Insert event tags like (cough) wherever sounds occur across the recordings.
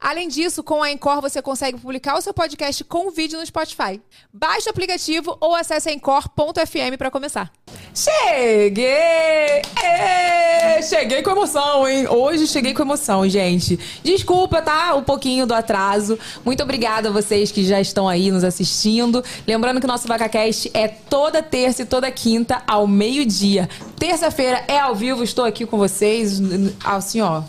Além disso, com a Encore você consegue publicar o seu podcast com vídeo no Spotify. Baixe o aplicativo ou acesse encore.fm para começar. Cheguei! Cheguei com emoção, hein? Hoje cheguei com emoção, gente. Desculpa, tá? Um pouquinho do atraso. Muito obrigada a vocês que já estão aí nos assistindo. Lembrando que o nosso VacaCast é toda terça e toda quinta ao meio-dia. Terça-feira é ao vivo, estou aqui com vocês. Assim, ó,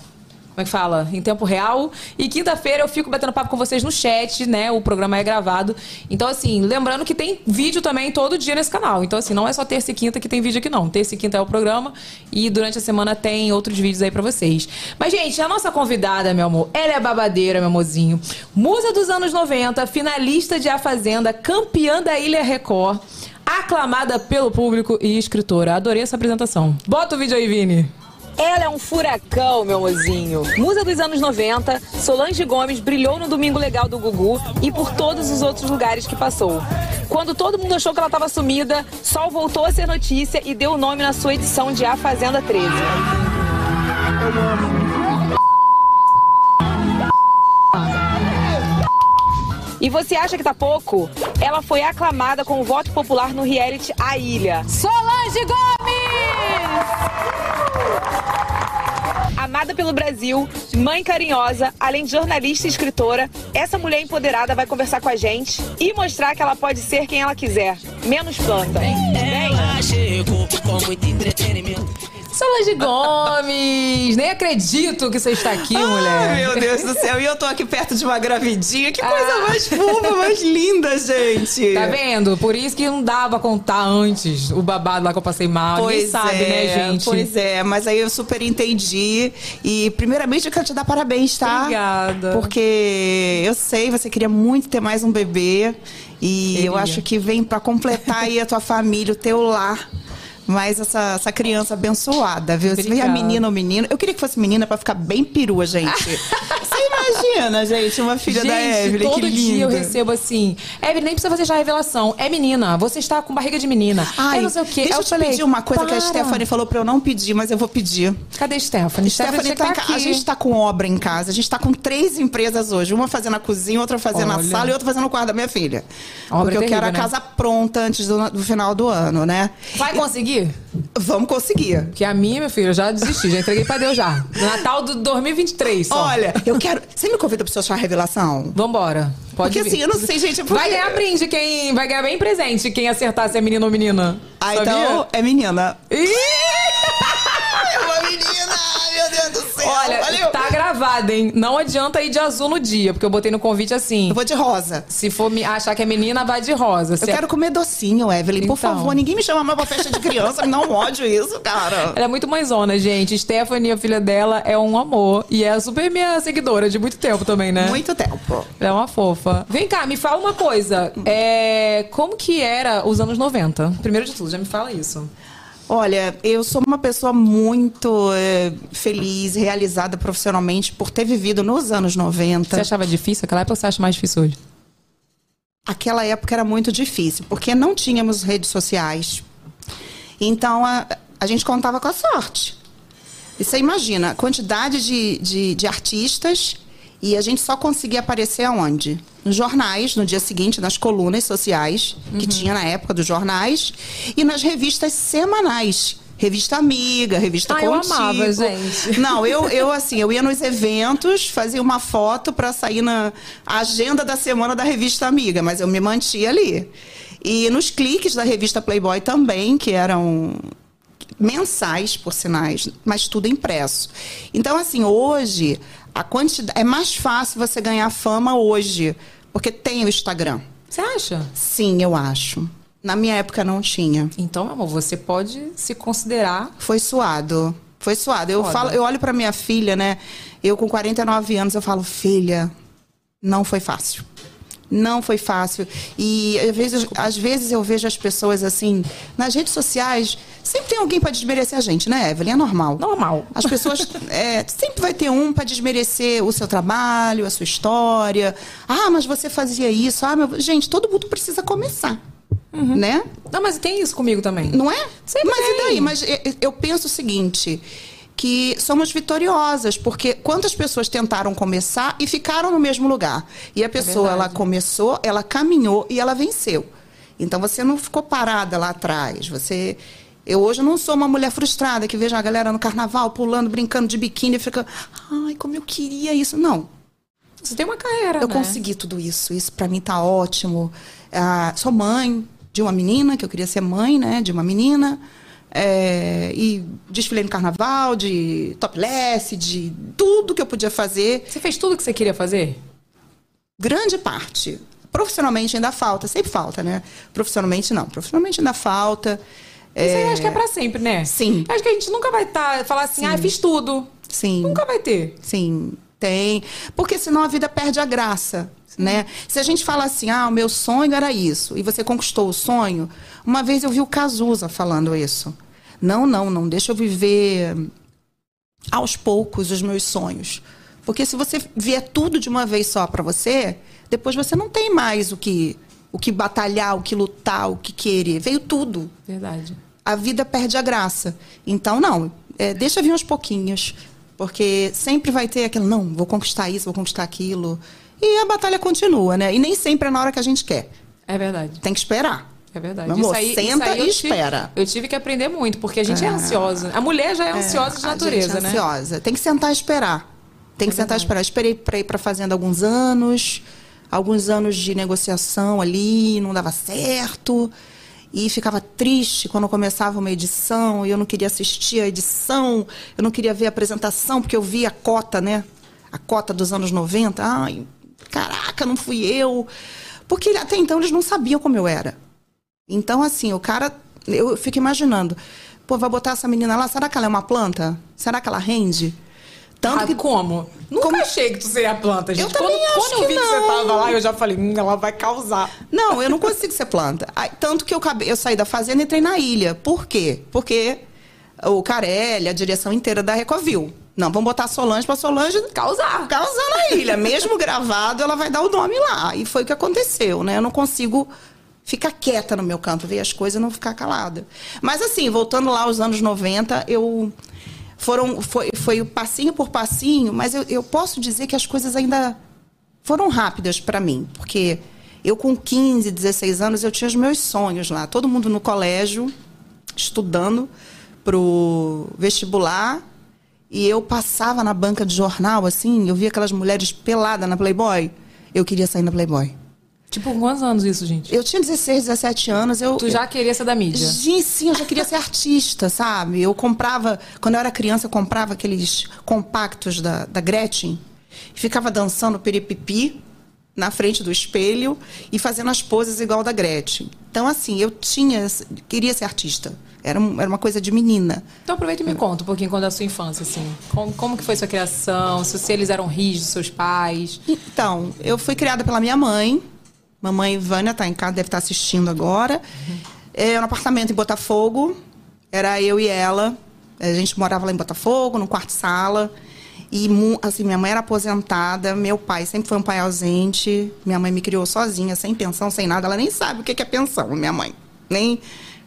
como é que fala? Em tempo real. E quinta-feira eu fico batendo papo com vocês no chat, né? O programa é gravado. Então, assim, lembrando que tem vídeo também todo dia nesse canal. Então, assim, não é só terça e quinta que tem vídeo aqui, não. Terça e quinta é o programa. E durante a semana tem outros vídeos aí pra vocês. Mas, gente, a nossa convidada, meu amor, ela é babadeira, meu amorzinho. Musa dos anos 90, finalista de A Fazenda, campeã da Ilha Record. Aclamada pelo público e escritora. Adorei essa apresentação. Bota o vídeo aí, Vini. Ela é um furacão, meu mozinho. Musa dos anos 90, Solange Gomes brilhou no Domingo Legal do Gugu e por todos os outros lugares que passou. Quando todo mundo achou que ela estava sumida, Sol voltou a ser notícia e deu o nome na sua edição de A Fazenda 13. E você acha que tá pouco? Ela foi aclamada com o voto popular no reality A Ilha. Solange Gomes! Amada pelo Brasil, mãe carinhosa, além de jornalista e escritora, essa mulher empoderada vai conversar com a gente e mostrar que ela pode ser quem ela quiser. Menos planta. Ela chegou com muito entretenimento. Solange Gomes! Nem acredito que você está aqui, mulher. Ai, meu Deus do céu. E eu tô aqui perto de uma gravidinha. Que coisa Ah. mais fofa, mais linda, gente. Tá vendo? Por isso que não dava contar antes o babado lá que eu passei mal. Ninguém sabe, né, gente? Pois é, mas aí eu super entendi. E primeiramente eu quero te dar parabéns, tá? Obrigada. Porque eu sei, você queria muito ter mais um bebê. E eu Queria. acho que vem pra completar aí a tua família, o teu lar. Mas essa, essa criança abençoada, viu? Se vem a Obrigada. menina ou menino. Eu queria que fosse menina pra ficar bem perua, gente. (laughs) Você imagina, gente, uma filha Gente, da Evelyn, todo que linda. dia eu recebo assim. Evelyn, nem precisa fazer já revelação. É menina. Você está com barriga de menina. Ai, eu não sei o quê. Deixa eu te falei, pedir uma coisa que a para. Stephanie falou pra eu não pedir, mas eu vou pedir. Cadê a Stephanie? Stephanie, que tá tá ca- a aqui. gente tá com obra em casa. A gente tá com três empresas hoje. Uma fazendo a cozinha, outra fazendo Olha. a sala e outra fazendo o quarto da minha filha. Obra Porque eu terrível, quero a né? casa pronta antes do, do final do ano, né? Vai conseguir? Vamos conseguir. Porque a minha, meu filho, eu já desisti. Já entreguei pra Deus já. Natal do 2023 só. Olha, eu quero. Você me convida seu chá revelação? Vambora. Pode Porque vir. assim, eu não sei, gente. Porque... Vai ganhar brinde quem... Vai ganhar bem presente quem acertar se é menino ou menina. Ah, Sabia? então é menina. Ih! (laughs) É uma menina! Céu! Olha, Valeu. tá gravado, hein? Não adianta ir de azul no dia, porque eu botei no convite assim. Eu vou de rosa. Se for me achar que é menina, vai de rosa. Eu Se é- quero comer docinho, Evelyn. Por Então. favor, ninguém me chama mais pra festa de criança. um ódio isso, cara. Ela é muito mãezona, gente. Stephanie, a filha dela, é um amor. E é super minha seguidora de muito tempo também, né? Muito tempo. Ela é uma fofa. Vem cá, me fala uma coisa. É... Como que era os anos 90? Primeiro de tudo, já me fala isso. Olha, eu sou uma pessoa muito eh, feliz, realizada profissionalmente por ter vivido nos anos 90. Você achava difícil aquela época ou você acha mais difícil hoje? Aquela época era muito difícil, porque não tínhamos redes sociais. Então a, a gente contava com a sorte. E você imagina a quantidade de, de, de artistas e a gente só conseguia aparecer aonde? Nos jornais, no dia seguinte, nas colunas sociais, que Uhum. tinha na época dos jornais, e nas revistas semanais. Revista Amiga, Revista Ah, eu Contigo. amava, gente. Não, eu, eu assim, eu ia nos eventos, fazia uma foto para sair na agenda da semana da revista Amiga, mas eu me mantia ali. E nos cliques da revista Playboy também, que eram mensais, por sinais, mas tudo impresso. Então, assim, hoje, a quantidade. É mais fácil você ganhar fama hoje, porque tem o Instagram. Você acha? Sim, eu acho. Na minha época não tinha. Então, meu amor, você pode se considerar. Foi suado. Foi suado. Eu, Foda. falo, eu olho pra minha filha, né? Eu com 49 anos, eu falo, filha, não foi fácil. Não foi fácil. E às vezes, às vezes eu vejo as pessoas assim, nas redes sociais, sempre tem alguém para desmerecer a gente, né, Evelyn? É normal. Normal. As pessoas. (laughs) é, sempre vai ter um para desmerecer o seu trabalho, a sua história. Ah, mas você fazia isso. Ah, meu... Gente, todo mundo precisa começar. Né? Não, mas tem isso comigo também. Não é? Sempre Mas e tem. daí? Mas eu- eu penso o seguinte. Que somos vitoriosas, porque quantas pessoas tentaram começar e ficaram no mesmo lugar? E a pessoa, ela verdade. começou, ela caminhou e ela venceu. Então você não ficou parada lá atrás. Você. Eu hoje não sou uma mulher frustrada que vejo a galera no carnaval pulando, brincando de biquíni e fica. Ai, como eu queria isso. Não. Você tem uma carreira, Eu né? consegui tudo isso. Isso pra mim tá ótimo. Ah, sou mãe de uma menina, que eu queria ser mãe, né? De uma menina. É, e desfilei no carnaval, de topless, de tudo que eu podia fazer. Você fez tudo que você queria fazer? Grande parte. Profissionalmente ainda falta, sempre falta, né? Profissionalmente não. Profissionalmente ainda falta. Isso aí eu acho que é pra sempre, né? Sim. Acho que a gente nunca vai tá, falar assim, ah, fiz tudo. Sim. Nunca vai ter. Sim, tem. Porque senão a vida perde a graça, né? Se a gente fala assim, ah, o meu sonho era isso, e você conquistou o sonho. Uma vez eu vi o Cazuza falando isso. Não, não, não deixa eu viver aos poucos os meus sonhos. Porque se você vier tudo de uma vez só para você, depois você não tem mais o que o que batalhar, o que lutar, o que querer. Veio tudo Verdade. a vida perde a graça. Então, não, é, deixa vir uns pouquinhos. Porque sempre vai ter aquele, não, vou conquistar isso, vou conquistar aquilo. E a batalha continua, né? E nem sempre é na hora que a gente quer. É verdade. Tem que esperar. É verdade. Meu amor, senta eu e tive- espera. eu tive que aprender muito, porque a gente é, ansiosa. A mulher já é ansiosa de a natureza, é né? ansiosa. Tem que sentar e esperar. Tem que sentar e esperar. Eu esperei para ir para fazenda alguns anos, alguns anos de negociação ali, não dava certo. E ficava triste quando começava uma edição e eu não queria assistir a edição, eu não queria ver a apresentação, porque eu via a cota, né? A cota dos anos 90. Ai, caraca, não fui eu. Porque até então eles não sabiam como eu era. Então, assim, o cara. Eu fico imaginando. Pô, vai botar essa menina lá, será que ela é uma planta? Será que ela rende? Tanto Ah, que. como? Nunca Como- achei que tu seria planta, gente. Eu também quando, acho quando eu que vi que, você não. tava lá, eu já falei, hum, ela vai causar. Não, eu não consigo ser planta. Tanto que eu, eu saí da fazenda e entrei na ilha. Por quê? Porque o Carelli, a direção inteira da Recovil. Não, vamos botar Solange pra Solange Causar. causar na ilha. Mesmo (laughs) gravado, ela vai dar o nome lá. E foi o que aconteceu, né? Eu não consigo ficar quieta no meu canto, ver as coisas e não ficar calada. Mas assim, voltando lá aos anos 90, eu foram foi, foi o passinho por passinho, mas eu, eu posso dizer que as coisas ainda foram rápidas para mim, porque eu com 15, 16 anos eu tinha os meus sonhos lá, todo mundo no colégio estudando pro vestibular e eu passava na banca de jornal assim, eu via aquelas mulheres peladas na Playboy, eu queria sair na Playboy. Tipo, com quantos anos isso, gente? Eu tinha 16, 17 anos, eu Tu já queria ser da mídia. Gente, sim, eu já queria ser artista, sabe? Eu comprava, quando eu era criança, eu comprava aqueles compactos da, da Gretchen e ficava dançando peripipi na frente do espelho e fazendo as poses igual da Gretchen. Então, assim, eu tinha, queria ser artista. Era, era uma coisa de menina. Então aproveita e me conta um pouquinho quando da sua infância, assim. Como, como que foi sua criação? Se, se eles eram rígidos, seus pais. Então, eu fui criada pela minha mãe. Mamãe Vânia tá em casa, deve estar assistindo agora. É, no apartamento em Botafogo. Era eu e ela. A gente morava lá em Botafogo, no quarto sala. E, assim, minha mãe era aposentada, meu pai sempre foi um pai ausente. Minha mãe me criou sozinha, sem pensão, sem nada. Ela nem sabe o que é pensão, minha mãe. Nem,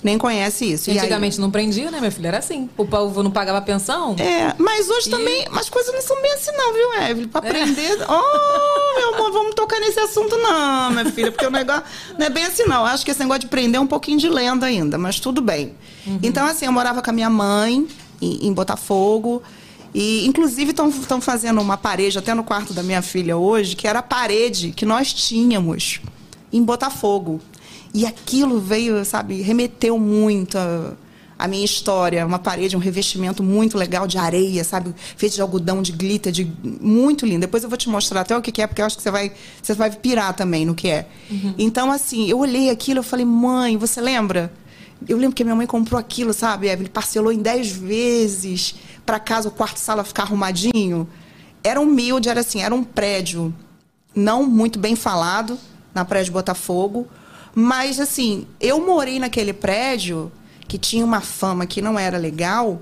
nem conhece isso. E aí- Antigamente não prendia, né, minha filha? Era assim. O povo não pagava pensão. é, mas hoje E- também, as coisas não são bem assim não, viu, Evelyn? Pra aprender... (laughs) Oh, meu amor, vamos tocar nesse assunto não, minha filha, porque o negócio não é bem assim não. Acho que esse negócio de prender é um pouquinho de lenda ainda, mas tudo bem. Então, assim, eu morava com a minha mãe em, em Botafogo e, inclusive, estão fazendo uma parede até no quarto da minha filha hoje, que era a parede que nós tínhamos em Botafogo. E aquilo veio, sabe, remeteu muito a, a minha história. Uma parede, um revestimento muito legal de areia, sabe? Feito de algodão, de glitter, de muito lindo. Depois eu vou te mostrar até o que é, porque eu acho que você vai, você vai pirar também no que é. Então, assim, eu olhei aquilo eu falei, mãe, você lembra? Eu lembro que minha mãe comprou aquilo, sabe, Evelyn? Parcelou em 10 vezes para casa o quarto-sala ficar arrumadinho. Era humilde, era assim, era um prédio não muito bem falado, na prédio Botafogo. Mas, assim, eu morei naquele prédio que tinha uma fama que não era legal,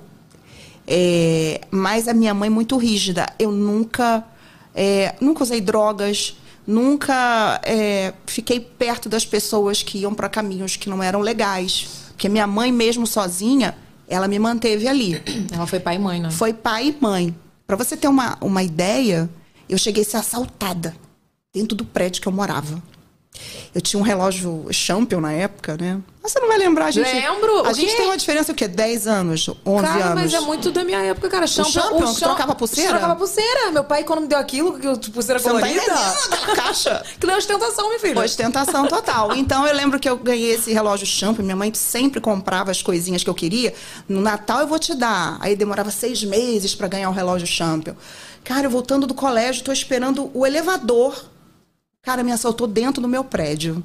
é, mas a minha mãe muito rígida. Eu nunca, é, nunca usei drogas, nunca é, fiquei perto das pessoas que iam para caminhos que não eram legais. Porque minha mãe, mesmo sozinha, ela me manteve ali. (coughs) Ela foi pai e mãe, né? Foi pai e mãe. Para você ter uma, uma ideia, eu cheguei a ser assaltada dentro do prédio que eu morava. Eu tinha um relógio Champion na época, né? Mas você não vai lembrar, a gente. Lembro. A O gente tem uma diferença, o quê? 10 anos, 11 Cara, anos. mas é muito da minha época, cara. Champion, Champion, que Cham- trocava pulseira? Trocava pulseira. Meu pai, quando me deu aquilo, que tipo, pulseira Você não tá colorida. aquela caixa? (laughs) Que é ostentação, minha filha. Ostentação total. Então eu lembro que eu ganhei esse relógio Champion. Minha mãe sempre comprava as coisinhas que eu queria. No Natal eu vou te dar. Aí demorava seis meses para ganhar o relógio Champion. Cara, eu voltando do colégio, tô esperando o elevador. Cara, me assaltou dentro do meu prédio.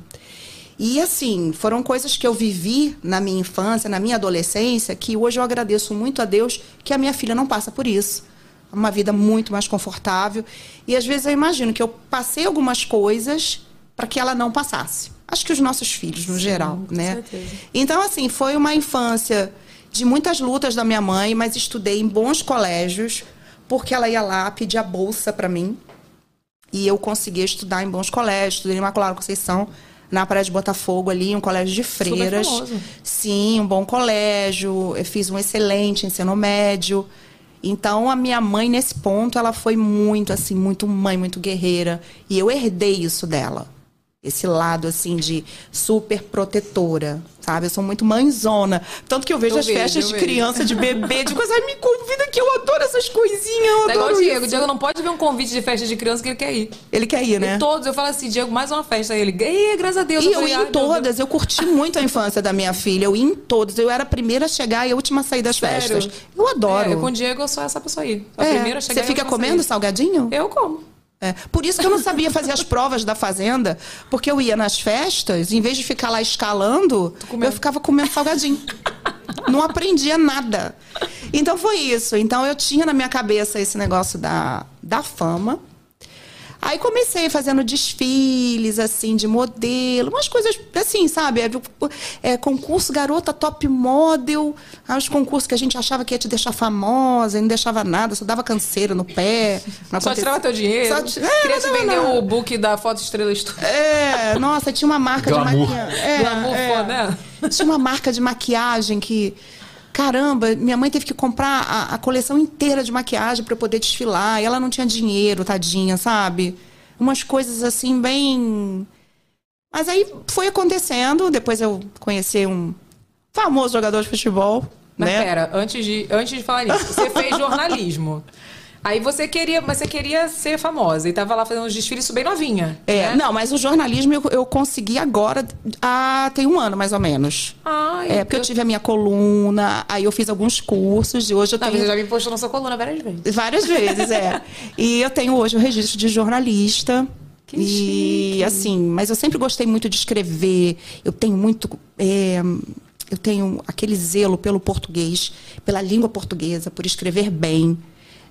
E assim, foram coisas que eu vivi na minha infância, na minha adolescência, que hoje eu agradeço muito a Deus que a minha filha não passa por isso. Uma vida muito mais confortável. E às vezes eu imagino que eu passei algumas coisas para que ela não passasse. Acho que os nossos filhos, no geral, né? certeza. Então, assim, foi uma infância de muitas lutas da minha mãe, mas estudei em bons colégios, porque ela ia lá pedir a bolsa para mim. E eu conseguia estudar em bons colégios, estudei em Imaculada Conceição, na Praia de Botafogo ali, um colégio de freiras. Sim, um bom colégio. Eu fiz um excelente ensino médio. Então, a minha mãe, nesse ponto, ela foi muito, assim, muito mãe, muito guerreira. E eu herdei isso dela. Esse lado, assim, de super protetora, sabe? Eu sou muito mãezona. Tanto que eu vejo Eu as vejo, festas eu de vejo. criança, de bebê, de coisa, ai, me convida que eu adoro essas coisinhas, eu É igual o adoro Diego. O isso. Diego não pode ver um convite de festa de criança que ele quer ir. Ele quer ir, né? E todos, eu falo assim, Diego, mais uma festa. Ele, Ih, graças a Deus. E eu falei, ia "Ai, em meu Deus." todas, eu curti muito a infância da minha filha. Eu ia em todas. Eu era a primeira a chegar e a última a sair das Sério? festas. Eu adoro. É, com o Diego eu sou essa pessoa aí. A É, primeira a chegar Você fica comendo sair. salgadinho? Eu como. É. Por isso que eu não sabia fazer as provas da fazenda, porque eu ia nas festas, em vez de ficar lá escalando, eu ficava comendo salgadinho. (laughs) não aprendia nada. Então foi isso. Então eu tinha na minha cabeça esse negócio da, da fama. Aí comecei fazendo desfiles, assim, de modelo, umas coisas assim, sabe? É, é, concurso garota top model, aí os concursos que a gente achava que ia te deixar famosa, e não deixava nada, só dava canseira no pé. (laughs) não Só acontecia- tirava teu dinheiro. Só é, Queria não te vender nada. o book da foto estrela Estúdio. É, nossa, tinha uma marca Glamour. de maquiagem. É, Glamour é. foda, né? Tinha uma marca de maquiagem que. Caramba, minha mãe teve que comprar a, a coleção inteira de maquiagem para eu poder desfilar. E ela não tinha dinheiro, tadinha, sabe? Umas coisas assim, bem. Mas aí foi acontecendo. Depois eu conheci um famoso jogador de futebol. Mas né? pera, antes de, antes de falar nisso, você fez jornalismo. (laughs) Aí você queria, mas você queria ser famosa e tava lá fazendo uns desfiles isso bem novinha. É, né? não, mas o jornalismo eu, eu consegui agora, há, tem um ano mais ou menos. Ai, É, porque eu tive a minha coluna, aí eu fiz alguns cursos e hoje eu Não, tenho. você já me postou na sua coluna várias vezes. Várias vezes, é. (laughs) E eu tenho hoje o registro de jornalista. Que e chique. assim, mas eu sempre gostei muito de escrever. Eu tenho muito. é, eu tenho aquele zelo pelo português, pela língua portuguesa, por escrever bem.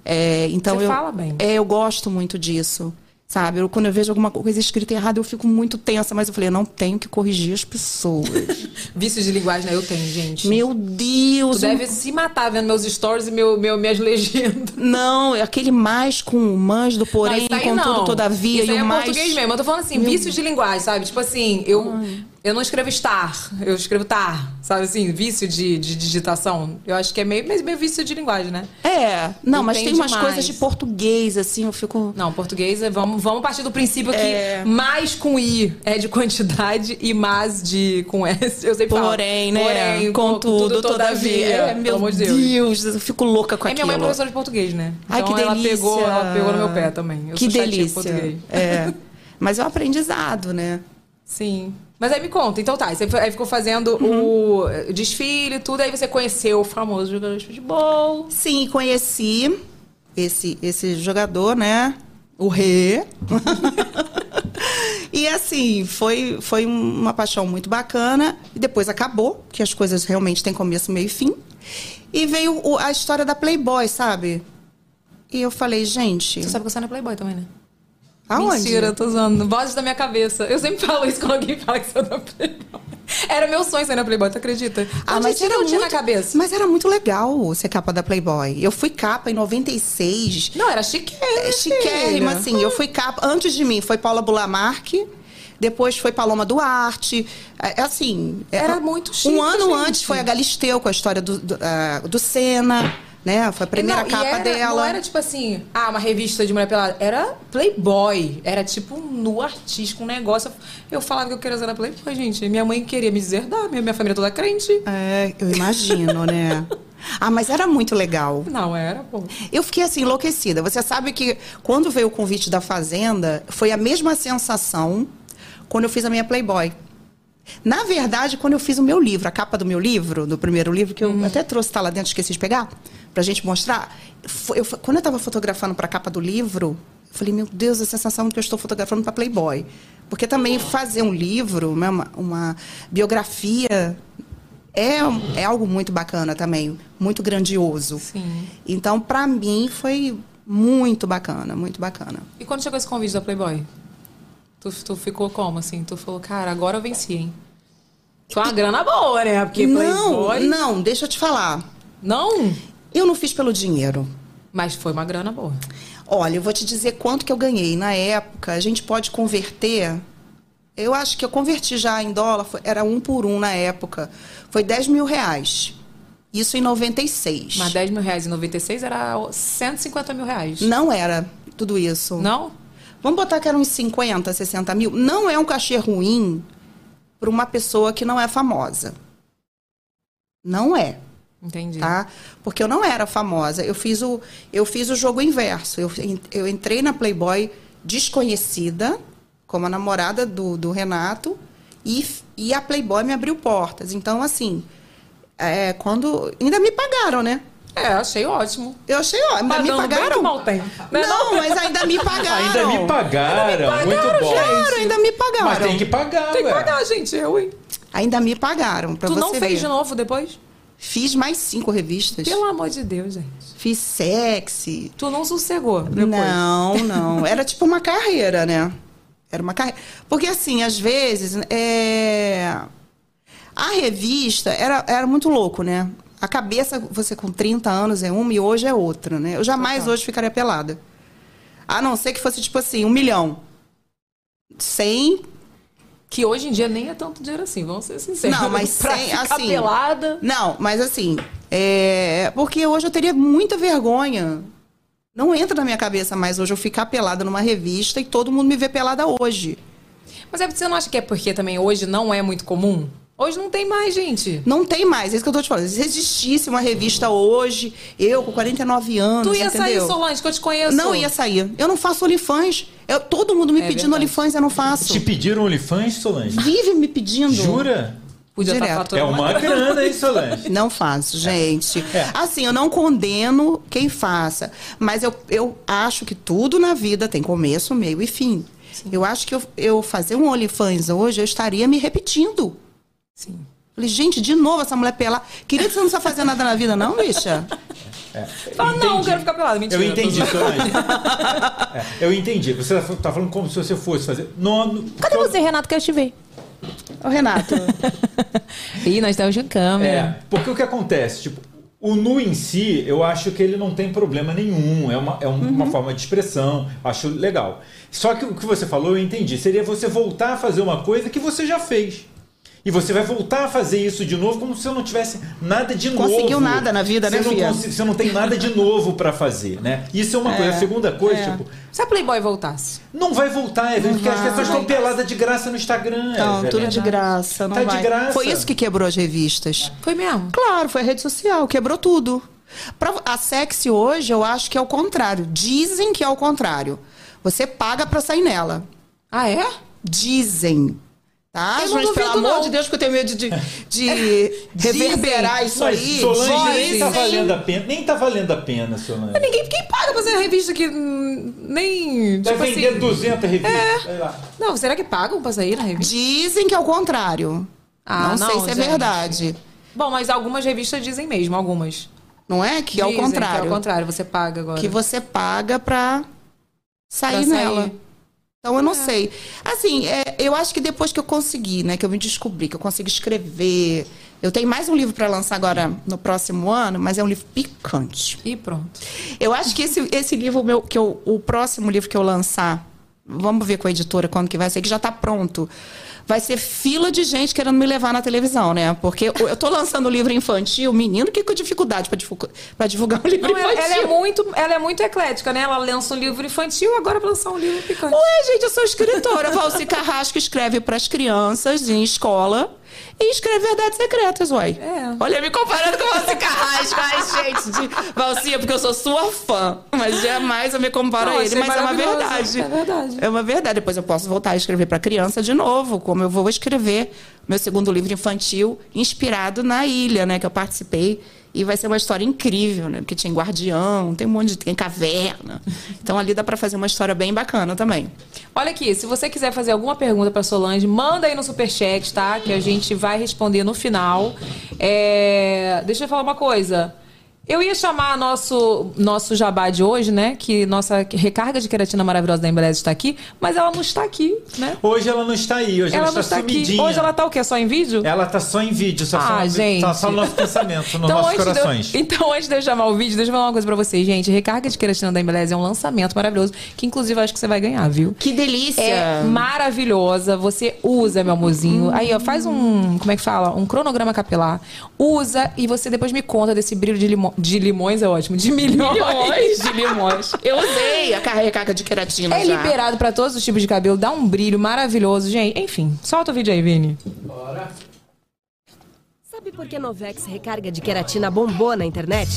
É, então Você eu, fala bem. É, eu gosto muito disso. Sabe? Eu, quando eu vejo alguma coisa escrita errada, eu fico muito tensa, mas eu falei, eu não tenho que corrigir as pessoas. (laughs) Vícios de linguagem, né? Eu tenho, gente. Meu Deus! Tu deve se matar vendo meus stories e meu, meu, minhas legendas. (laughs) Não, é aquele mais com o mais do porém, Não, isso aí com não. tudo, todavia, Isso e aí o é mais. português mesmo. Eu tô falando assim, vícios de linguagem, sabe? Tipo assim, eu, eu não escrevo estar, eu escrevo tar, sabe assim? Vício de, de digitação. Eu acho que é meio, meio, vício de linguagem, né? É, não, mas tem Entende umas mais. coisas de português, assim, eu fico. Não, português, é- vamos, vamos partir do princípio que É. mais com I é de quantidade e mais de com S. Eu sempre falo. Porém, né? Porém, Contudo, todavia. É, meu Deus. Deus. eu fico louca com É minha aquilo. mãe é professora de português, né? Ai, então que ela delícia. pegou, ela pegou no meu pé também. Eu que delícia. português. É. Mas é um aprendizado, né? Sim. Mas aí me conta, então tá, você aí ficou fazendo Uhum. o desfile e tudo, aí você conheceu o famoso jogador de futebol. Sim, conheci esse, esse jogador, né? O Rê. (laughs) e assim, foi, foi uma paixão muito bacana. E depois acabou, que as coisas realmente têm começo, meio e fim. E veio a história da Playboy, sabe? E eu falei, gente. Você sabe que eu saio na Playboy também, né? Aonde? Mentira, eu tô zoando. Vozes da minha cabeça. Eu sempre falo isso quando alguém fala que sou da Playboy. Era meu sonho ser na Playboy, tu acredita? Ah, Onde mas era muito, na cabeça. Mas era muito legal ser capa da Playboy. Eu fui capa em 96. Não, era chiquérrima. É chiquérrima, assim. Eu fui capa. Antes de mim foi Paula Bulamarque. Depois foi Paloma Duarte. É, assim. é- Era muito chique, Um ano gente. antes foi a Galisteu com a história do, do, ah, do Senna. Né? Foi a primeira Não, capa era- dela. Não era tipo assim, ah, uma revista de mulher pelada. Era Playboy. Era tipo um nu artístico, um negócio. Eu falava que eu queria usar Playboy, gente. Minha mãe queria me deserdar, minha, minha família toda crente. É, eu imagino, né? (laughs) Ah, mas era muito legal. Não era, pô. Eu fiquei assim, enlouquecida. Você sabe que quando veio o convite da Fazenda, foi a mesma sensação quando eu fiz a minha Playboy. Na verdade, quando eu fiz o meu livro, a capa do meu livro, do primeiro livro, que eu Uhum. até trouxe, tá lá dentro, esqueci de pegar, pra gente mostrar. eu- quando eu tava fotografando pra capa do livro, eu falei, meu Deus, a sensação que eu estou fotografando pra Playboy. Porque também fazer um livro, né, uma, uma biografia, é, é algo muito bacana também, muito grandioso. Sim. Então, pra mim, foi muito bacana, muito bacana. E quando chegou esse convite da Playboy? Tu, tu ficou como, assim? Tu falou, cara, agora eu venci, hein? Foi uma grana boa, né? Porque não, Playboy... não, deixa eu te falar. Não? Eu não fiz pelo dinheiro. Mas foi uma grana boa. Olha, eu vou te dizer quanto que eu ganhei. Na época, a gente pode converter. Eu acho que eu converti já em dólar, era um por um na época. Foi 10 mil reais. Isso em 96. Mas 10 mil reais em 96 era 150 mil reais. Não era tudo isso. Não? Vamos botar que eram uns 50, 60 mil. Não é um cachê ruim para uma pessoa que não é famosa. Não é. Entendi. tá? Porque eu não era famosa. Eu fiz o, eu fiz o jogo inverso. Eu, eu entrei na Playboy desconhecida, como a namorada do, do Renato, e, e a Playboy me abriu portas. Então, assim, é, quando. Ainda me pagaram, né? É, achei ótimo. Eu achei, ó, ainda me Pagando pagaram. mal tem. Né, Não, mas ainda me pagaram. Ainda me pagaram. Muito bom. Claro, ainda me pagaram. Mas tem que pagar, Tem que ué. pagar, gente. Eu, hein? Ainda me pagaram, pra tu você não fez ver. de novo depois? Fiz mais cinco revistas. Pelo amor de Deus, gente. Fiz sexy, Tu não sossegou depois. Não, não. Era tipo uma carreira, né? Era uma carreira. Porque, assim, às vezes, é... a revista era, era muito louco, né? A cabeça, você com 30 anos é uma e hoje é outra, né? Eu jamais Total. hoje ficaria pelada. A não ser que fosse, tipo assim, um milhão. Sem. Que hoje em dia nem é tanto dinheiro assim, vamos ser sinceros. Não, mas (laughs) pra sem, ficar assim... pelada. Não, mas assim, é... porque hoje eu teria muita vergonha. Não entra na minha cabeça mais hoje eu ficar pelada numa revista e todo mundo me vê pelada hoje. Mas é você não acha que é porque também hoje não é muito comum? Hoje não tem mais, gente. Não tem mais, é isso que eu tô te falando. Se existisse uma revista hoje, eu com 49 anos, Tu ia entendeu? sair, Solange, que eu te conheço. Não ia sair. Eu não faço OnlyFans. Eu, todo mundo me É pedindo. OnlyFans, eu não faço. Te pediram OnlyFans, Solange? Vive me pedindo. Jura? Podia estar Direto. É uma grana, hein, Solange? Não faço, gente. É. Assim, eu não condeno quem faça. Mas eu, eu acho que tudo na vida tem começo, meio e fim. Eu acho que eu, eu fazer um OnlyFans hoje, eu estaria me repetindo. Sim. Falei, gente, de novo essa mulher pelada. Queria que você não precisa fazer nada na vida, não, bicha? Fala, não, quero ficar pelada. Mentira. Eu entendi, tô- Solange. É, eu entendi. Você tá falando como se você fosse fazer. No, no- Cadê você, Renato, que eu te ver? Ô, Renato. (laughs) Ih, nós estamos de câmera. É, porque o que acontece? Tipo, o nu em si, eu acho que ele não tem problema nenhum. É uma, é um- uma forma de expressão. Acho legal. Só que o que você falou, eu entendi. Seria você voltar a fazer uma coisa que você já fez. E você vai voltar a fazer isso de novo como se eu não tivesse nada de novo. Conseguiu nada na vida, você né, não filha? Você não tem nada de novo pra fazer, né? Isso é uma coisa. A segunda coisa, é. tipo, Se a Playboy voltasse. não vai voltar, Evelyn, porque as pessoas estão peladas de graça no Instagram. Então, Evelyn. tudo de graça, não Tá de vai. graça. Foi isso que quebrou as revistas. Foi mesmo? Claro, foi a rede social, quebrou tudo. Pra- a sexy hoje, eu acho que é o contrário. Dizem que é o contrário. Você paga pra sair nela. Ah, é? Dizem. Tá? Eu Mas, pelo amor não. de Deus, que eu tenho medo de, de (laughs) reverberar isso aí. Solange nem tá valendo a pena. Nem tá valendo a pena, Solange. Ninguém quem paga pra fazer revista que hum, nem. Vai Tipo vender assim. 200 revistas. sei lá. Não, será que pagam pra sair na revista? Dizem que é o contrário. Ah, não, sei não, se é gente. verdade. Bom, mas algumas revistas dizem mesmo, algumas. Não é? Que é o Dizem contrário. Que é o contrário, você paga agora. Que você paga pra Pra sair nela. Então eu não sei. Assim, é, eu acho que depois que eu consegui, né, que eu me descobri, que eu consigo escrever. Eu tenho mais um livro para lançar agora no próximo ano, mas é um livro picante. E pronto. Eu acho que esse, esse livro meu, que eu, o próximo livro que eu lançar, vamos ver com a editora quando que vai ser, que já está pronto. Vai ser fila de gente querendo me levar na televisão, né? Porque eu tô lançando livro infantil, menino que com dificuldade para divulgar, pra divulgar um livro Não, infantil. ela é muito, ela é muito eclética, né? Ela lança um livro infantil, agora vai lançar um livro picante. Ué, gente, eu sou escritora. Valci Carrasco escreve para as crianças em escola e escreve Verdades Secretas, uai. É. Olha, me comparando com Valci (laughs) Carrasco. Ai, gente, de... Valci, é porque eu sou sua fã. Mas jamais eu me comparo Não, a ele. Mas é uma verdade. É verdade. É uma verdade. Depois eu posso voltar a escrever para criança de novo, como eu vou escrever meu segundo livro infantil, inspirado na ilha, né? Que eu participei. E vai ser uma história incrível, né? Porque tinha guardião, tem um monte de. tem caverna. Então ali dá para fazer uma história bem bacana também. Olha aqui, se você quiser fazer alguma pergunta pra Solange, manda aí no superchat, tá? Que a gente vai responder no final. É, Deixa eu falar uma coisa. Eu ia chamar nosso, nosso jabá de hoje, né? Que nossa recarga de queratina maravilhosa da Embeleze está aqui, mas ela não está aqui, né? Hoje ela não está aí, hoje ela, Ela não está está aqui. sumidinha. Hoje ela tá o quê? Só em vídeo? Ela tá só em vídeo, só, Ah, só, gente. Tá só no nosso pensamento, nos (laughs) nossos antes de eu- corações. então, antes de eu chamar o vídeo, deixa eu falar uma coisa pra vocês, gente. Recarga de queratina da Embeleze é um lançamento maravilhoso, que inclusive eu acho que você vai ganhar, viu? Que delícia! É maravilhosa. Você usa, meu amorzinho. Aí, ó, faz um. Como é que fala? Um cronograma capilar. Usa e você depois me conta desse brilho de, limo- de limões, é ótimo. De milhões. Milhões de limões. Eu usei a recarga de queratina É já. liberado pra todos os tipos de cabelo, dá um brilho maravilhoso, gente. Enfim, solta o vídeo aí, Vini. Sabe por que Novex recarga de queratina bombou na internet?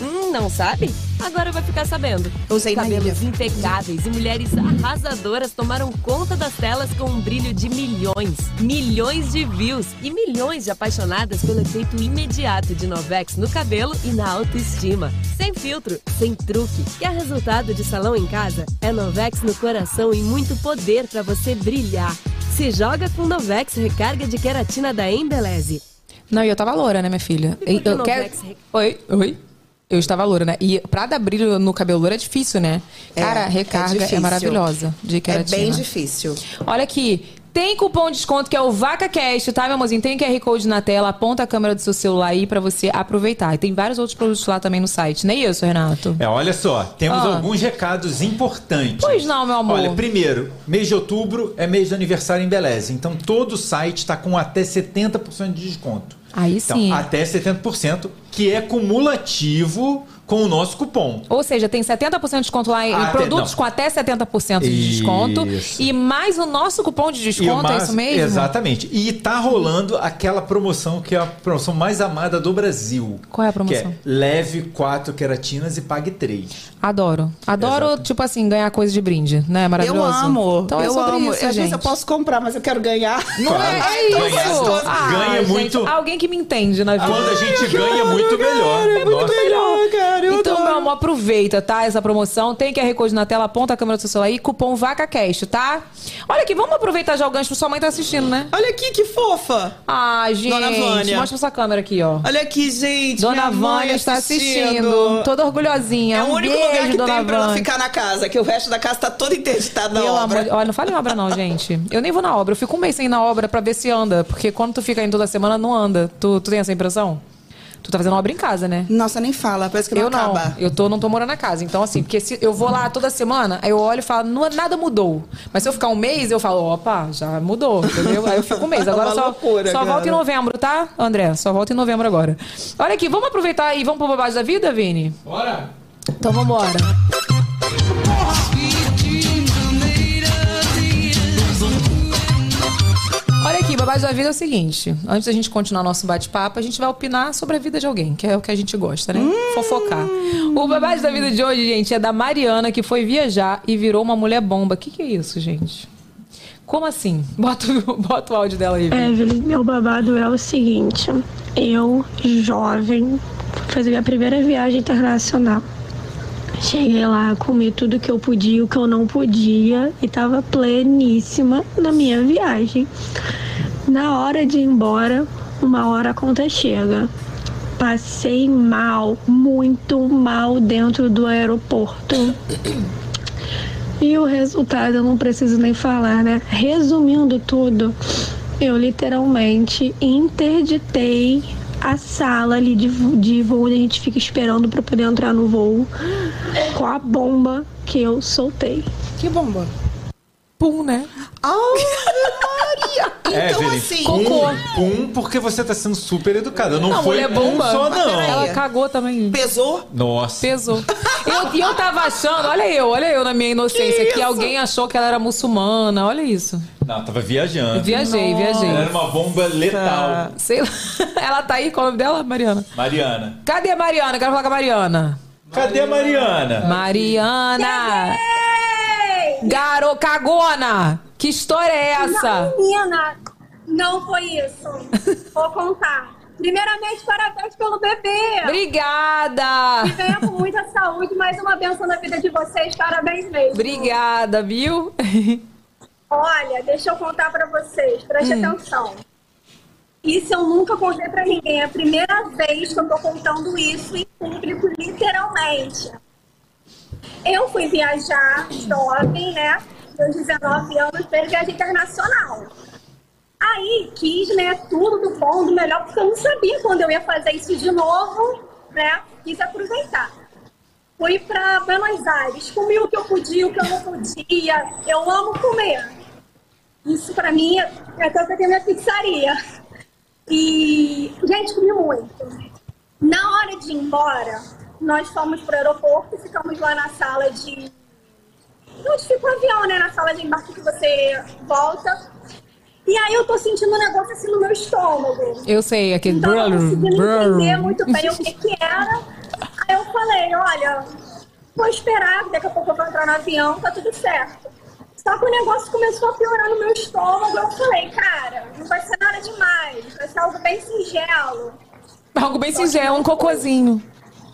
Hum, não sabe? Agora vai ficar sabendo. Usei na Cabelos impecáveis e mulheres arrasadoras tomaram conta das telas com um brilho de milhões, milhões de views e milhões de apaixonadas pelo efeito imediato de Novex no cabelo e na autoestima. Sem filtro, sem truque. Quer resultado de salão em casa? É Novex no coração e muito poder para você brilhar. Se joga com Novex recarga de queratina da Embeleze. Não, e eu tava loura, né, minha filha? E Eu quero... Oi, oi. Eu estava loura, né? E pra dar brilho no cabelo louro é difícil, né? Cara, a recarga é, difícil. maravilhosa de É bem difícil. Olha aqui. Tem cupom de desconto que é o VacaCast, tá, meu amorzinho? Tem QR Code na tela, aponta a câmera do seu celular aí pra você aproveitar. E tem vários outros produtos lá também no site, não é isso, Renato? É, olha só, temos Ah. alguns recados importantes. Pois não, meu amor. Olha, primeiro, mês de outubro é mês do aniversário em Beleza. Então todo o site está com até 70% de desconto. Aí Então, sim. até 70%, que é cumulativo com o nosso cupom. Ou seja, tem 70% de desconto lá em Até- produtos não. com até 70% de desconto. Isso. E mais o nosso cupom de desconto, é mais- isso mesmo? Exatamente. E tá rolando aquela promoção que é a promoção mais amada do Brasil. Qual é a promoção? Que é leve quatro queratinas e pague três. Adoro. Adoro, Exato. tipo assim, ganhar coisa de brinde, né? Eu Maravilhoso. amo. Então é eu sobre amo. isso, Às gente. vezes eu posso comprar, mas eu quero ganhar. Não é, é Ganhar isso. Ah, Ganha gente, muito. Alguém que me entende na vida. Quando a gente ganha, muito melhor. É muito Nossa. melhor, cara, Então, meu amor, aproveita, tá? Essa promoção. Tem QR Code na tela, aponta a câmera do seu celular aí, cupom VacaCast, tá? Olha aqui, vamos aproveitar já o gancho, sua mãe tá assistindo, né? Olha aqui que fofa. Ah, gente. Dona Vânia. Mostra essa câmera aqui, ó. Olha aqui, gente. Dona Vânia está assistindo. Toda orgulhosinha. É o um único beijo, lugar que Dona tem pra ela ficar na casa, que o resto da casa tá todo interditado na obra. amor Olha, não fale em obra não, (laughs) gente. Eu nem vou na obra. Eu fico um mês sem ir na obra pra ver se anda. Porque quando tu fica indo toda semana, não anda. Tu, tu tem essa impressão? Tu tá fazendo obra em casa, né? Nossa, nem fala, parece que não eu não. acaba. Eu tô, não tô morando na casa. Então, assim, porque se eu vou lá toda semana, aí eu olho e falo, "Não- nada mudou. Mas se eu ficar um mês, eu falo, opa, já mudou, entendeu? Aí eu fico um mês. (laughs) Agora Uma só, loucura, só cara. volta em novembro, tá, André? Só volta em novembro agora. Olha aqui, vamos aproveitar e vamos pro babado da vida, Vini? Bora! Então vambora. Olha babado da vida é o seguinte. Antes da gente continuar nosso bate-papo, a gente vai opinar sobre a vida de alguém, que é o que a gente gosta, né? Fofocar. O babado da vida de hoje, gente, é da Mariana, que foi viajar e virou uma mulher bomba. O que, que é isso, gente? Como assim? Bota, o- bota o áudio dela aí. Evelyn, meu babado é o seguinte: eu, jovem, fui fazer minha primeira viagem internacional. Cheguei lá, comi tudo que eu podia, o que eu não podia, e tava pleníssima na minha viagem. Na hora de ir embora, uma hora a conta chega. Passei mal, muito mal dentro do aeroporto. E o resultado eu não preciso nem falar, né? Resumindo tudo, eu literalmente interditei a sala ali de, de voo, onde a gente fica esperando para poder entrar no voo, com a bomba que eu soltei. Que bomba. Pum, né? Maria! (laughs) É, Então, Evelyn, assim. pum, pum, porque você tá sendo super educada. Não, Não, foi mulher pum bomba. só, não. Ela cagou também. Pesou? Nossa. Pesou. (laughs) Eu- E eu, tava achando, olha eu, olha eu na minha inocência, que, alguém achou que ela era muçulmana, olha isso. Não, tava viajando. Viajei, viajei. Ela era uma bomba letal. Sei lá. (laughs) Ela tá aí, qual é o nome dela, Mariana? Mariana. Cadê a Mariana? Quero falar com a Mariana. Cadê a Mariana? Mariana! Garo cagona! Que história é essa? Menina, não foi isso. (laughs) Vou contar. Primeiramente, parabéns pelo bebê. Obrigada! Venha com muita saúde, mais uma benção na vida de vocês. Parabéns mesmo. Obrigada, viu? (laughs) Olha, deixa eu contar pra vocês. Preste atenção. Isso eu nunca contei pra ninguém. É a primeira vez que eu tô contando isso em público, literalmente. Eu fui viajar jovem, né? Meus 19 anos, fez viagem internacional. Aí quis, né, tudo do bom, do melhor, porque eu não sabia quando eu ia fazer isso de novo, né? Quis aproveitar. Fui pra Buenos Aires, comi o que eu podia, o que eu não podia. Eu amo comer. Isso pra mim é até eu tenho minha pizzaria. E, gente, comi muito. Na hora de ir embora, nós fomos pro aeroporto, ficamos lá na sala de. Onde fica o avião, né? Na sala de embarque que você volta. E aí eu tô sentindo um negócio assim no meu estômago. Eu sei, aquele Então eu não brrr, consegui brrr. entender muito bem o que que era. (laughs) Aí eu falei, olha, vou esperar, daqui a pouco eu vou entrar no avião, tá tudo certo. Só que o negócio começou a piorar no meu estômago. Eu falei, cara, não vai ser nada demais, vai ser algo bem singelo. Algo bem singelo, um cocôzinho.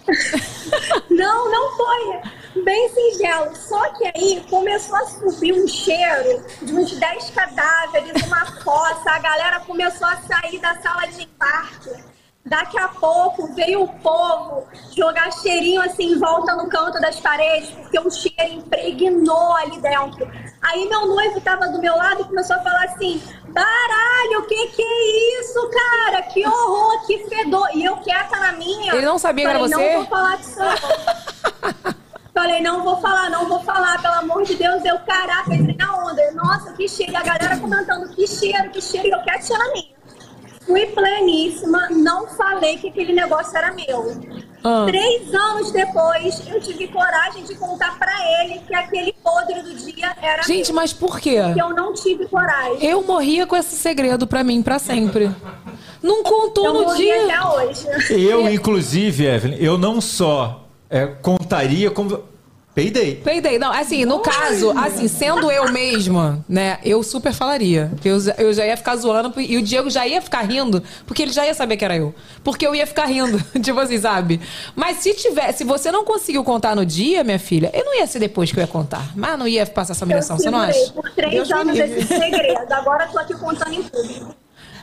(laughs) Não, não foi. Bem singelo. Só que aí começou a subir um cheiro de uns 10 cadáveres, uma fossa. A galera começou a sair da sala de embarque. Daqui a pouco veio o povo jogar cheirinho assim em volta no canto das paredes, porque o cheiro impregnou ali dentro. Aí meu noivo tava do meu lado e começou a falar assim: baralho, o que que é isso, cara? Que horror, que fedor. E eu quieta na minha. Ele não sabia que era você? Não vou falar disso. (laughs) Falei, não vou falar, não vou falar, pelo amor de Deus, eu, caraca, entrei na onda. Nossa, que cheiro, a galera comentando, que cheiro, que cheiro, e eu quietinha na minha. Fui pleníssima, não falei que aquele negócio era meu. Ah. Três anos depois, eu tive coragem de contar pra ele que aquele podre do dia era Gente, meu. mas por quê? Que eu não tive coragem. Eu morria com esse segredo pra mim, pra sempre. Não contou Eu no dia. até hoje. Eu, inclusive, Evelyn, eu não só é, contaria como. Peidei. Peidei. Não, assim, no caso, assim, sendo eu mesma, né, eu super falaria. Eu, eu já ia ficar zoando e o Diego já ia ficar rindo, porque ele já ia saber que era eu. Porque eu ia ficar rindo, (laughs) tipo assim, sabe? Mas se tiver, se você não conseguiu contar no dia, minha filha, eu não ia ser depois que eu ia contar. Mas não ia passar essa humilhação, você não acha? por três anos esse segredo. Agora eu tô aqui contando em público.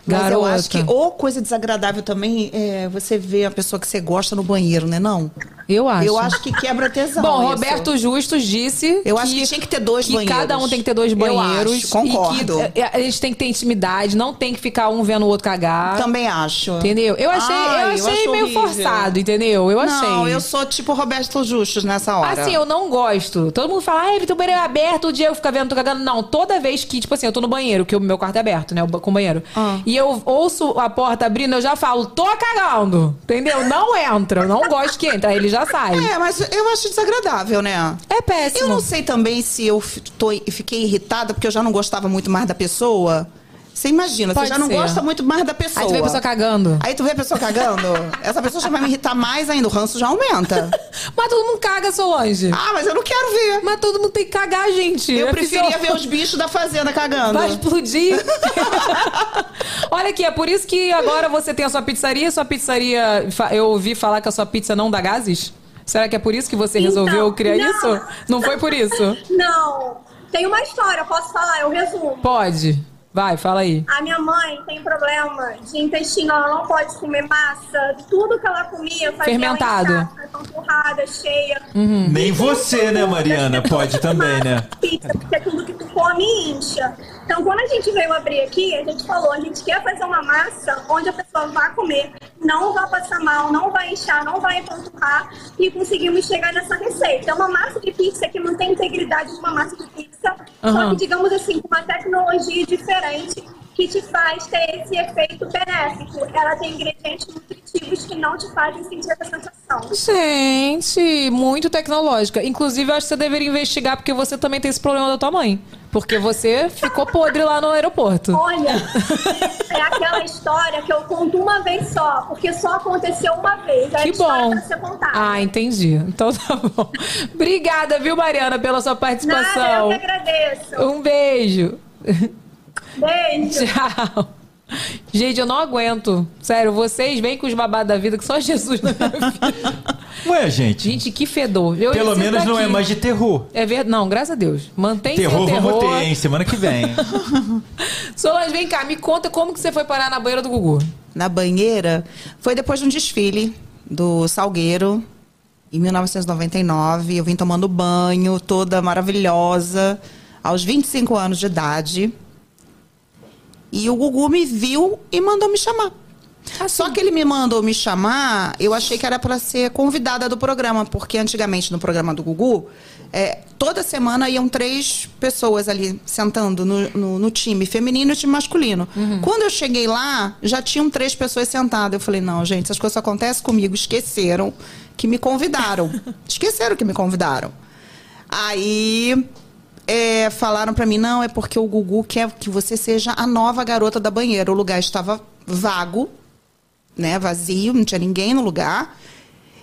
Mas eu acho que ou coisa desagradável também é você ver a pessoa que você gosta no banheiro, né? Não. Eu acho. Eu acho que quebra tesão. Bom, isso. Roberto Justus disse Eu acho que tinha que ter dois que banheiros. cada um tem que ter dois Eu banheiros. acho, concordo. E que é, eles têm que ter intimidade, não tem que ficar um vendo o outro cagar. Também acho. Entendeu? Eu achei, Ai, eu eu achei acho meio horrível. forçado, entendeu? Eu achei. Não, eu sou tipo Roberto Justus nessa hora. Assim, eu não gosto. Todo mundo fala, ai, teu banheiro é aberto, o Diego fica vendo, tô cagando. Não, toda vez que, tipo assim, eu tô no banheiro, que o meu quarto é aberto, né? Com o banheiro. Ah. E eu ouço a porta abrindo, eu já falo, tô cagando. Entendeu? Não entra. Não gosto que entre. Aí ele já sai. É, mas eu acho desagradável, né? É péssimo. Eu não sei também se eu tô, fiquei irritada porque eu já não gostava muito mais da pessoa. Você imagina, Pode você já não ser. gosta muito mais da pessoa. Aí tu vê a pessoa cagando. Aí tu vê a pessoa cagando, (laughs) essa pessoa já vai me irritar mais ainda, o ranço já aumenta. (laughs) Mas todo mundo caga, Solange. Ah, mas eu não quero ver. Mas todo mundo tem que cagar, gente. Eu É preferia fisio- ver os (laughs) bichos da fazenda cagando. Vai explodir. Olha aqui, é por isso que agora você tem a sua pizzaria. Sua pizzaria. Eu ouvi falar que a sua pizza não dá gases? Será que é por isso que você Então, resolveu criar não. isso? Não foi por isso? Não. Tem uma história, posso falar, eu resumo. Pode. Vai, fala aí. A minha mãe tem problema de intestino, ela não pode comer massa. Tudo que ela comia fazia Fermentado. ela inchar, empurrada, cheia. Nem você, né, Mariana? Pode também, né? Pizza, porque tudo que tu come incha. Então, quando a gente veio abrir aqui, a gente falou, a gente quer fazer uma massa onde a pessoa vai comer, não vai passar mal, não vai inchar, não vai empanturrar e conseguimos chegar nessa receita. É uma massa de pizza que não tem integridade de uma massa de pizza, só Aham. que, digamos assim, com uma tecnologia diferente que te faz ter esse efeito benéfico. Ela tem ingredientes nutritivos que não te fazem sentir essa sensação. Gente, muito tecnológica. Inclusive, eu acho que você deveria investigar, porque você também tem esse problema da tua mãe. Porque você ficou podre lá no aeroporto. Olha, (laughs) é aquela história que eu conto uma vez só, porque só aconteceu uma vez. É Que bom. pra. Ah, entendi. Então tá bom. Obrigada, viu, Mariana, pela sua Nada, eu participação. que agradeço. Um beijo. Beijo. Tchau. Gente, eu não aguento. Sério, vocês vêm com os babados da vida que só Jesus na minha vida. Ué, gente. Gente, que fedor. Eu Pelo menos sentar não é mais de terror. É verdade. Não, graças a Deus. Mantém Terror, terror. vamos ter, hein? Semana que vem. (laughs) Solange, vem cá, me conta como que você foi parar na banheira do Gugu. Na banheira, foi depois de um desfile do Salgueiro, em 1999. Eu vim tomando banho, toda maravilhosa, aos 25 anos de idade. E o Gugu me viu e mandou me chamar. Só que ele me mandou me chamar, eu achei que era para ser convidada do programa, porque antigamente no programa do Gugu, é, toda semana iam três pessoas ali sentando no, no- no time feminino e time masculino. Quando eu cheguei lá, já tinham três pessoas sentadas. Eu falei, não, gente, essas coisas só acontecem comigo. Esqueceram que me convidaram. (laughs) Esqueceram que me convidaram. Aí é, falaram pra mim, não, é porque o Gugu quer que você seja a nova garota da banheira. O lugar estava vago, né, vazio, não tinha ninguém no lugar.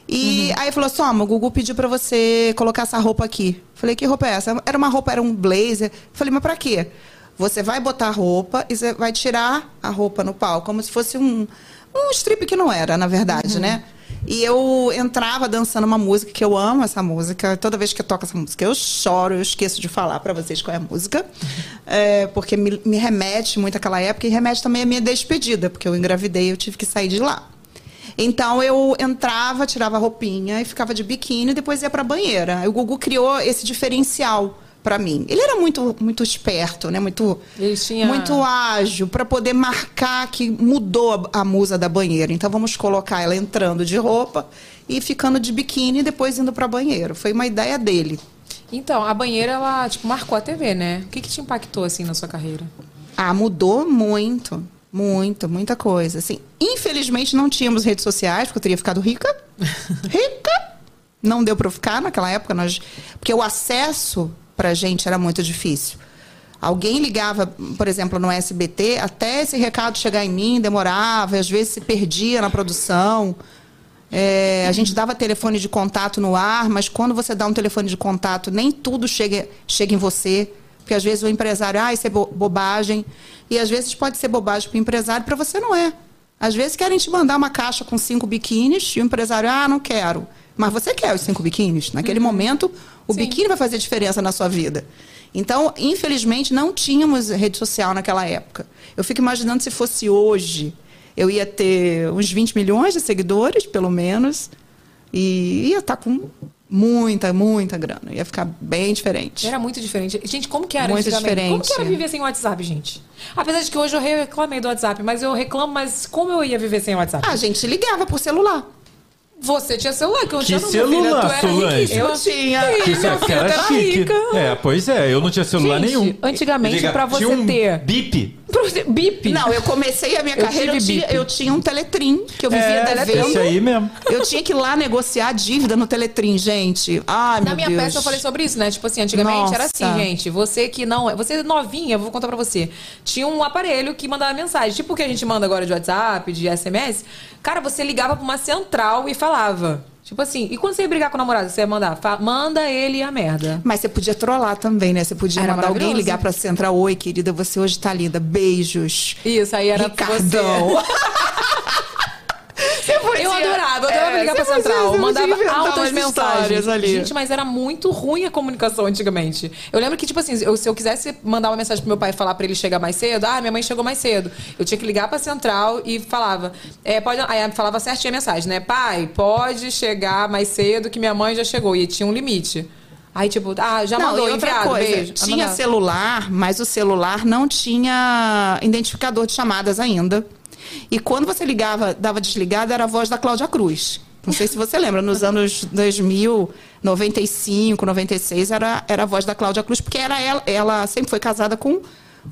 E aí falou assim, o Gugu pediu pra você colocar essa roupa aqui. Falei, que roupa é essa? Era uma roupa, era um blazer. Falei, mas pra quê? Você vai botar a roupa e você vai tirar a roupa no palco, como se fosse um, um strip que não era, na verdade, né? E eu entrava dançando uma música que eu amo essa música. Toda vez que eu toco essa música, eu choro, eu esqueço de falar pra vocês qual é a música. (laughs) É, porque me, me remete muito àquela época e remete também à minha despedida, porque eu engravidei e eu tive que sair de lá. Então eu entrava, tirava a roupinha e ficava de biquíni e depois ia pra banheira. O Gugu criou esse diferencial pra mim. Ele era muito muito esperto, né? Muito tinha- muito ágil pra poder marcar que mudou a, a musa da banheira. Então vamos colocar ela entrando de roupa e ficando de biquíni e depois indo pra banheiro. Foi uma ideia dele. Então, a banheira, ela, tipo, marcou a TV, né? O que que te impactou, assim, na sua carreira? Ah, mudou muito. Muito, muita coisa. Assim, infelizmente não tínhamos redes sociais, porque eu teria ficado rica. (laughs) rica! Não deu para eu ficar naquela época, nós, porque o acesso pra gente era muito difícil. Alguém ligava, por exemplo, no SBT, até esse recado chegar em mim demorava, às vezes se perdia na produção. É, a gente dava telefone de contato no ar, mas quando você dá um telefone de contato, nem tudo chega, chega em você. Porque às vezes o empresário, ah, isso é bo- bobagem. E às vezes pode ser bobagem para o empresário, para você não é. Às vezes querem te mandar uma caixa com cinco biquínis e o empresário, ah, não quero. Mas você quer os cinco biquínis. Naquele momento, o biquíni vai fazer diferença na sua vida. Então, infelizmente, não tínhamos rede social naquela época. Eu fico imaginando se fosse hoje, eu ia ter uns 20 milhões de seguidores, pelo menos, e ia estar com muita, muita grana. Ia ficar bem diferente. Era muito diferente. Gente, como que era Muito antigamente? Como diferente. que era viver sem WhatsApp, gente? Apesar de que hoje eu reclamei do WhatsApp, mas eu reclamo, mas como eu ia viver sem WhatsApp? Ah, a gente ligava por celular. Você tinha celular, que eu não Que tinha filha. celular, Tu era Solange? Eu tinha. Que isso meu é era chique. rica. É, pois é, eu não tinha celular Gente, nenhum. antigamente, Liga- pra você tinha um ter- Bip. Bip. Não, eu comecei a minha Eu carreira, eu tinha, eu tinha um Teletrim, que eu vivia É, devendo. esse aí mesmo. Eu tinha que ir lá negociar a dívida no Teletrim, gente. Ai, Na meu minha Deus. peça eu falei sobre isso, né? Tipo assim, antigamente era assim, Nossa. gente. Você que não é. Você é novinha, eu vou contar pra você. Tinha um aparelho que mandava mensagem. Tipo o que a gente manda agora de WhatsApp, de SMS. Cara, você ligava pra uma central e falava. Tipo assim, e quando você ia brigar com o namorado, você ia mandar? Manda ele a merda. Mas você podia trollar também, né? Você podia Era mandar alguém ligar pra central. Oi, querida, você hoje tá linda. Beijos. Isso, aí era Ricardão. você. (laughs) Eu podia- adorava, eu adorava é, ligar pra podia- central. você mandava altas mensagens. ali. Gente, mas era muito ruim a comunicação antigamente. Eu lembro que, tipo assim, eu- se eu quisesse mandar uma mensagem pro meu pai e falar pra ele chegar mais cedo, ah, minha mãe chegou mais cedo. Eu tinha que ligar pra central e falava, é, pode. Aí falava certinho a mensagem, né? Pai, pode chegar mais cedo que minha mãe já chegou. E tinha um limite. Aí, tipo, ah, já Não, mandou, outra enviado, coisa, beijo. Aí tinha celular, mas o celular não tinha identificador de chamadas ainda. E quando você ligava, dava desligado, era a voz da Cláudia Cruz. Não sei se você lembra, nos anos 2000, 95, 96, era, era a voz da Cláudia Cruz, porque era ela, ela sempre foi casada com,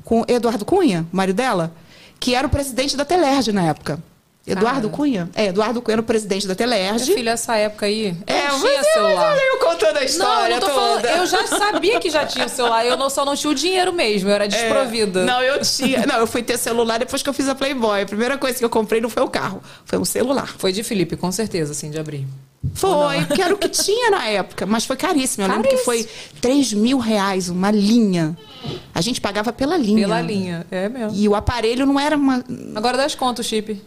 com Eduardo Cunha, o marido dela, que era o presidente da Telerge na época. Eduardo Cara. Cunha? É, Eduardo Cunha era o presidente da Telerge. filha, essa época aí, É, não tinha celular. eu contando a Não, história eu não toda. falando. Eu já sabia que já tinha celular. Eu não, só não tinha o dinheiro mesmo. Eu era desprovida. É, não, eu tinha. Não, eu fui ter celular depois que eu fiz a Playboy. A primeira coisa que eu comprei não foi o carro, foi um celular. Foi de Felipe, com certeza, assim, de abrir. Foi, que era o que (laughs) tinha na época, mas foi caríssimo. Eu lembro que Caríssimo. foi 3 mil reais uma linha. A gente pagava pela linha. Pela linha. É mesmo. E o aparelho não era uma. Agora das contas, chip.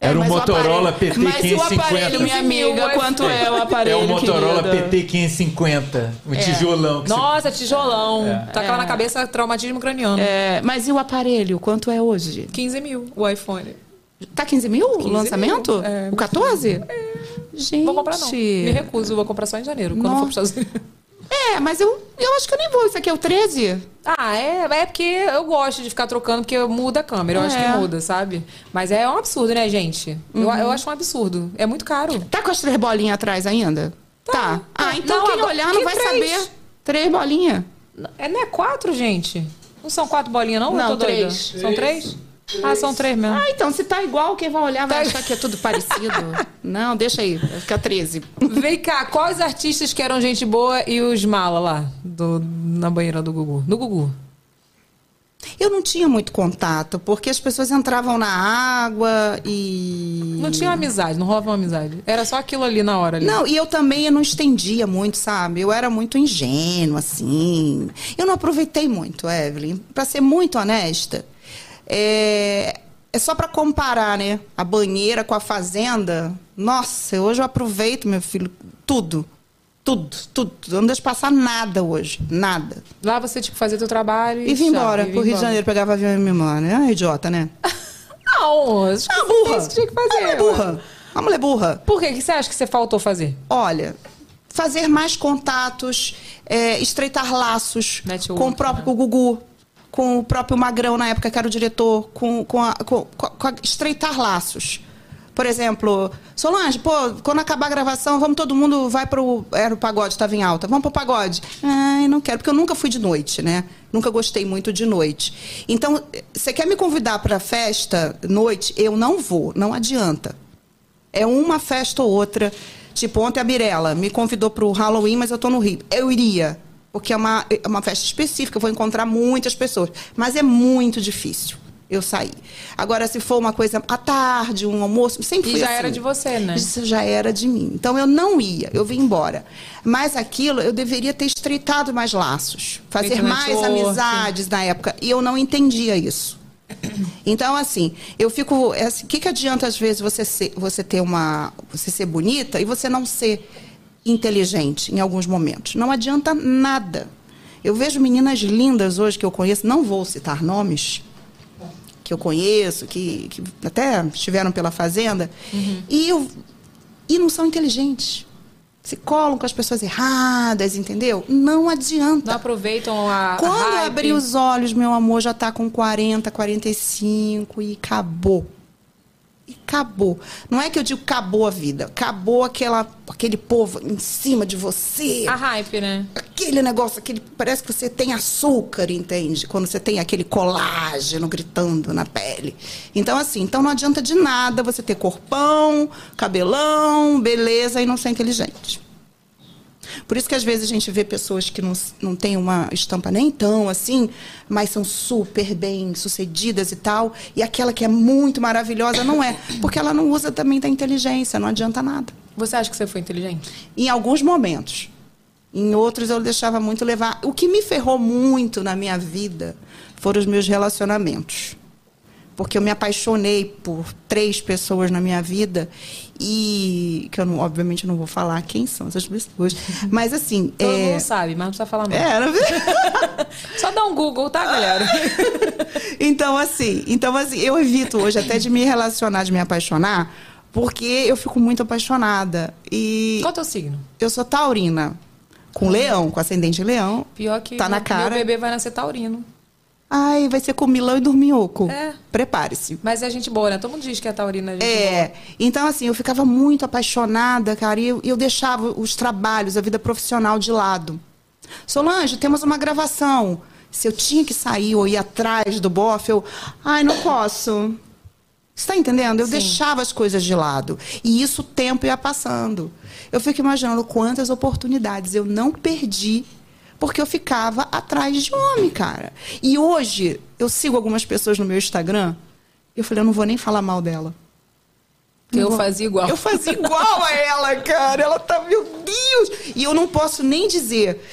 Era um mas o Motorola PT Mas e o 550. aparelho, minha amiga, quanto é o aparelho? É o Motorola querida? PT 550, um tijolão. que você- Nossa, tijolão. É. Tá com ela na cabeça traumatismo craniano. É, mas e o aparelho? Quanto é hoje? 15 mil o iPhone. Tá 15 mil o 15 lançamento? mil, é. O 14? Gente. Vou comprar não. Me recuso, vou comprar só em janeiro, quando Nossa. for pros Estados Unidos. É, mas eu, eu acho que eu nem vou. Isso aqui é o 13? Ah, é, é porque eu gosto de ficar trocando, porque muda a câmera. Eu acho que É. muda, sabe? Mas é um absurdo, né, gente? Eu, eu acho um absurdo. É muito caro. Tá com as três bolinhas atrás ainda? Tá. Ah, então Não, quem agora- olhar não que vai três? saber. Três bolinhas. É, não é quatro, gente? Não são quatro bolinhas, não? Eu Não, tô doida. três. São três? Ah, são três mesmo. Ah, então se tá igual, quem vai olhar vai achar que é tudo parecido. (laughs) Não, deixa aí. Vai ficar 13. Vem cá, quais artistas que eram gente boa e os mala lá do, na banheira do Gugu? Do Gugu. Eu não tinha muito contato, porque as pessoas entravam na água e. Não tinha amizade, não rolava amizade. Era só aquilo ali na hora. Ali. Não, e eu também eu não estendia muito, sabe? Eu era muito ingênua, assim. Eu não aproveitei muito, Evelyn. Pra ser muito honesta, é, é só pra comparar, né? A banheira com a fazenda. Nossa, hoje eu aproveito, meu filho, tudo. Tudo, tudo. Eu não deixo passar nada hoje. Nada. Lá você, tipo, fazia teu trabalho e. E vim embora pro Rio de. Janeiro, pegava avião e me embora. Ah, idiota, né? (laughs) Não, acho que Ah, você burra. fez o que tinha que fazer. Uma mulher burra. Uma mulher burra. Por quê? O que você acha que você faltou fazer? Olha, fazer mais contatos, é, estreitar laços Network, com o próprio Gugu, com o próprio Magrão, na época que era o diretor, com, com, a- com- com a- estreitar laços. Por exemplo, Solange, pô, quando acabar a gravação, vamos todo mundo, vai pro. Era o pagode, estava em alta. Vamos pro pagode. Ai, não quero, porque eu nunca fui de noite, né? Nunca gostei muito de noite. Então, você quer me convidar para festa, noite, eu não vou, não adianta. É uma festa ou outra. Tipo, ontem a Mirella me convidou para o Halloween, mas eu estou no Rio. Eu iria, porque é uma, é uma festa específica, eu vou encontrar muitas pessoas. Mas é muito difícil eu sair. Agora, se for uma coisa à tarde, um almoço, sempre E fui já assim. era de você, né? Isso já era de mim. Então eu não ia, eu vim embora. Mas aquilo eu deveria ter estreitado mais laços, fazer mais network. amizades na época. E eu não entendia isso. (clears throat) Então, assim, eu fico. é assim, O que, que adianta, às vezes, você, ser, você ter uma. você ser bonita e você não ser inteligente em alguns momentos? Não adianta nada. Eu vejo meninas lindas hoje que eu conheço, não vou citar nomes, que eu conheço, que, que até estiveram pela fazenda, e, eu, e não são inteligentes. Se colam com as pessoas erradas, entendeu? Não adianta. Não aproveitam a. Quando a eu hype. abrir os olhos, meu amor já tá com 40, 45 e acabou. E acabou. Não é que eu digo acabou a vida, acabou aquela, aquele povo em cima de você. A hype, né? Aquele negócio, aquele, parece que você tem açúcar, entende? Quando você tem aquele colágeno gritando na pele. Então, assim, então não adianta de nada você ter corpão, cabelão, beleza e não ser inteligente. Por isso que às vezes a gente vê pessoas que não, não têm uma estampa nem tão assim, mas são super bem sucedidas e tal, e aquela que é muito maravilhosa não é, porque ela não usa também da inteligência, não adianta nada. Você acha que você foi inteligente? Em alguns momentos. Em outros eu deixava muito levar. O que me ferrou muito na minha vida foram os meus relacionamentos. Porque eu me apaixonei por três pessoas na minha vida e que eu não, obviamente não vou falar quem são essas pessoas, (laughs) mas assim, Todo é, mundo sabe, mas não precisa falar mais. é, não- (laughs) Só dá um Google, tá, galera? (laughs) então assim, então assim, eu evito hoje até de me relacionar, de me apaixonar, porque eu fico muito apaixonada e Qual é o teu signo? eu sou taurina, com leão, com ascendente leão. Pior que Tá na cara. meu bebê vai nascer taurino. Ai, vai ser com milão e dorminhoco. É. Prepare-se. Mas é gente boa, né? Todo mundo diz que é taurina. Gente É, então assim, eu ficava muito apaixonada, cara, e eu, eu deixava os trabalhos, a vida profissional de lado. Solange, temos uma gravação. Se eu tinha que sair ou ir atrás do bofe, eu. Ai, não posso. Você tá entendendo? Eu deixava as coisas de lado. E isso o tempo ia passando. Eu fico imaginando quantas oportunidades eu não perdi porque eu ficava atrás de homem, cara. E hoje, eu sigo algumas pessoas no meu Instagram. Eu falei, eu não vou nem falar mal dela. Eu vou- fazia igual. Eu fazia igual a ela, cara. Ela tá, meu Deus! E eu não posso nem dizer.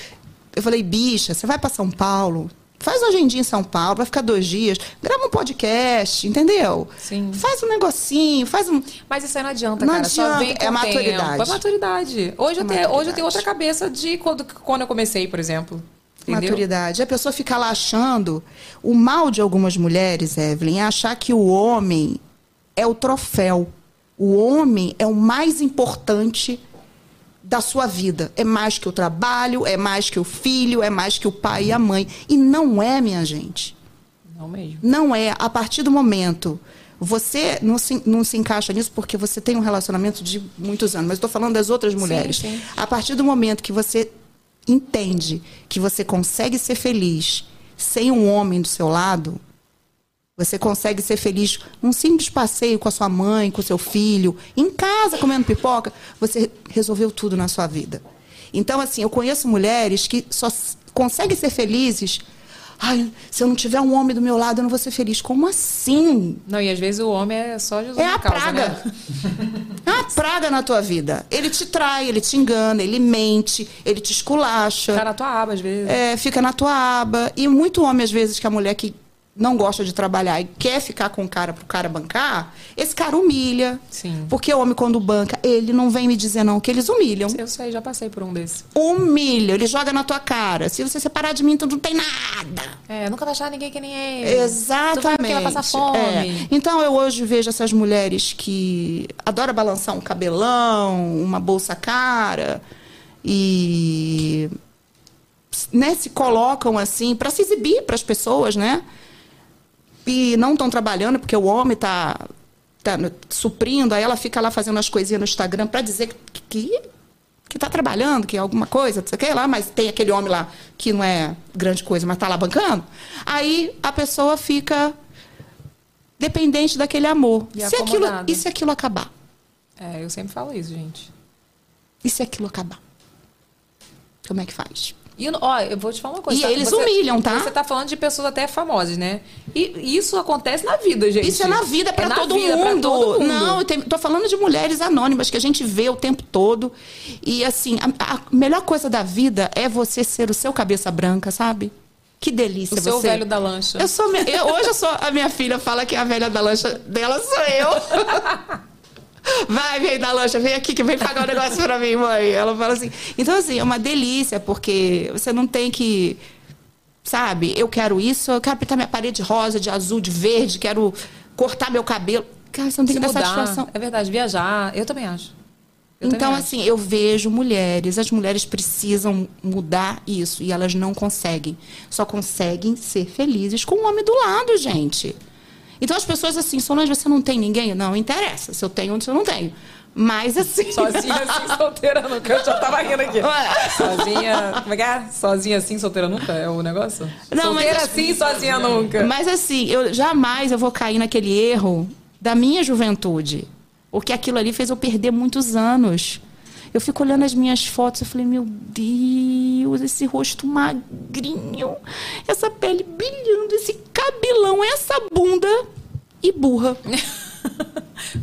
Eu falei, bicha, você vai pra São Paulo? Faz uma agendinha em São Paulo, vai ficar dois dias. Grava um podcast, entendeu? Sim. Faz um negocinho, faz um. Mas isso aí não adianta, Não cara. Só adianta, vem com é maturidade. Tempo. É maturidade. Hoje, É eu tenho, hoje eu tenho outra cabeça de quando, quando eu comecei, por exemplo. Entendeu? Maturidade. A pessoa fica lá achando. O mal de algumas mulheres, Evelyn, é achar que o homem é o troféu. O homem é o mais importante da sua vida. É mais que o trabalho, é mais que o filho, é mais que o pai e a mãe. E não é, minha gente. Não mesmo. Não é. A partir do momento. Você não se, não se encaixa nisso porque você tem um relacionamento de muitos anos, mas estou falando das outras mulheres. sim. A partir do momento que você entende que você consegue ser feliz sem um homem do seu lado, você consegue ser feliz num simples passeio com a sua mãe, com o seu filho, em casa comendo pipoca, você resolveu tudo na sua vida. Então, assim, eu conheço mulheres que só conseguem ser felizes. Ai, se eu não tiver um homem do meu lado, eu não vou ser feliz. Como assim? Não, e às vezes o homem é só Jesus É a causa, praga. né? É uma praga na tua vida. Ele te trai, ele te engana, ele mente, ele te esculacha. Tá na tua aba, às vezes. É, fica na tua aba. E muito homem, às vezes, que a mulher que não gosta de trabalhar e quer ficar com o cara pro cara bancar, esse cara humilha. Sim. Porque o homem, quando banca, ele não vem me dizer não, que eles humilham. Eu sei, já passei por um desses. Humilha, ele joga na tua cara. Se você separar de mim, tu não tem nada. É, nunca vai achar ninguém que nem ele. Exatamente. Tu vai porque vai passar fome. É. Então eu hoje vejo essas mulheres que adoram balançar um cabelão, uma bolsa cara e né, se colocam assim para se exibir para as pessoas, né? E não estão trabalhando porque o homem está tá suprindo, aí ela fica lá fazendo as coisinhas no Instagram para dizer que, que que tá trabalhando, que é alguma coisa, não sei o que lá, mas tem aquele homem lá que não é grande coisa, mas tá lá bancando. Aí a pessoa fica dependente daquele amor. E se aquilo, e se aquilo acabar? É, eu sempre falo isso, gente. E se aquilo acabar? Como é que faz? E, ó, eu vou te falar uma coisa. E tá? eles humilham, tá? Você tá falando de pessoas até famosas, né? E isso acontece na vida, gente. Isso é na vida, pra, na todo, vida, pra mundo. todo mundo. Não, eu tenho- tô falando de mulheres anônimas que a gente vê o tempo todo. E assim, a, a melhor coisa da vida é você ser o seu cabeça branca, sabe? Que delícia O seu você. velho da lancha. Eu sou, eu- hoje eu sou a minha filha fala que a velha da lancha dela sou eu. (laughs) Vai, vem da lancha, vem aqui que vem pagar o negócio pra mim, mãe. Ela fala assim. Então, assim, é uma delícia, porque você não tem que. Sabe, eu quero isso, eu quero pintar minha parede rosa, de azul, de verde, quero cortar meu cabelo. Cara, você não tem Se que dar mudar, satisfação. É verdade, viajar. Eu também acho. Eu Então, também acho. assim, eu vejo mulheres, as mulheres precisam mudar isso e elas não conseguem. Só conseguem ser felizes com o homem do lado, gente. Então as pessoas assim, Solange, você não tem ninguém? Não interessa se eu tenho ou se eu não tenho. Mas assim. (laughs) Sozinha assim, solteira nunca. Eu já tava rindo aqui. Sozinha. Como é que é? Sozinha assim, solteira nunca? É o negócio? Não, mas solteira acho- assim, sozinha nunca. Mas assim, eu jamais eu vou cair naquele erro da minha juventude. Porque aquilo ali fez eu perder muitos anos. Eu fico olhando as minhas fotos e falei, meu Deus, esse rosto magrinho, essa pele brilhando, esse cabelão, essa bunda e burra. (laughs)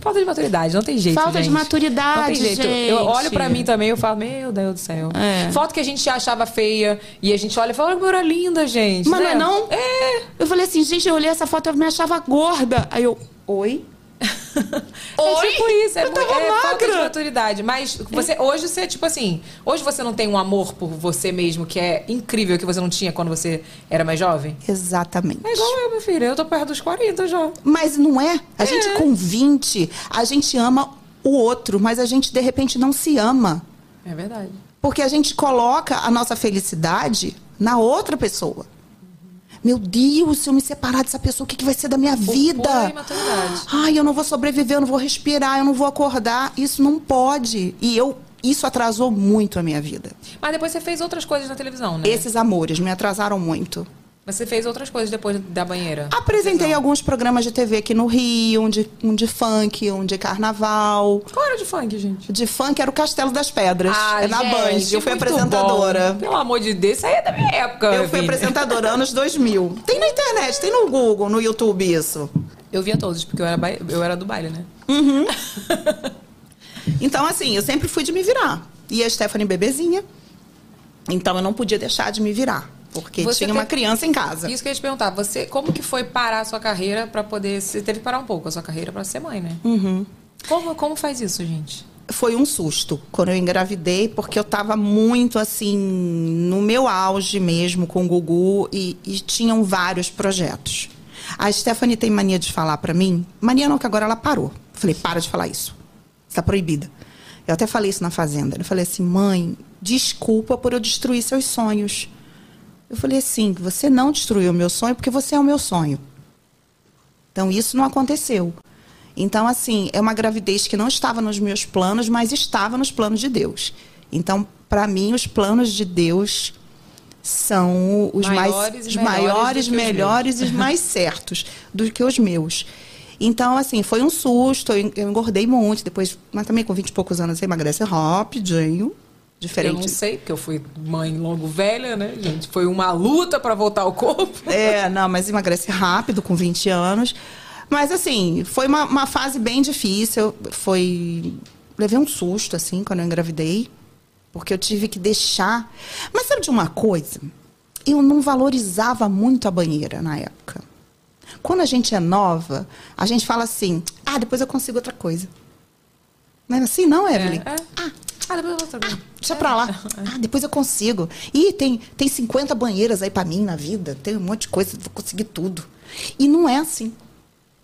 Falta de maturidade, não tem jeito. Falta de gente. maturidade, Não tem jeito. Eu gente. olho pra mim também e falo, meu Deus do céu. É. Foto que a gente achava feia e a gente olha e fala, olha como eu era linda, gente. Mas não né? é não? É. Eu falei assim, gente, eu olhei essa foto e eu me achava gorda. Aí eu, oi? É tipo isso, é, Eu tava é falta de maturidade. Mas você, hoje você, tipo assim, hoje você não tem um amor por você mesmo que é incrível que você não tinha quando você era mais jovem? Exatamente. É igual eu, meu filho. Eu tô perto dos 40 já. Mas não é? A gente com 20, a gente ama o outro, mas a gente de repente não se ama. É verdade. Porque a gente coloca a nossa felicidade na outra pessoa. Meu Deus, se eu me separar dessa pessoa, o que, que vai ser da minha vida? Ai, eu não vou sobreviver, eu não vou respirar, eu não vou acordar. Isso não pode. E eu, isso atrasou muito a minha vida. Mas depois você fez outras coisas na televisão, né? Esses amores me atrasaram muito. Você fez outras coisas depois da banheira. Apresentei alguns programas de TV aqui no Rio, um de, um de funk, um de carnaval. Qual era de funk, gente? De funk era o Castelo das Pedras. Ah, é na gente, Band. Eu fui apresentadora. bom. Pelo amor de Deus, isso aí é da minha época. Eu fui filha. apresentadora anos (laughs) 2000. Tem na internet, tem no Google, no YouTube isso. Eu via todos, porque eu era, ba- eu era do baile, né? (laughs) Então, assim, eu sempre fui de me virar. E a Stephanie bebezinha. Então eu não podia deixar de me virar. Porque Você tinha uma teve- criança em casa. Isso que eu ia te perguntar. Você, como que foi parar a sua carreira pra poder... Você teve que parar um pouco a sua carreira pra ser mãe, né? Uhum. Como, como faz isso, gente? Foi um susto quando eu engravidei, porque eu tava muito assim, no meu auge mesmo com o Gugu e, e tinham vários projetos. A Stephanie tem mania de falar pra mim, mania não, que agora ela parou. Falei, para de falar isso. Está proibida. Eu até falei isso na fazenda. Eu falei assim, mãe, desculpa por eu destruir seus sonhos. Eu falei assim, você não destruiu o meu sonho porque você é o meu sonho. Então isso não aconteceu. Então, assim, é uma gravidez que não estava nos meus planos, mas estava nos planos de Deus. Então, para mim, os planos de Deus são os Maiores mais os melhores maiores, os melhores e os mais certos do que os meus. Então, assim, foi um susto, eu eu engordei muito, depois, mas também com 20 e poucos anos você emagrece rapidinho, diferente. Eu não sei, porque eu fui mãe logo velha, né, gente? Foi uma luta pra voltar ao corpo. (laughs) É, não, mas emagrece rápido com 20 anos. Mas assim, foi uma, uma fase bem difícil. Foi. Levei um susto, assim, quando eu engravidei. Porque eu tive que deixar. Mas sabe de uma coisa? Eu não valorizava muito a banheira na época. Quando a gente é nova, a gente fala assim: ah, depois eu consigo outra coisa. Não é assim, não, Evelyn? É. Ah, Ah, depois eu vou Deixa pra lá. Ah, depois eu consigo. Ih, tem, tem 50 banheiras aí pra mim na vida. Tem um monte de coisa, vou conseguir tudo. E não é assim.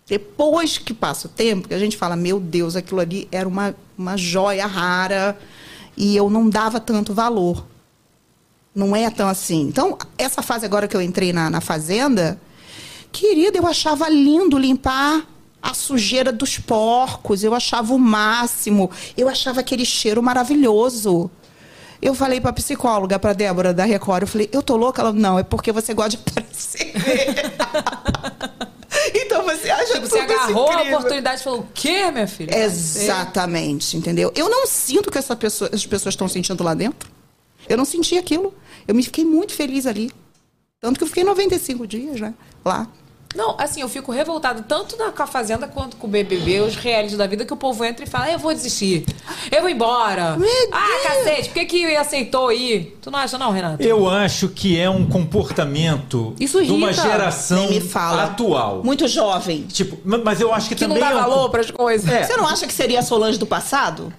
Depois que passa o tempo, que a gente fala, meu Deus, aquilo ali era uma, uma joia rara e eu não dava tanto valor. Não é tão assim. Então, essa fase agora que eu entrei na, na fazenda, querida, eu achava lindo limpar a sujeira dos porcos. Eu achava o máximo. Eu achava aquele cheiro maravilhoso. Eu falei pra psicóloga, pra Débora da Record, eu falei, eu tô louca? Ela, não, é porque você gosta de aparecer. (laughs) então você acha Tipo, você agarrou a oportunidade e falou, o quê, minha filha? Exatamente, entendeu? Eu não sinto que essa pessoa, as pessoas estão sentindo lá dentro. Eu não senti aquilo. Eu me fiquei muito feliz ali. Tanto que eu fiquei 95 dias, né? Lá. Não, assim, eu fico revoltada tanto na, com a Fazenda quanto com o BBB, os realities da vida, que o povo entra e fala, eu vou desistir, eu vou embora. Meu ah, Deus! cacete, por que que aceitou ir? Tu não acha não, Renato? Eu acho que é um comportamento Isso de uma geração Nem me fala. atual. Muito jovem. Tipo, ma- mas eu acho que, Que não também dá é um- valor pras coisas. É. Você não acha que seria a Solange do passado?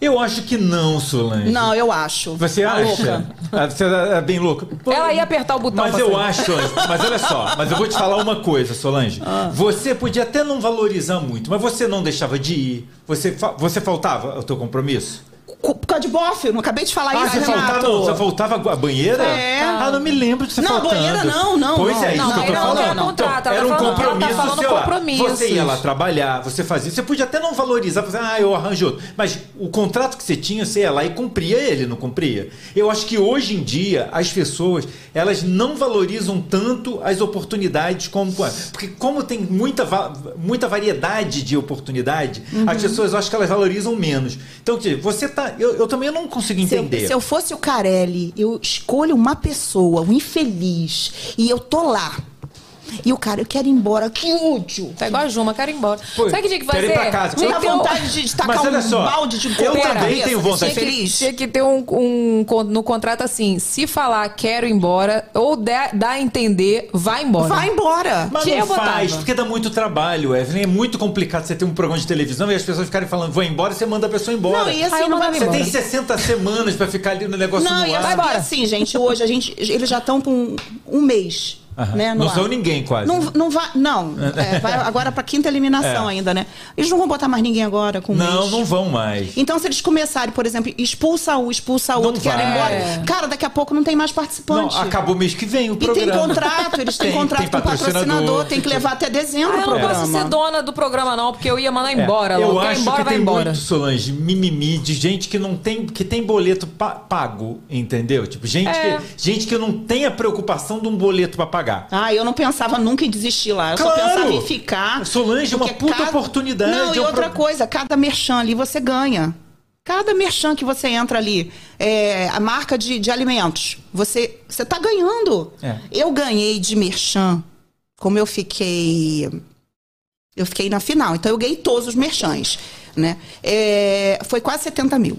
Eu acho que não, Solange. Não, eu acho. Você Tá acha? louca. Ah, Você é bem louca. Pô, Ela ia apertar o botão Mas eu sair. acho, mas olha só, mas eu vou te falar uma coisa, Solange. Ah. Você podia até não valorizar muito, mas você não deixava de ir. Você, você faltava ao teu compromisso? Por causa de bofe, eu não acabei de falar Ah, isso, você Renato. faltava, não, você faltava a banheira? É. Ah, não me lembro de você Não, faltando. banheira não, não, Pois não. é, isso Não, que eu tô não, falando. não, não. Contrato, ela era um tá falando- ela tá compromisso, lá. compromissos. Você ia lá trabalhar, você fazia. Você podia até não valorizar, você, ah, eu arranjo outro. Mas o contrato que você tinha, você ia lá e cumpria ele, não cumpria? Eu acho que hoje em dia as pessoas, elas não valorizam tanto as oportunidades como. Porque como tem muita, muita variedade de oportunidade, Uhum. as pessoas eu acho que elas valorizam menos. Então, quer dizer, você tá. Eu, eu também não consigo Se eu, entender. se eu fosse o Carelli, eu escolho uma pessoa, um infeliz, e eu tô lá. E o cara, eu quero ir embora, que útil. Tá igual a Juma, quero ir embora. Pô, Sabe o que tinha que fazer? quero ir pra casa. Tinha que ter vontade de tacar um só, balde de eu também tenho de vontade. ser feliz. Tinha que ter um, um no contrato assim, se falar quero ir embora, ou dá a entender, vai embora. Vai embora. Mas Que não faz, porque dá muito trabalho, Evelyn. É muito complicado você ter um programa de televisão e as pessoas ficarem falando, vou embora, você manda a pessoa embora. Não, e assim, Ah, não vai Você embora. tem 60 semanas pra ficar ali no negócio Não, no e ar. assim, assim, gente, hoje a gente, eles já estão com um mês. Né, no Não ar. sou ninguém, quase. Não, não vai. Não. (laughs) é, vai agora pra quinta eliminação É. ainda, né? Eles não vão botar mais ninguém agora com Não, mês. não vão mais. Então, se eles começarem, por exemplo, expulsa um, expulsa Não outro, querem embora. É. Cara, daqui a pouco não tem mais Não, participante. acabou mês que vem o E tem programa. contrato, eles (laughs) têm Tem- contrato tem com o patrocinador, tem que levar até dezembro Ah, o eu não programa. posso ser dona do programa, não, porque eu ia mandar É, embora. eu. Quer ir acho embora, que vai tem embora. muito, Solange, mimimi de gente que não tem, que tem boleto pa- pago, entendeu? Tipo, gente, É. que, gente que não tem a preocupação de um boleto pra pagar. Ah, eu não pensava nunca em desistir lá. Eu só Claro! pensava em ficar. Solange, uma puta oportunidade, Não, e é um outra pro- coisa, cada merchan ali você ganha. Cada merchan que você entra ali, é, a marca de, de alimentos, você, você tá ganhando. É. Eu ganhei de merchan, como eu fiquei. Eu fiquei na final, então eu ganhei todos os merchans. Né? É, foi quase 70 mil.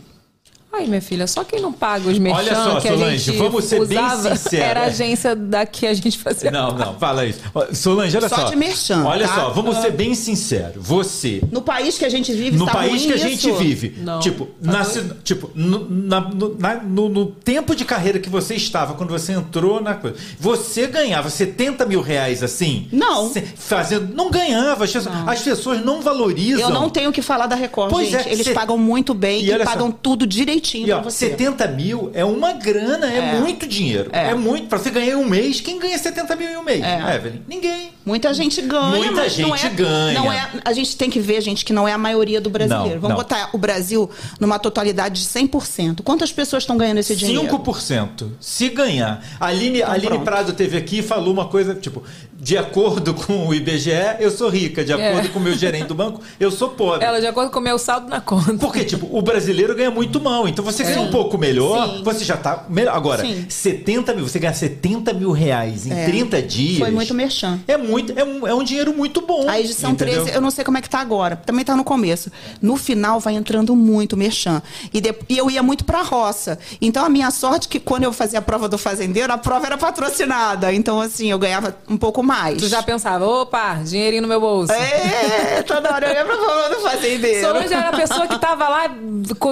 Ai, minha filha, só quem não paga os merchan Olha só, que a Solange, gente vamos ser bem sincera. era a agência da que a gente fazia. Não, não, fala isso. Solange, olha Só só. de merchan, Olha tá? só, vamos Ah. ser bem sinceros. Você, No país que a gente vive, no tá país que a isso? gente vive, Não. tipo, na ci- tipo no, na- no- na- no- no tempo de carreira que você estava, quando você entrou na coisa, você ganhava 70 mil reais assim? Não. Fazendo, não ganhava. As pessoas, as pessoas não valorizam. Eu não tenho o que falar da Record, Pois gente. é, Eles cê- pagam muito bem E e, olha só. pagam tudo direitinho Pra você. 70 mil é uma grana, é, É. muito dinheiro. É. É. muito. Pra você ganhar em um mês, quem ganha 70 mil em um mês? É. Evelyn? Ninguém. Muita gente ganha, Muita mas não gente é, ganha. Não é, a gente tem que ver, gente, que não é a maioria do brasileiro. Não, Vamos não. botar o Brasil numa totalidade de 100%. Quantas pessoas estão ganhando esse dinheiro? 5%. Se ganhar. A Aline, a Aline. Prado teve aqui e falou uma coisa, tipo, de acordo com o IBGE, eu sou rica. De É. acordo com o meu gerente do banco, eu sou pobre. Ela, de acordo com o meu saldo na conta. Porque, tipo, o brasileiro ganha muito mal. Então você ganha um pouco melhor, Sim. você já tá melhor. Agora, Sim. 70 mil, você ganhar 70 mil reais em É. 30 dias. Foi muito merchan. É muito, é um, é um dinheiro muito bom. A edição entendeu? 13, eu não sei como é que tá agora. Também tá no começo. No final vai entrando muito merchan. E, de- e eu ia muito pra roça. Então a minha sorte é que quando eu fazia a prova do fazendeiro, a prova era patrocinada. Então, assim, eu ganhava um pouco mais. Tu já pensava, opa, dinheirinho no meu bolso. É, toda hora eu ia pra prova do fazendeiro. Solange era a pessoa que tava lá,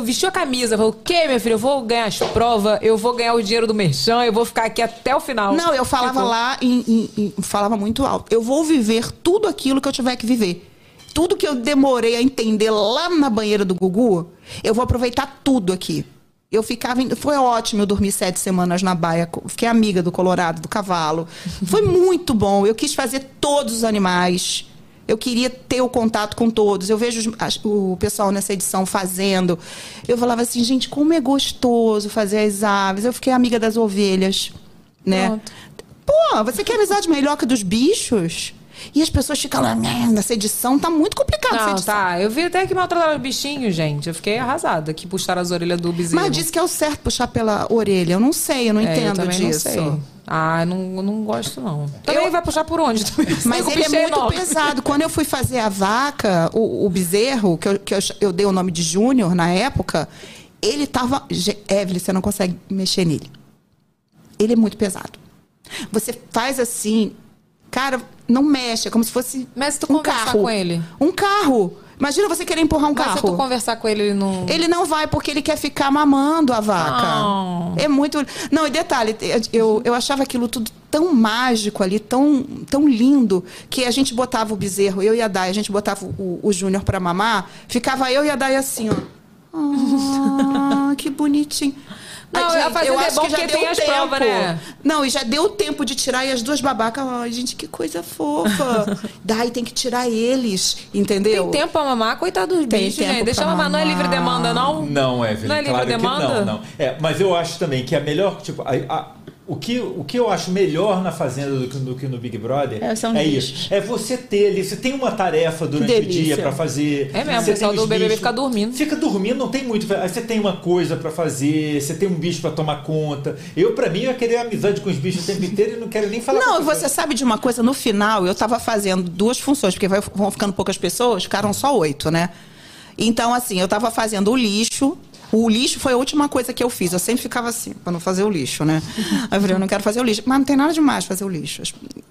vestiu a camisa, falou, o quê, minha filha? Eu vou ganhar as provas, eu vou ganhar o dinheiro do merchan, eu vou ficar aqui até o final. Não, eu falava Ficou. lá, em, em- em- falava muito alto. Eu vou viver tudo aquilo que eu tiver que viver. Tudo que eu demorei a entender lá na banheira do Gugu, eu vou aproveitar tudo aqui. Eu ficava. Foi ótimo eu dormir sete semanas na baia. Fiquei amiga do Colorado, do cavalo. Foi (laughs) muito bom. Eu quis fazer todos os animais. Eu queria ter o contato com todos. Eu vejo as- o pessoal nessa edição fazendo. Eu falava assim, gente, como é gostoso fazer as aves. Eu fiquei amiga das ovelhas, né? Pronto. Pô, você quer amizade melhor que dos bichos? E as pessoas ficam lá, "Né, nessa edição tá muito complicado essa Não, tá. Eu vi até que maltrataram os bichinhos, gente. Eu fiquei arrasada que puxaram as orelhas do bezerro. Mas disse que é o certo puxar pela orelha. Eu não sei, eu não É, eu entendo também disso. Não sei. Ah, eu não, eu não gosto, não. Também Eu- vai puxar por onde? (laughs) Mas ele é muito enorme. pesado. Quando eu fui fazer a vaca, o, o bezerro, que, eu, que eu, eu dei o nome de Júnior na época, ele tava. Evelyn, você não consegue mexer nele. Ele é muito pesado. Você faz assim, cara, não mexe, é como se fosse Mas se tu um conversar carro. com ele? Um carro. Imagina você querer empurrar um Mas se carro. tu conversar com ele, ele não... Ele não vai porque ele quer ficar mamando a vaca. Ah. É muito. Não, e detalhe, eu, eu achava aquilo tudo tão mágico ali, tão, tão lindo, que a gente botava o bezerro, eu e a Dai, a gente botava o, o Júnior pra mamar, ficava eu e a Dai assim, ó. (laughs) Ah, que bonitinho. Não, a fazenda é acho bom que já porque deu tem as provas, né? Não, e já deu tempo de tirar e as duas babacas, ai, gente, que coisa fofa. (laughs) Dai, tem que tirar eles, entendeu? Tem tempo pra mamar, coitado dos Tem bichos, gente. Deixa pra mamar. Não é livre mamar. demanda, não? Não, Evelyn, Não é livre claro demanda? que não, não. É, mas eu acho também que a melhor, tipo, a, a- o que, o que eu acho melhor na Fazenda do que, do que no Big Brother É, é isso. É você ter ali, você tem uma tarefa durante o dia pra fazer. É mesmo, o pessoal do BBB fica dormindo. Fica dormindo, não tem muito. Aí você tem uma coisa pra fazer, você tem um bicho pra tomar conta. Eu, pra mim, eu ia querer amizade com os bichos o tempo inteiro e não quero nem falar Não, você sabe de uma coisa? No final, eu tava fazendo duas funções, porque vai- vão ficando poucas pessoas, ficaram só oito, né? Então, assim, eu tava fazendo o lixo. O lixo foi a última coisa que eu fiz. Eu sempre ficava assim, pra não fazer o lixo, né? (laughs) Aí eu falei, eu não quero fazer o lixo. Mas não tem nada demais fazer o lixo.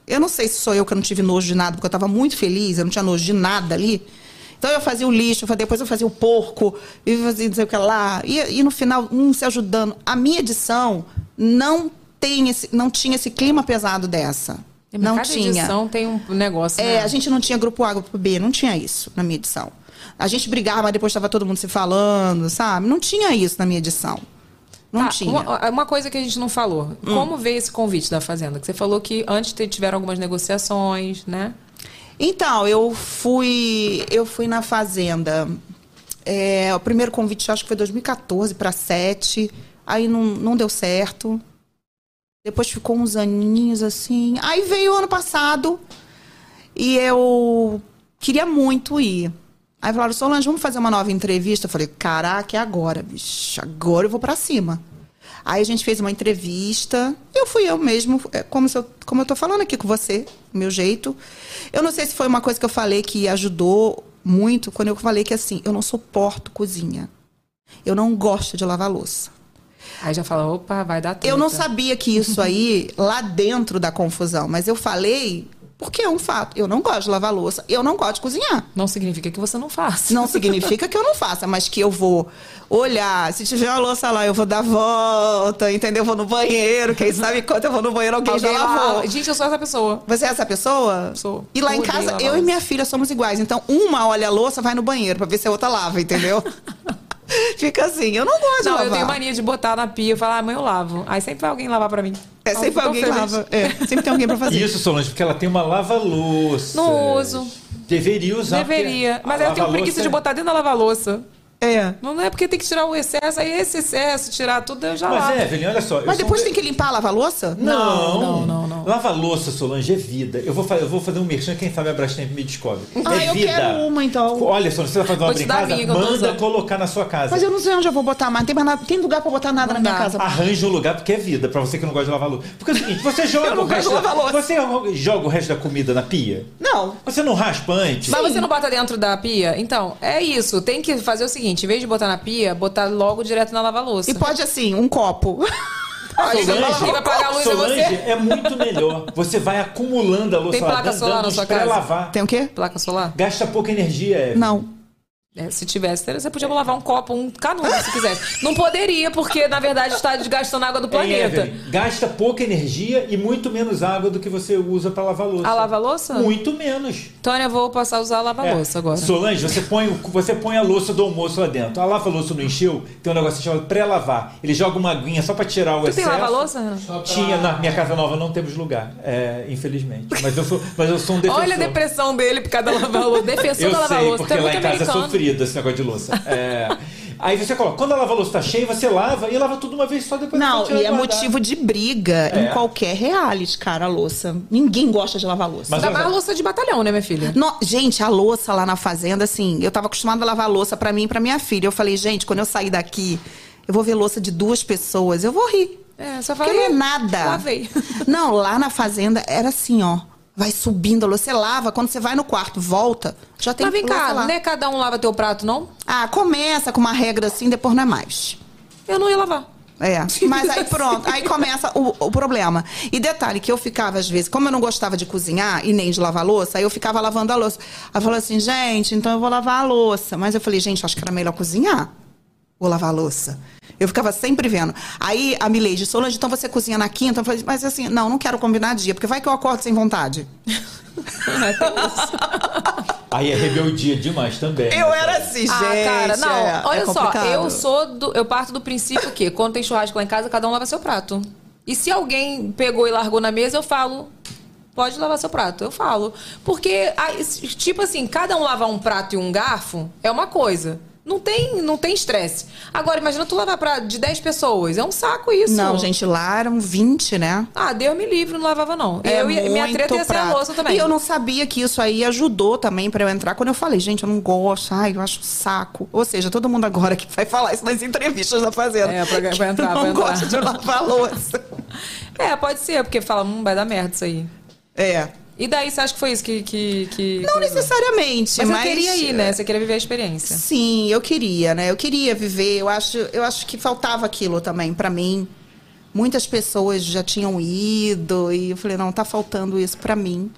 Eu não sei se sou eu que não tive nojo de nada, porque eu tava muito feliz, eu não tinha nojo de nada ali. Então eu fazia o lixo, depois eu fazia o porco, e fazia não sei o que lá. E, e no final, um se ajudando. A minha edição não, tem esse, não tinha esse clima pesado dessa. Mas Não cada tinha. edição tem um negócio, É, né? a gente não tinha grupo A, grupo B, não tinha isso na minha edição. A gente brigava, mas depois estava todo mundo se falando, sabe? Não tinha isso na minha edição. Não Tá, tinha. Hum. Uma, uma coisa que a gente não falou. Como veio esse convite da Fazenda? Que você falou que antes te- tiveram algumas negociações, né? Então, eu fui, eu fui na Fazenda. é, o primeiro convite, acho que foi 2014 para 7. Aí não, não deu certo. Depois ficou uns aninhos assim. Aí veio o ano passado e eu queria muito ir. Aí falaram, Solange, vamos fazer uma nova entrevista? Eu falei, caraca, é agora, bicho. Agora eu vou pra cima. Aí a gente fez uma entrevista. Eu fui eu mesmo, é, como, eu, como eu tô falando aqui com você, do meu jeito. Eu não sei se foi uma coisa que eu falei que ajudou muito, quando eu falei que assim, eu não suporto cozinha. Eu não gosto de lavar louça. Aí já fala, opa, vai dar tempo. Eu não sabia que isso aí, lá dentro da confusão, mas eu falei porque é um fato. Eu não gosto de lavar louça, eu não gosto de cozinhar. Não significa que você não faça. Não significa que eu não faça, mas que eu vou olhar. Se tiver uma louça lá, eu vou dar volta, entendeu? Eu vou no banheiro. Quem (laughs) sabe quando eu vou no banheiro, alguém, Alguém já lavou. Gente, eu sou essa pessoa. Você é essa pessoa? Sou. E lá Eu em casa, eu e minha filha somos iguais. Então, uma olha a louça, vai no banheiro pra ver se a outra lava, entendeu? (laughs) (laughs) Fica assim, eu não gosto de Não, lavar. eu tenho mania de botar na pia e falar, ah, mãe, eu lavo. Aí sempre vai alguém lavar pra mim. É, Eu sempre alguém feliz. lava. É, sempre tem alguém pra fazer. Isso, Solange, porque ela tem uma lava-louça. Não uso. Deveria usar. Deveria. Mas eu tenho preguiça de é- botar dentro da lava-louça. É. Não é porque tem que tirar o excesso, aí esse excesso, tirar tudo, eu já Mas, lavo. Evelyn, olha só. Mas depois um- tem que limpar, a louça? Não, Não, não, não. Lava-louça, Solange, é vida. Eu vou, fa- eu vou fazer um merchan, quem sabe a Brastemp me descobre. Ah, é eu vida. quero uma, então. Olha, Solange, você vai fazer uma Vou te dar a brincada? minha que eu tô Manda colocar na sua casa. Mas eu não sei onde eu vou botar mais. Não tem, mais nada, tem lugar pra botar nada Não na minha dá. casa. Arranja um lugar porque é vida, pra você que não gosta de lavar louça. Porque é o seguinte, você (laughs) joga Eu não o resto gosto de da, lavar louça. Você joga o resto da comida na pia? Não. Você não raspa antes? Mas você não bota dentro da pia? Então, é isso. Tem que fazer o seguinte: em vez de botar na pia, botar logo direto na lava-louça. E pode assim, um copo. (laughs) Aí você vai lavar Quem vai pagar a luz é Solange você. é muito melhor. Você vai acumulando a louça Tem placa solar na sua casa? lavar. Tem o quê? Placa solar? Gasta pouca energia, Evelyn. Não. É, se tivesse, você podia lavar um copo, um canudo, se quisesse. (laughs) Não poderia, porque na verdade está desgastando a água do Hein, planeta. Evelyn? Gasta pouca energia e muito menos água do que você usa pra lavar louça. A lava-louça? Muito menos. Tônia, eu vou passar a usar a lava-louça É. agora. Solange, você põe, você põe a louça do almoço lá dentro. A lava-louça não encheu, tem um negócio chamado pré-lavar. Ele joga uma aguinha só pra tirar o Tu excesso. tem lava-louça, Renan? Tinha, na minha casa nova não temos lugar, é, infelizmente. Mas eu, sou, mas eu sou um defensor. Olha a depressão dele por causa da lava-louça. (laughs) Defensor Eu da sei, lava-louça. porque é lá muito em casa é americano. Sofrido esse negócio de louça. (laughs) É. Aí você coloca, quando a lava-louça tá cheia, você lava e lava tudo uma vez só depois Não, e é motivo de briga É. em qualquer reality, cara, a louça. Ninguém gosta de lavar louça. Mas mais só, louça de batalhão, né, minha filha? No- gente, a louça lá na fazenda, assim, eu tava acostumada a lavar louça pra mim e pra minha filha. Eu falei, gente, quando eu sair daqui, eu vou ver louça de duas pessoas, eu vou rir. É, só fala. Porque não é "Ih, nada. Lavei. (laughs) Não, lá na fazenda era assim, ó. Vai subindo a louça, você lava, quando você vai no quarto, volta, já tem Mas vem cá, lá. não é cada um lava teu prato, não? Ah, começa com uma regra assim, depois não é mais. Eu não ia lavar. É, mas aí pronto, aí começa o, o problema. E detalhe que eu ficava, às vezes, como eu não gostava de cozinhar e nem de lavar louça, aí eu ficava lavando a louça. Aí falou assim, gente, então eu vou lavar a louça. Mas eu falei, gente, acho que era melhor cozinhar. Vou lavar a louça. Eu ficava sempre vendo. Aí a Milady, Solange, então você cozinha na quinta? Eu falei, mas assim, não, não quero combinar dia, porque vai que eu acordo sem vontade. (laughs) Aí é rebeldia demais também. Eu era assim, gente. ah, cara, não. é- olha é só, eu sou do, eu parto do princípio que quando tem churrasco lá em casa, cada um lava seu prato. E se alguém pegou e largou na mesa, eu falo, pode lavar seu prato. Eu falo. Porque, tipo assim, cada um lavar um prato e um garfo é uma coisa. Não tem não tem estresse. Agora, imagina tu lavar pra, de 10 pessoas. É um saco isso. Não, gente, lá eram 20, né? Ah, Deus me livre, não lavava não. É eu, ia- minha treta ia ser a prato. louça também. E eu não sabia que isso aí ajudou também pra eu entrar. Quando eu falei, gente, eu não gosto, ai, eu acho saco. Ou seja, todo mundo agora que vai falar isso nas entrevistas da Fazenda. É, pra- pra entrar, não pra entrar. gosta de lavar louça. É, pode ser, porque fala, hum, vai dar merda isso aí. É. E daí você acha que foi isso que. que, que Não necessariamente, Mas, mas... você queria ir, né? Você queria viver a experiência. Sim, eu queria, né? Eu queria viver. Eu acho, eu acho que faltava aquilo também pra mim. Muitas pessoas já tinham ido e eu falei, não, tá faltando isso pra mim.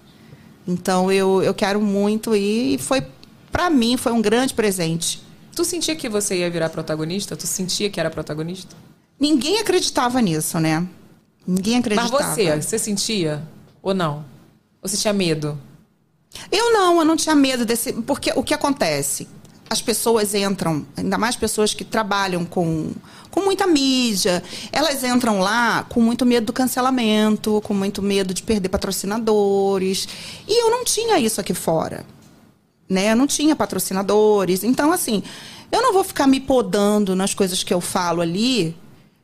Então eu, eu quero muito ir e foi pra mim foi um grande presente. Tu sentia que você ia virar protagonista? Tu sentia que era protagonista? Ninguém acreditava nisso, né? Ninguém Mas acreditava. você, você sentia? Ou não? Ou você tinha medo? Eu não, eu não tinha medo desse. Porque o que acontece? As pessoas entram, ainda mais pessoas que trabalham com, com muita mídia, elas entram lá com muito medo do cancelamento, com muito medo de perder patrocinadores. E eu não tinha isso aqui fora. Né? Eu não tinha patrocinadores. Então, assim, eu não vou ficar me podando nas coisas que eu falo ali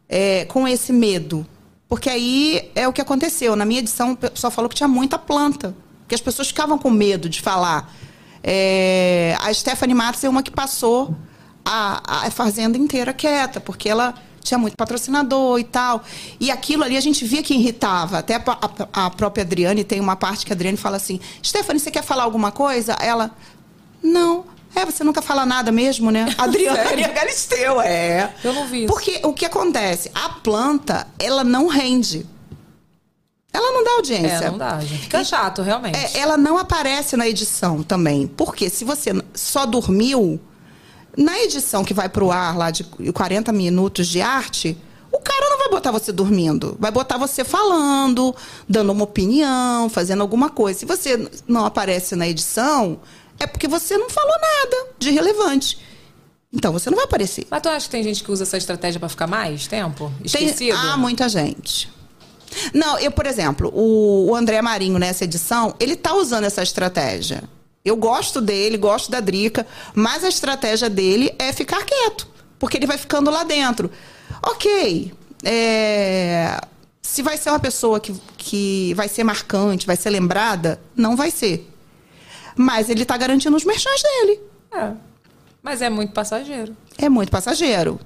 é, com esse medo. Porque aí é o que aconteceu. Na minha edição, o pessoal falou que tinha muita planta. Porque as pessoas ficavam com medo de falar. É, a Stephanie Matos é uma que passou a, a fazenda inteira quieta, porque ela tinha muito patrocinador e tal. E aquilo ali a gente via que irritava. Até a, a- a própria Adriane tem uma parte que a Adriane fala assim: Stephanie, você quer falar alguma coisa? Ela, não. É, você nunca fala nada mesmo, né? (laughs) Adriane Galisteu, é. Eu não vi isso. Porque o que acontece? A planta, ela não rende. Ela não dá audiência. É, não dá, gente. Fica chato, realmente. É, ela não aparece na edição também. Porque se você só dormiu, na edição que vai pro ar lá de 40 minutos de arte, o cara não vai botar você dormindo. Vai botar você falando, dando uma opinião, fazendo alguma coisa. Se você não aparece na edição, é porque você não falou nada de relevante. Então você não vai aparecer. Mas tu acha que tem gente que usa essa estratégia pra ficar mais tempo? Tem- Esquecido? ah, muita gente. Não, eu, por exemplo, o, o André Marinho nessa edição, ele tá usando essa estratégia. Eu gosto dele, gosto da Drica, mas a estratégia dele é ficar quieto, porque ele vai ficando lá dentro. Ok, é, se vai ser uma pessoa que, que vai ser marcante, vai ser lembrada, não vai ser. Mas ele tá garantindo os merchans dele. É. Mas é muito passageiro. É muito passageiro.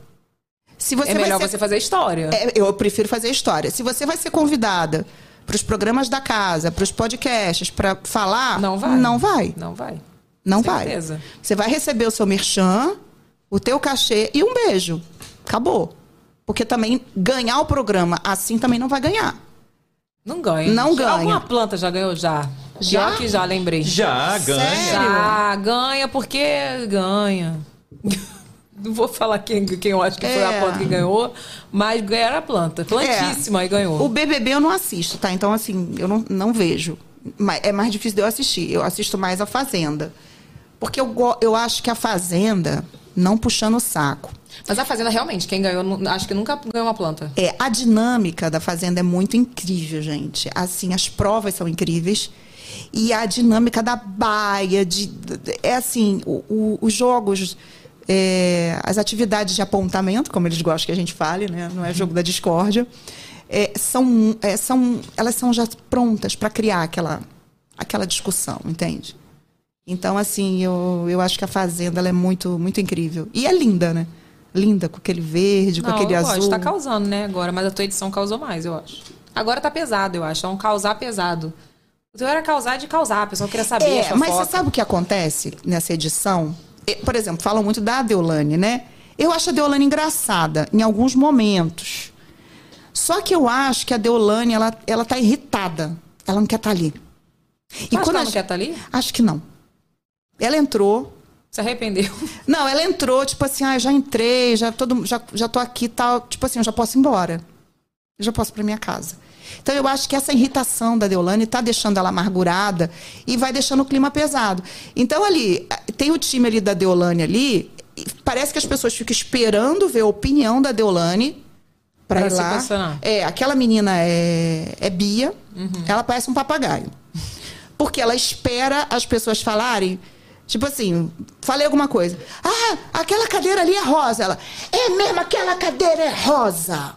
Se você é melhor ser- você fazer história. é, eu prefiro fazer história. Se você vai ser convidada para os programas da casa, para os podcasts, para falar, Não vai. Não vai. Não vai. Não vai. Certeza. Você vai receber o seu merchan, o teu cachê e um beijo. Acabou. Porque também ganhar o programa assim também não vai ganhar. Não ganha. Não ganha. Alguma planta já ganhou? Já. Já? Que já, lembrei. Já, ganha. Sério? Já, ganha porque ganha. (laughs) Não vou falar quem, quem eu acho que foi a É. planta que ganhou, mas ganharam a planta. Plantíssima e ganhou. O BBB eu não assisto, tá? Então, assim, eu não, não vejo. Mas é mais difícil de eu assistir. Eu assisto mais a Fazenda. Porque eu, eu acho que a Fazenda, não puxando o saco, Mas a Fazenda, realmente, quem ganhou, acho que nunca ganhou uma planta. É, a dinâmica da Fazenda é muito incrível, gente. Assim, as provas são incríveis. E a dinâmica da baia, de, é assim, o- o- os jogos, é, as atividades de apontamento, como eles gostam que a gente fale, né? Não é jogo da discórdia. é, são, é, são, elas são já prontas para criar aquela, aquela discussão, entende? Então, assim, eu, eu acho que a Fazenda é muito, muito incrível. E é linda, né? Linda, com aquele verde, com Não, aquele eu azul. gosto. Tá causando, né, agora. Mas a tua edição causou mais, eu acho. Agora tá pesado, eu acho. É um causar pesado. O teu era causar de causar. A pessoa queria saber É, mas você sabe o que acontece nessa edição? E, Por exemplo, falam muito da Deolane, né? Eu acho a Deolane engraçada em alguns momentos. Só que eu acho que a Deolane, ela, ela tá irritada. Ela não quer estar ali. Tu acha que ela não quer tá ali? Acho que não. Ela entrou. Se arrependeu. (laughs) Não, ela entrou, tipo assim, ah, já entrei, já, todo, já, já tô aqui e tal. Tipo assim, eu já posso ir embora. Eu já posso ir pra minha casa. Então eu acho que essa irritação da Deolane tá deixando ela amargurada e vai deixando o clima pesado. Então ali, tem o time ali da Deolane ali, parece que as pessoas ficam esperando ver a opinião da Deolane pra Pra ir lá. posicionar. É, aquela menina é, é Bia, Uhum. ela parece um papagaio. Porque ela espera as pessoas falarem Tipo assim, falei alguma coisa. Ah, aquela cadeira ali é rosa. Ela, é mesmo, aquela cadeira é rosa.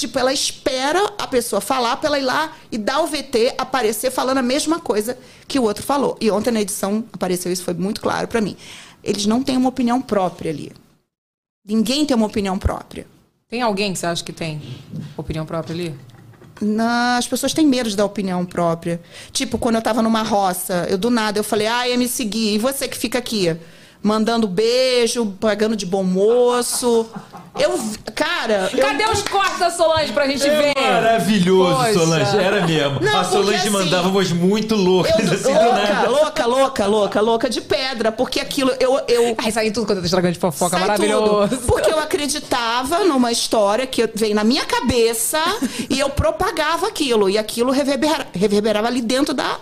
Tipo, ela espera a pessoa falar pra ela ir lá e dar o VT, aparecer falando a mesma coisa que o outro falou. E ontem na edição apareceu isso, foi muito claro pra mim. Eles não têm uma opinião própria ali. Ninguém tem uma opinião própria. Tem alguém que você acha que tem opinião própria ali? Não, as pessoas têm medo de dar opinião própria. Tipo, quando eu tava numa roça, eu do nada, eu falei, ah, ia me seguir. E você que fica aqui? Mandando beijo, pagando de bom moço. Eu, cara. eu- Cadê os cortes da Solange pra gente ver? É maravilhoso, Poxa. Solange. Era mesmo. Não, a Solange assim, mandava umas muito loucas, Eu, assim, do louca, nada. louca, louca, louca, louca de pedra, porque aquilo eu eu Ai, sai tudo quando eu tô estragando de fofoca, sai maravilhoso. tudo. Porque eu acreditava numa história que veio na minha cabeça e eu propagava aquilo e aquilo reverbera- reverberava ali dentro da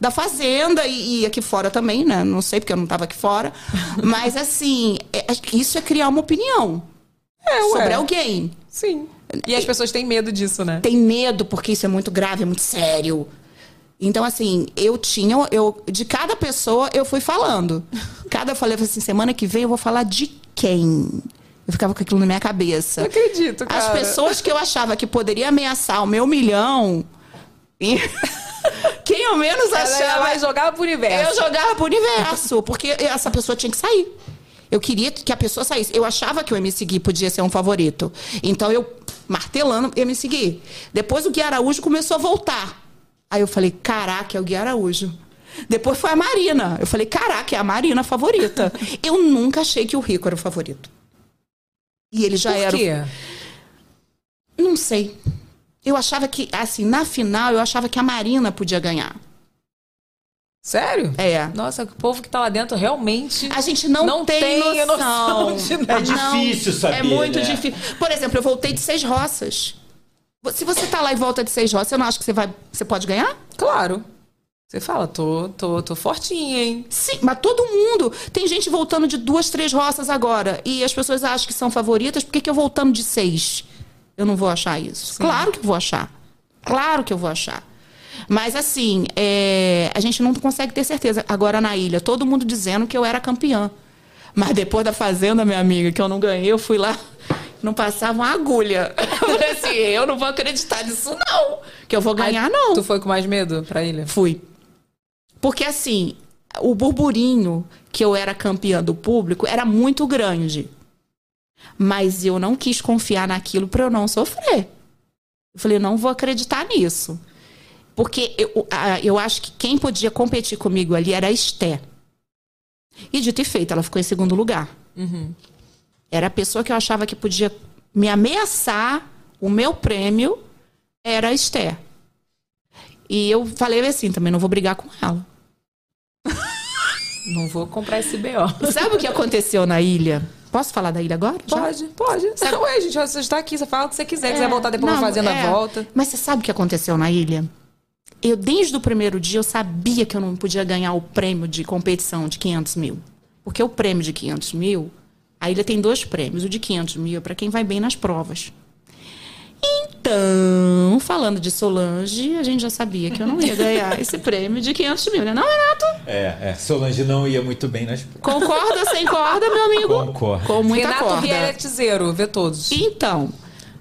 da fazenda e, e aqui fora também, né? Não sei porque eu não estava aqui fora, (laughs) mas assim, é- isso é criar uma opinião É, sobre alguém. Sim. E as pessoas têm medo disso, né? tem medo porque isso é muito grave, é muito sério. Então, assim, eu tinha, eu, de cada pessoa eu fui falando. (laughs) Cada eu falei assim, semana que vem eu vou falar de quem? Eu ficava com aquilo na minha cabeça. Não acredito, As cara. pessoas que eu achava que poderia ameaçar o meu milhão. E- (laughs) quem eu menos Ela achava. vai jogar pro universo. Eu jogava pro universo, porque essa pessoa tinha que sair. Eu queria que a pessoa saísse. Eu achava que o MC Gui podia ser um favorito. Então eu, martelando, ia me seguir. Depois o Gui Araújo começou a voltar. Aí eu falei, caraca, é o Gui Araújo. Depois foi a Marina. Eu falei, caraca, é a Marina favorita. Eu nunca achei que o Rico era o favorito. E ele já Por era. o- quê? Não sei. Eu achava que, assim, na final, eu achava que a Marina podia ganhar. Sério? É. Nossa, o povo que tá lá dentro realmente. A gente não, Não tem, tem noção. noção (laughs) de nada. É difícil saber, É muito né? difícil. Por exemplo, eu voltei de seis roças. Se você tá lá e volta de seis roças, você não acha que você, vai, você pode ganhar? Claro. Você fala, tô, tô, tô fortinha, hein? Sim, mas todo mundo. Tem gente voltando de duas, três roças agora. E as pessoas acham que são favoritas. Por que, que eu voltando de seis? Eu não vou achar isso. Claro que eu vou achar. Claro que eu vou achar. Mas assim, é, a gente não consegue ter certeza. Agora na ilha, todo mundo dizendo que eu era campeã. Mas depois da fazenda, minha amiga, que eu não ganhei, eu fui lá, não passava uma agulha. (laughs) Eu falei assim, eu não vou acreditar nisso, não. Que eu vou ganhar, não. Tu foi com mais medo pra ilha? Fui. Porque assim, o burburinho que eu era campeã do público era muito grande. Mas eu não quis confiar naquilo para eu não sofrer. Eu falei, não vou acreditar nisso. Porque eu, eu acho que quem podia competir comigo ali era a Esté. E dito e feito, ela ficou em segundo lugar. Era a pessoa que eu achava que podia me ameaçar o meu prêmio, era a Esté. E eu falei assim, também não vou brigar com ela. (laughs) Não vou comprar esse BO. Sabe o que aconteceu na ilha? Posso falar da ilha agora? Já? Pode, pode. (laughs) Ué, gente, você está aqui, você fala o que você quiser. quiser É, voltar depois não, pra fazenda, é. volta. Mas você sabe o que aconteceu na ilha? Eu, desde o primeiro dia, eu sabia que eu não podia ganhar o prêmio de competição de 500 mil. Porque o prêmio de 500 mil, a ilha tem dois prêmios. O de 500 mil é para quem vai bem nas provas. Então, falando de Solange, a gente já sabia que eu não ia ganhar (laughs) esse prêmio de 500 mil, né? Não, Renato? É, é. Solange não ia muito bem nas Concorda sem corda, meu amigo? Concordo. Com muita Renato corda. Reality Zero, vê todos. Então,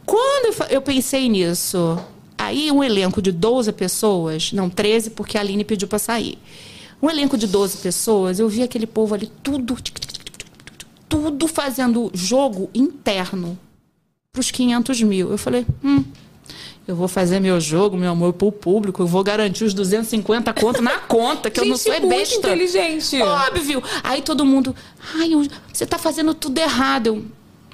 quando eu pensei nisso, aí um elenco de 12 pessoas, não, 13, porque a Aline pediu pra sair. Um elenco de 12 pessoas, eu vi aquele povo ali tudo, tudo fazendo jogo interno pros 500 mil. Eu falei, hum, eu vou fazer meu jogo, meu amor, pro público, eu vou garantir os 250 conto na conta, que eu não Gente, sou é besta. inteligente. Óbvio. Aí todo mundo, ai, você tá fazendo tudo errado. Eu,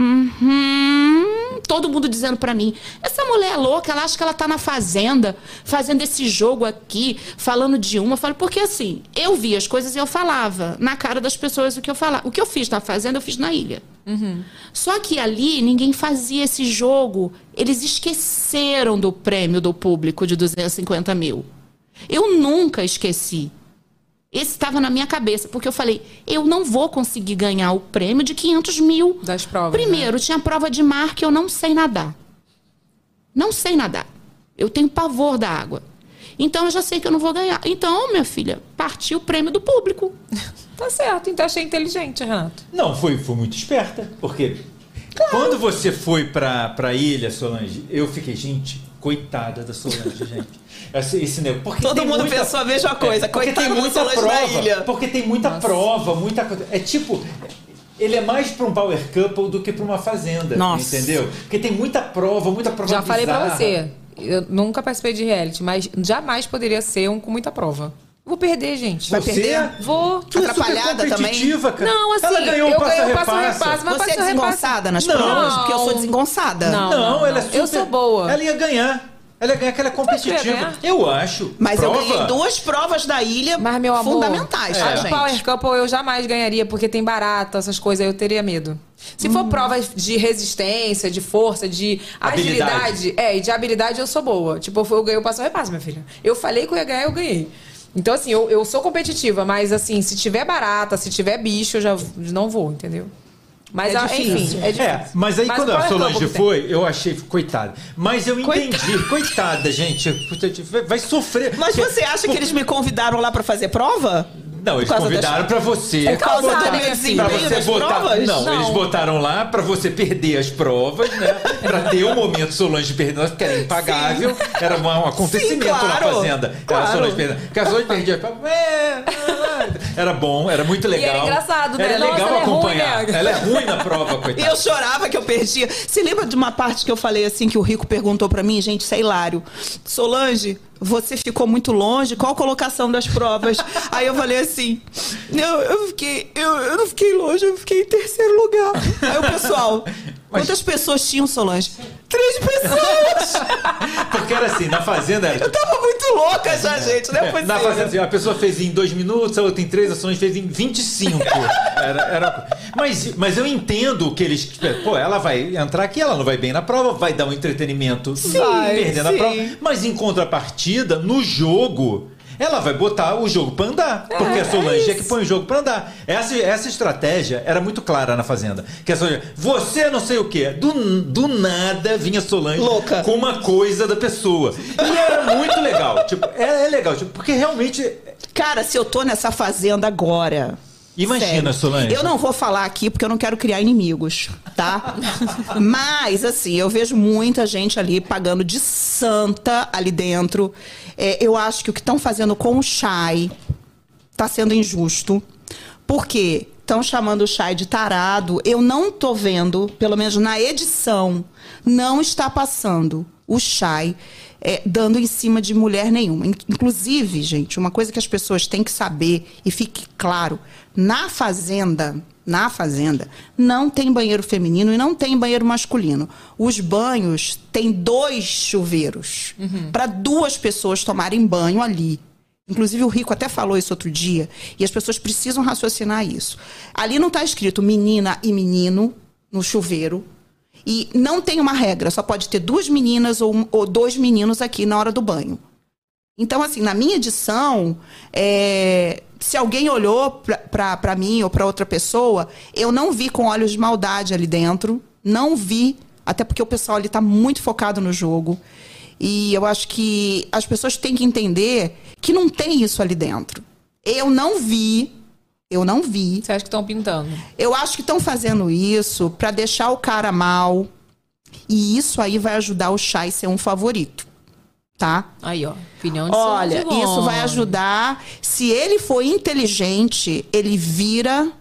uhum. Todo mundo dizendo pra mim, essa mulher é louca, ela acha que ela tá na fazenda, fazendo esse jogo aqui, falando de uma. Eu falo, porque assim, eu via as coisas e eu falava na cara das pessoas o que eu falava. O que eu fiz na fazenda, eu fiz na ilha. Só que ali ninguém fazia esse jogo. Eles esqueceram do prêmio do público de 250 mil. Eu nunca esqueci. Esse estava na minha cabeça, porque eu falei, eu não vou conseguir ganhar o prêmio de 500 mil. Das provas, né? Primeiro, tinha prova de mar que eu não sei nadar. Não sei nadar. Eu tenho pavor da água. Então eu já sei que eu não vou ganhar. Então, minha filha, partiu o prêmio do público. (laughs) Tá certo, então achei inteligente, Renato. Não, foi, foi muito esperta. Porque quando você foi pra, pra ilha, Solange, eu fiquei, gente, coitada da Solange, gente. Esse, esse negócio. Porque Todo tem mundo muita- pensou a mesma coisa, É, porque tem muita prova. Porque tem muita prova, muita coisa. É tipo. Ele é mais pra um power couple do que pra uma fazenda. Nossa. Entendeu? Porque tem muita prova, muita prova Já falei pra bizarra. você. Eu nunca participei de reality, mas jamais poderia ser um com muita prova. Vou perder, gente. Vai Você? perder? Vou. Tu é super Atrapalhada também? competitiva, cara. Não, assim, Ela ganhou eu o passo ganhei o passo repassa. repassa, mas Você é desengonçada nas Não. provas? Porque eu sou desengonçada. Não. Não, ela é super. Eu sou boa. Ela ia ganhar. Ela é eu ia competitiva. ganhar? Eu acho. Mas prova, eu ganhei duas provas da ilha Mas, meu amor, fundamentais, tá, do gente? Power Couple eu jamais ganharia, porque tem barata, essas coisas, aí eu teria medo. Se Hum. for provas de resistência, de força, de Habilidade. agilidade, é, e de habilidade eu sou boa. Tipo, eu ganhei o passo a repasso, minha filha. Eu falei que eu ia ganhar, eu ganhei. Então, assim, eu, eu sou competitiva, mas assim, se tiver barata, se tiver bicho, eu já não vou, entendeu? Mas, É difícil. enfim, é difícil. É, mas aí quando o a Solange foi, eu achei, coitada. Mas eu entendi, coitada, gente. Vai- sofrer. Mas você acha que eles me convidaram lá pra fazer prova? Não, eles convidaram pra você. Por causa botar- do meu pra desempenho você botar. provas? Não, Não. eles botaram lá pra você perder as provas, né? Pra ter o momento Solange perdendo, porque era impagável. Era uma- um acontecimento Sim, na claro. fazenda. Era Claro. a Solange perdendo. Porque a Solange perdia. Era bom, era muito legal. era engraçado, né? Era Nossa, legal ela é ruim, acompanhar. né? Ela é ruim na prova, (laughs) E coitada. eu chorava que eu perdia. Você lembra de uma parte que eu falei assim, que o Rico perguntou pra mim? Gente, isso é hilário. Solange, você ficou muito longe, qual a colocação das provas? (laughs) Aí eu falei assim, não, eu fiquei, eu, eu não fiquei longe, eu fiquei em terceiro lugar. Aí o pessoal, quantas pessoas tinham, Solange? Três pessoas! (laughs) Porque era assim, na fazenda. Eu tava muito louca já, gente, não é É, na fazenda, assim, a pessoa fez em dois minutos, a outra em três, a Solange fez em 25. (laughs) Era, era... Mas, mas eu entendo que eles. Pô, ela vai entrar aqui, ela não vai bem na prova, vai dar um entretenimento Vai, perdendo a sim. prova. Mas em contrapartida, no jogo. Ela vai botar o jogo pra andar. Porque a Solange é, que põe o jogo pra andar. Essa, essa estratégia era muito clara na Fazenda. Que a Solange, você não sei o quê. Do, do nada vinha a Solange Louca. com uma coisa da pessoa. E era muito legal. Tipo, é, é legal, tipo, porque realmente. Cara, se eu tô nessa fazenda agora. Imagina, sério, Solange. Eu não vou falar aqui porque eu não quero criar inimigos, tá? (laughs) Mas, assim, eu vejo muita gente ali pagando de santa ali dentro. É, eu acho que o que estão fazendo com o Chay tá sendo injusto. Porque estão chamando o Chay de tarado. Eu não tô vendo, pelo menos na edição, não está passando o Chay é, dando em cima de mulher nenhuma. In- Inclusive, gente, uma coisa que as pessoas têm que saber e fique claro: na fazenda. Na fazenda não tem banheiro feminino e não tem banheiro masculino. Os banhos têm dois chuveiros para duas pessoas tomarem banho ali. Inclusive, o Rico até falou isso outro dia, e as pessoas precisam raciocinar isso. Ali não está escrito menina e menino no chuveiro. E não tem uma regra, só pode ter duas meninas ou, ou dois meninos aqui na hora do banho. Então, assim, na minha edição, é, se alguém olhou para mim ou para outra pessoa, eu não vi com olhos de maldade ali dentro. Não vi, até porque o pessoal ali está muito focado no jogo. E eu acho que as pessoas têm que entender que não tem isso ali dentro. Eu não vi, eu não vi. Você acha que estão pintando? Eu acho que estão fazendo isso para deixar o cara mal. E isso aí vai ajudar o Chay a ser um favorito. Tá? Aí, ó. Opinião de Olha, isso vai ajudar. Se ele for inteligente, ele vira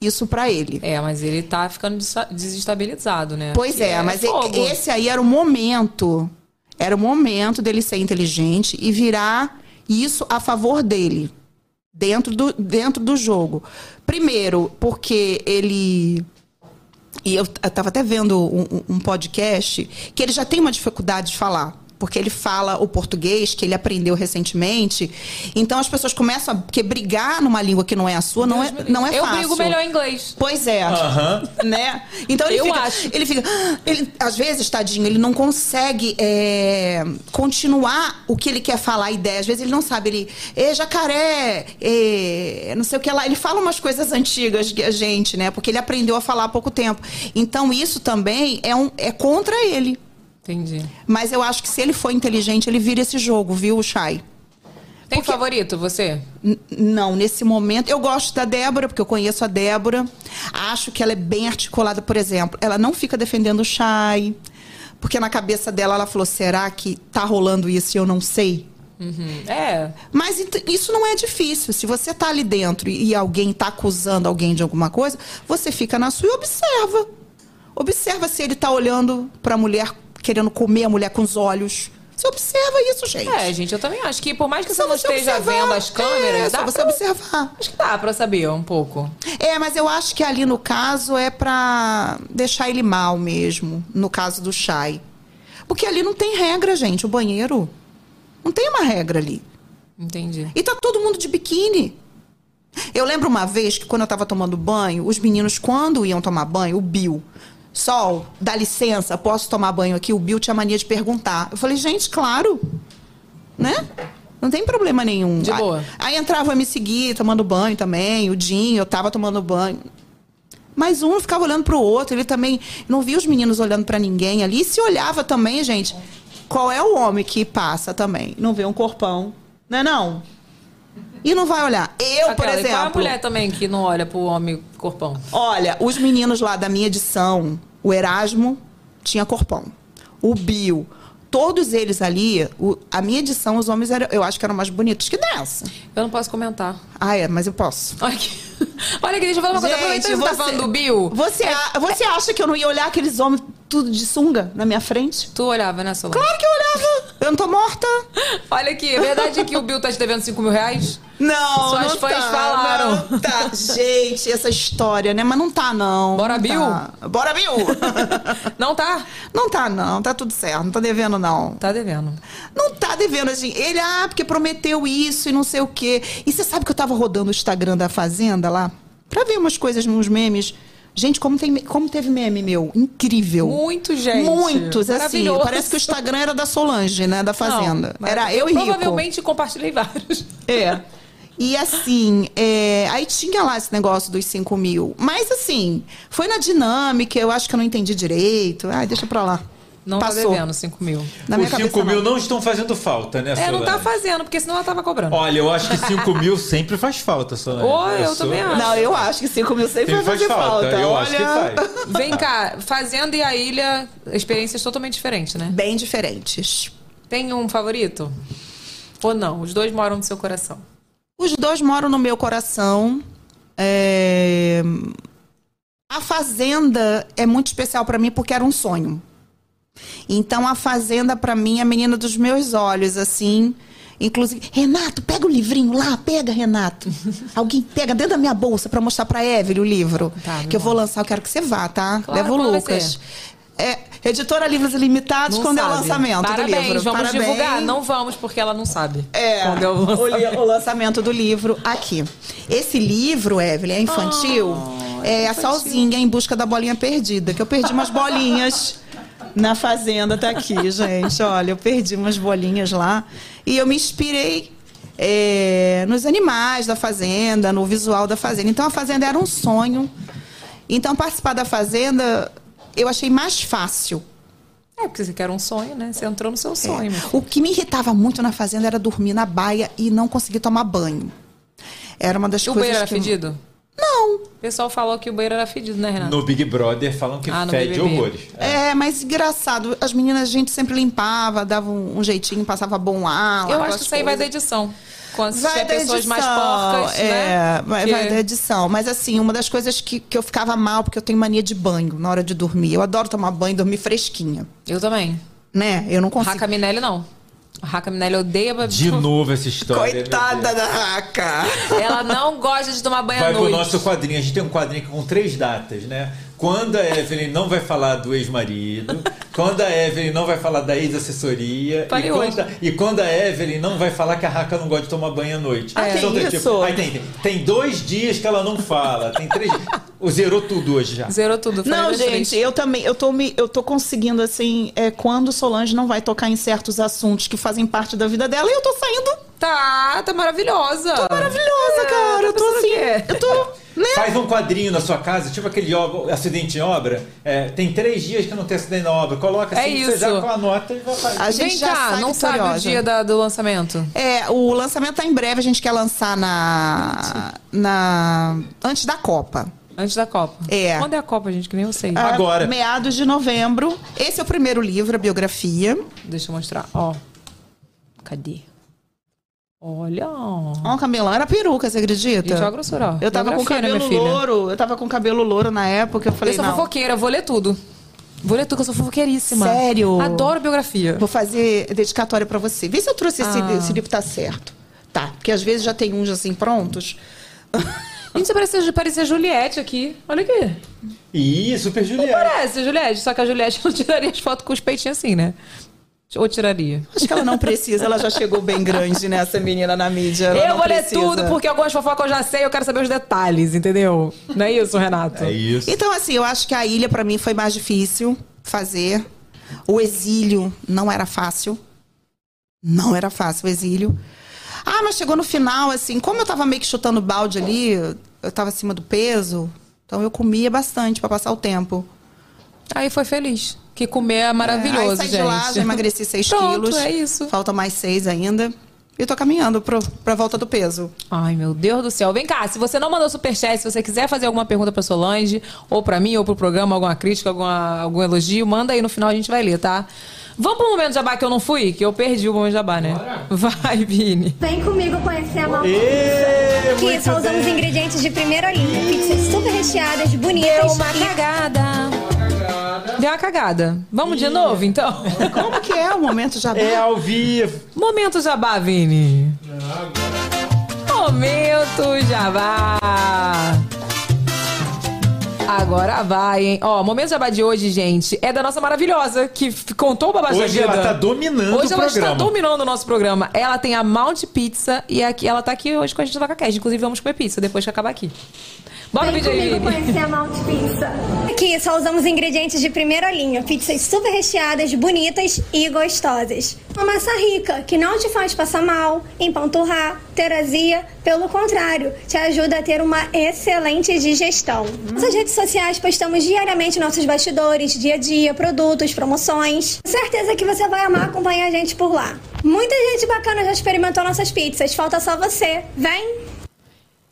isso pra ele. É, mas ele tá ficando desestabilizado, né? Pois Que é, mas fogo. esse aí era o momento. Era o momento dele ser inteligente e virar isso a favor dele. Dentro do, dentro do jogo. Primeiro, porque ele. E eu tava até vendo um- um podcast que ele já tem uma dificuldade de falar. Porque ele fala o português, que ele aprendeu recentemente. Então as pessoas começam a. Porque brigar numa língua que não é a sua não é, não é Eu fácil. brigo melhor em inglês. Pois é. (laughs) Né? Então ele Eu fica. acho. Ele fica. (gasps) Ele, às vezes, tadinho, ele não consegue é, continuar o que ele quer falar, a ideia. Às vezes ele não sabe. Ele. É jacaré, é, não sei o que lá. Ele fala umas coisas antigas que a gente, né? Porque ele aprendeu a falar há pouco tempo. Então, isso também é, um, é contra ele. Entendi. Mas eu acho que se ele for inteligente, ele vira esse jogo, viu, Chay? Tem favorito, você? N- Não, nesse momento. Eu gosto da Débora, porque eu conheço a Débora. Acho que ela é bem articulada, por exemplo. Ela não fica defendendo o Chay. Porque na cabeça dela ela falou: será que tá rolando isso e eu não sei? É. Mas isso não é difícil. Se você tá ali dentro e alguém tá acusando alguém de alguma coisa, você fica na sua e observa. Observa se ele tá olhando pra mulher, querendo comer a mulher com os olhos. Você observa isso, gente. É, gente, eu também acho que por mais que você não esteja observar. vendo as câmeras, É, dá só você pra... observar. Acho que dá pra saber um pouco. É, mas eu acho que ali no caso é pra deixar ele mal mesmo, no caso do Chay. Porque ali não tem regra, gente, o banheiro. Não tem uma regra ali. Entendi. E tá todo mundo de biquíni. Eu lembro uma vez que quando eu tava tomando banho, os meninos, quando iam tomar banho, o Bill, Sol, dá licença, posso tomar banho aqui? O Bill tinha mania de perguntar. Eu falei, gente, claro. Né? Não tem problema nenhum. De Aí- boa. Aí, entrava a me seguir, tomando banho também, o Dinho, eu tava tomando banho. Mas um ficava olhando pro outro, ele também não via os meninos olhando pra ninguém ali. E se olhava também, gente, qual é o homem que passa também? Não vê um corpão, não é não? E não vai olhar. Eu, por exemplo. qual é a mulher também que não olha pro homem corpão? Olha, os meninos lá da minha edição, o Erasmo tinha corpão. O Bill, todos eles ali, o- a minha edição, os homens eram, eu acho que eram mais bonitos que dessa. Eu não posso comentar. Ah, é, mas eu posso. Aqui. (laughs) Olha aqui, deixa eu falar uma coisa. Aproveitando que você tá falando do Bill. Você, a- você acha que eu não ia olhar aqueles homens tudo de sunga na minha frente? Tu olhava, né, Solange? Claro que eu olhava. Eu não tô morta. (laughs) Olha aqui, é verdade que o Bill tá te devendo 5 mil reais? Não, Suas não fãs tá, falaram. não tá. (laughs) Gente, essa história, né? Mas não tá, não. Bora, Não Bill? tá. Bora, Bill! Não tá? não tá, não. Tá tudo certo. Não tá devendo, não. Tá devendo. Não tá devendo, assim. Ele, ah, porque prometeu isso e não sei o quê. E você sabe que eu tava rodando o Instagram da Fazenda lá? Pra ver umas coisas nos memes. Gente, como, tem, como teve meme meu? Incrível. Muito, gente. Muitos, assim. Parece que o Instagram era da Solange, né? Da Fazenda. Não, era eu, e Rico. Provavelmente compartilhei vários. É. E assim, é, aí tinha lá esse negócio dos 5 mil. Mas assim, foi na dinâmica, eu acho que eu não entendi direito. Ai, deixa pra lá. Não tá Passou. devendo 5 mil. Na Os 5 cabeça, mil não. não estão fazendo falta, né, É, não tá fazendo, porque senão ela tava cobrando. Olha, eu acho que 5 mil sempre faz falta, Solange. Oi, eu sou- também acho. Não, eu acho que 5 mil sempre, Sempre vai faz fazer falta. falta. Eu Olha, acho que faz. (laughs) Vem cá, Fazenda e a Ilha, experiências totalmente diferentes, né? Bem diferentes. Tem um favorito? Ou não? Os dois moram no seu coração. Os dois moram no meu coração. É, A Fazenda é muito especial pra mim porque era um sonho. Então a Fazenda pra mim é a menina dos meus olhos, assim. Inclusive, Renato, pega o livrinho lá, pega, Renato. (laughs) Alguém pega dentro da minha bolsa pra mostrar pra Evelyn o livro. Tá, que eu vou lançar, eu quero que você vá, tá? Claro, Leva o Lucas. É, editora Livros Ilimitados, Não quando é o sabe. lançamento Parabéns, do livro. vamos Parabéns. divulgar. Não vamos, porque ela não sabe. É, Quando é o o, lançamento. li- o lançamento do livro aqui. Esse livro, Evelyn, é infantil. é a Solzinha em busca da bolinha perdida, que eu perdi umas bolinhas (laughs) na fazenda, tá aqui, (laughs) gente. Olha, eu perdi umas bolinhas lá e eu me inspirei é, nos animais da fazenda, no visual da fazenda. Então a fazenda era um sonho. Então participar da fazenda eu achei mais fácil. É, porque você quer um sonho, né? Você entrou no seu sonho. meu filho. O que me irritava muito na fazenda era dormir na baia e não conseguir tomar banho. Era uma das o coisas banheiro era que... fedido? Não. O pessoal falou que o banheiro era fedido, né, Renato? No Big Brother falam que Ah, fede horrores. É, mas engraçado. As meninas a gente sempre limpava, dava um, um jeitinho, passava bom ar. Eu acho que isso aí vai da edição. Quando Vai tiver pessoas mais edição, porcas, é, né? vai, Que- vai da edição. Mas assim, uma das coisas que, que eu ficava mal, porque eu tenho mania de banho na hora de dormir. Eu adoro tomar banho e dormir fresquinha. Eu também. Né? Eu não consigo. Raca Minelli, não. A Raca Minelli odeia... De novo essa história. Coitada da Raca. Ela não gosta de tomar banho Vai à pro noite. nosso quadrinho. A gente tem um quadrinho com três datas, né? Quando a Evelyn não vai falar do ex-marido, quando a Evelyn não vai falar da ex-assessoria, e quando, hoje. a- e quando a Evelyn não vai falar que a Raca não gosta de tomar banho à noite. Ah, tem São três isso? tipos. Aí tem, tem, tem dois dias que ela não fala. Tem três. Zerou tudo hoje já. Zerou tudo. Não, gente, eu também, eu tô, me, eu tô conseguindo, assim, é, quando Solange não vai tocar em certos assuntos que fazem parte da vida dela, e eu tô saindo Tá, tá maravilhosa. maravilhosa, É, cara. tá Eu tô pensando assim, eu tô... Faz um quadrinho na sua casa, tipo aquele acidente em obra. É, tem três dias que não tem acidente na obra. Coloca assim, É você já isso. anota e vai fazer. A gente Vem já cá, sai não sabe o dia da- do lançamento? É, o lançamento tá em breve, a gente quer lançar na. na antes da Copa. Antes da Copa. É. Quando é a Copa, gente? Que nem eu sei. Ah, Agora. Meados de novembro. Esse é o primeiro livro, a biografia. Deixa eu mostrar. Ó. Cadê? Olha. Ó, o cabelão era peruca, você acredita? Gente, olha a grossura, ó. Eu tava com Biografia, né, cabelo louro, eu tava com cabelo louro na época, eu falei, eu sou não. fofoqueira, vou ler tudo. Vou ler tudo, que eu sou fofoqueiríssima. Sério? Adoro biografia. Vou fazer dedicatória pra você. Vê se eu trouxe esse, Ah. esse livro tá certo. Tá, porque às vezes já tem uns assim prontos. (laughs) Gente, você parece, parece a Juliette aqui. Olha aqui. Ih, super Não Juliette. parece a Juliette, só que a Juliette (laughs) não tiraria as fotos com os peitinhos assim, né? Ou tiraria? Acho que ela não precisa, ela já chegou bem grande, né, essa menina na mídia. ela eu vou ler precisa. tudo, porque algumas fofocas eu já sei, eu quero saber os detalhes, entendeu? Não é isso, Renato? É isso. Então, assim, eu acho que a ilha pra mim foi mais difícil fazer. O exílio não era fácil. Não era fácil o exílio. Ah, mas chegou no final, assim, como eu tava meio que chutando balde ali, eu tava acima do peso, então eu comia bastante pra passar o tempo. Aí foi feliz. Que comer é maravilhoso, Aí saí gente. de lá, já emagreci 6 Pronto, quilos. é isso. Falta mais 6 ainda. E tô caminhando pro, pra volta do peso. Ai, meu Deus do céu. Vem cá, se você não mandou superchat, se você quiser fazer alguma pergunta pra Solange, ou pra mim, ou pro programa, alguma crítica, alguma, algum elogio, manda aí no final, a gente vai ler, tá? Vamos pro momento jabá que eu não fui? Que eu perdi o momento jabá, né? Vai, Vini. Vem comigo conhecer a Malta Aqui muito só usamos ingredientes de primeira linha. Pizzas super recheadas, bonitas. Deu uma e- cagada. Deu uma cagada. Vamos de novo, então? Como que é o momento jabá? É ao vivo. Momento jabá, Vini. Momento jabá. Agora vai, hein? Ó, o momento jabá de hoje, gente, é da nossa maravilhosa, que contou o babado Hoje ela tá dominando Hoje o ela programa. está dominando o nosso programa. Ela tem a Mount Pizza e aqui, ela tá aqui hoje com a gente no VacaCast. Inclusive, vamos comer pizza depois que acabar aqui. Bora o Vem vídeo aí, comigo conhecer a Malt Pizza. Aqui só usamos ingredientes de primeira linha. Pizzas super recheadas, bonitas e gostosas. Uma massa rica, que não te faz passar mal, empanturrar, ter azia. Pelo contrário, te ajuda a ter uma excelente digestão. Nas redes sociais postamos diariamente nossos bastidores, dia a dia, produtos, promoções. Certeza que você vai amar acompanhar a gente por lá. Muita gente bacana já experimentou nossas pizzas. Falta só você. Vem!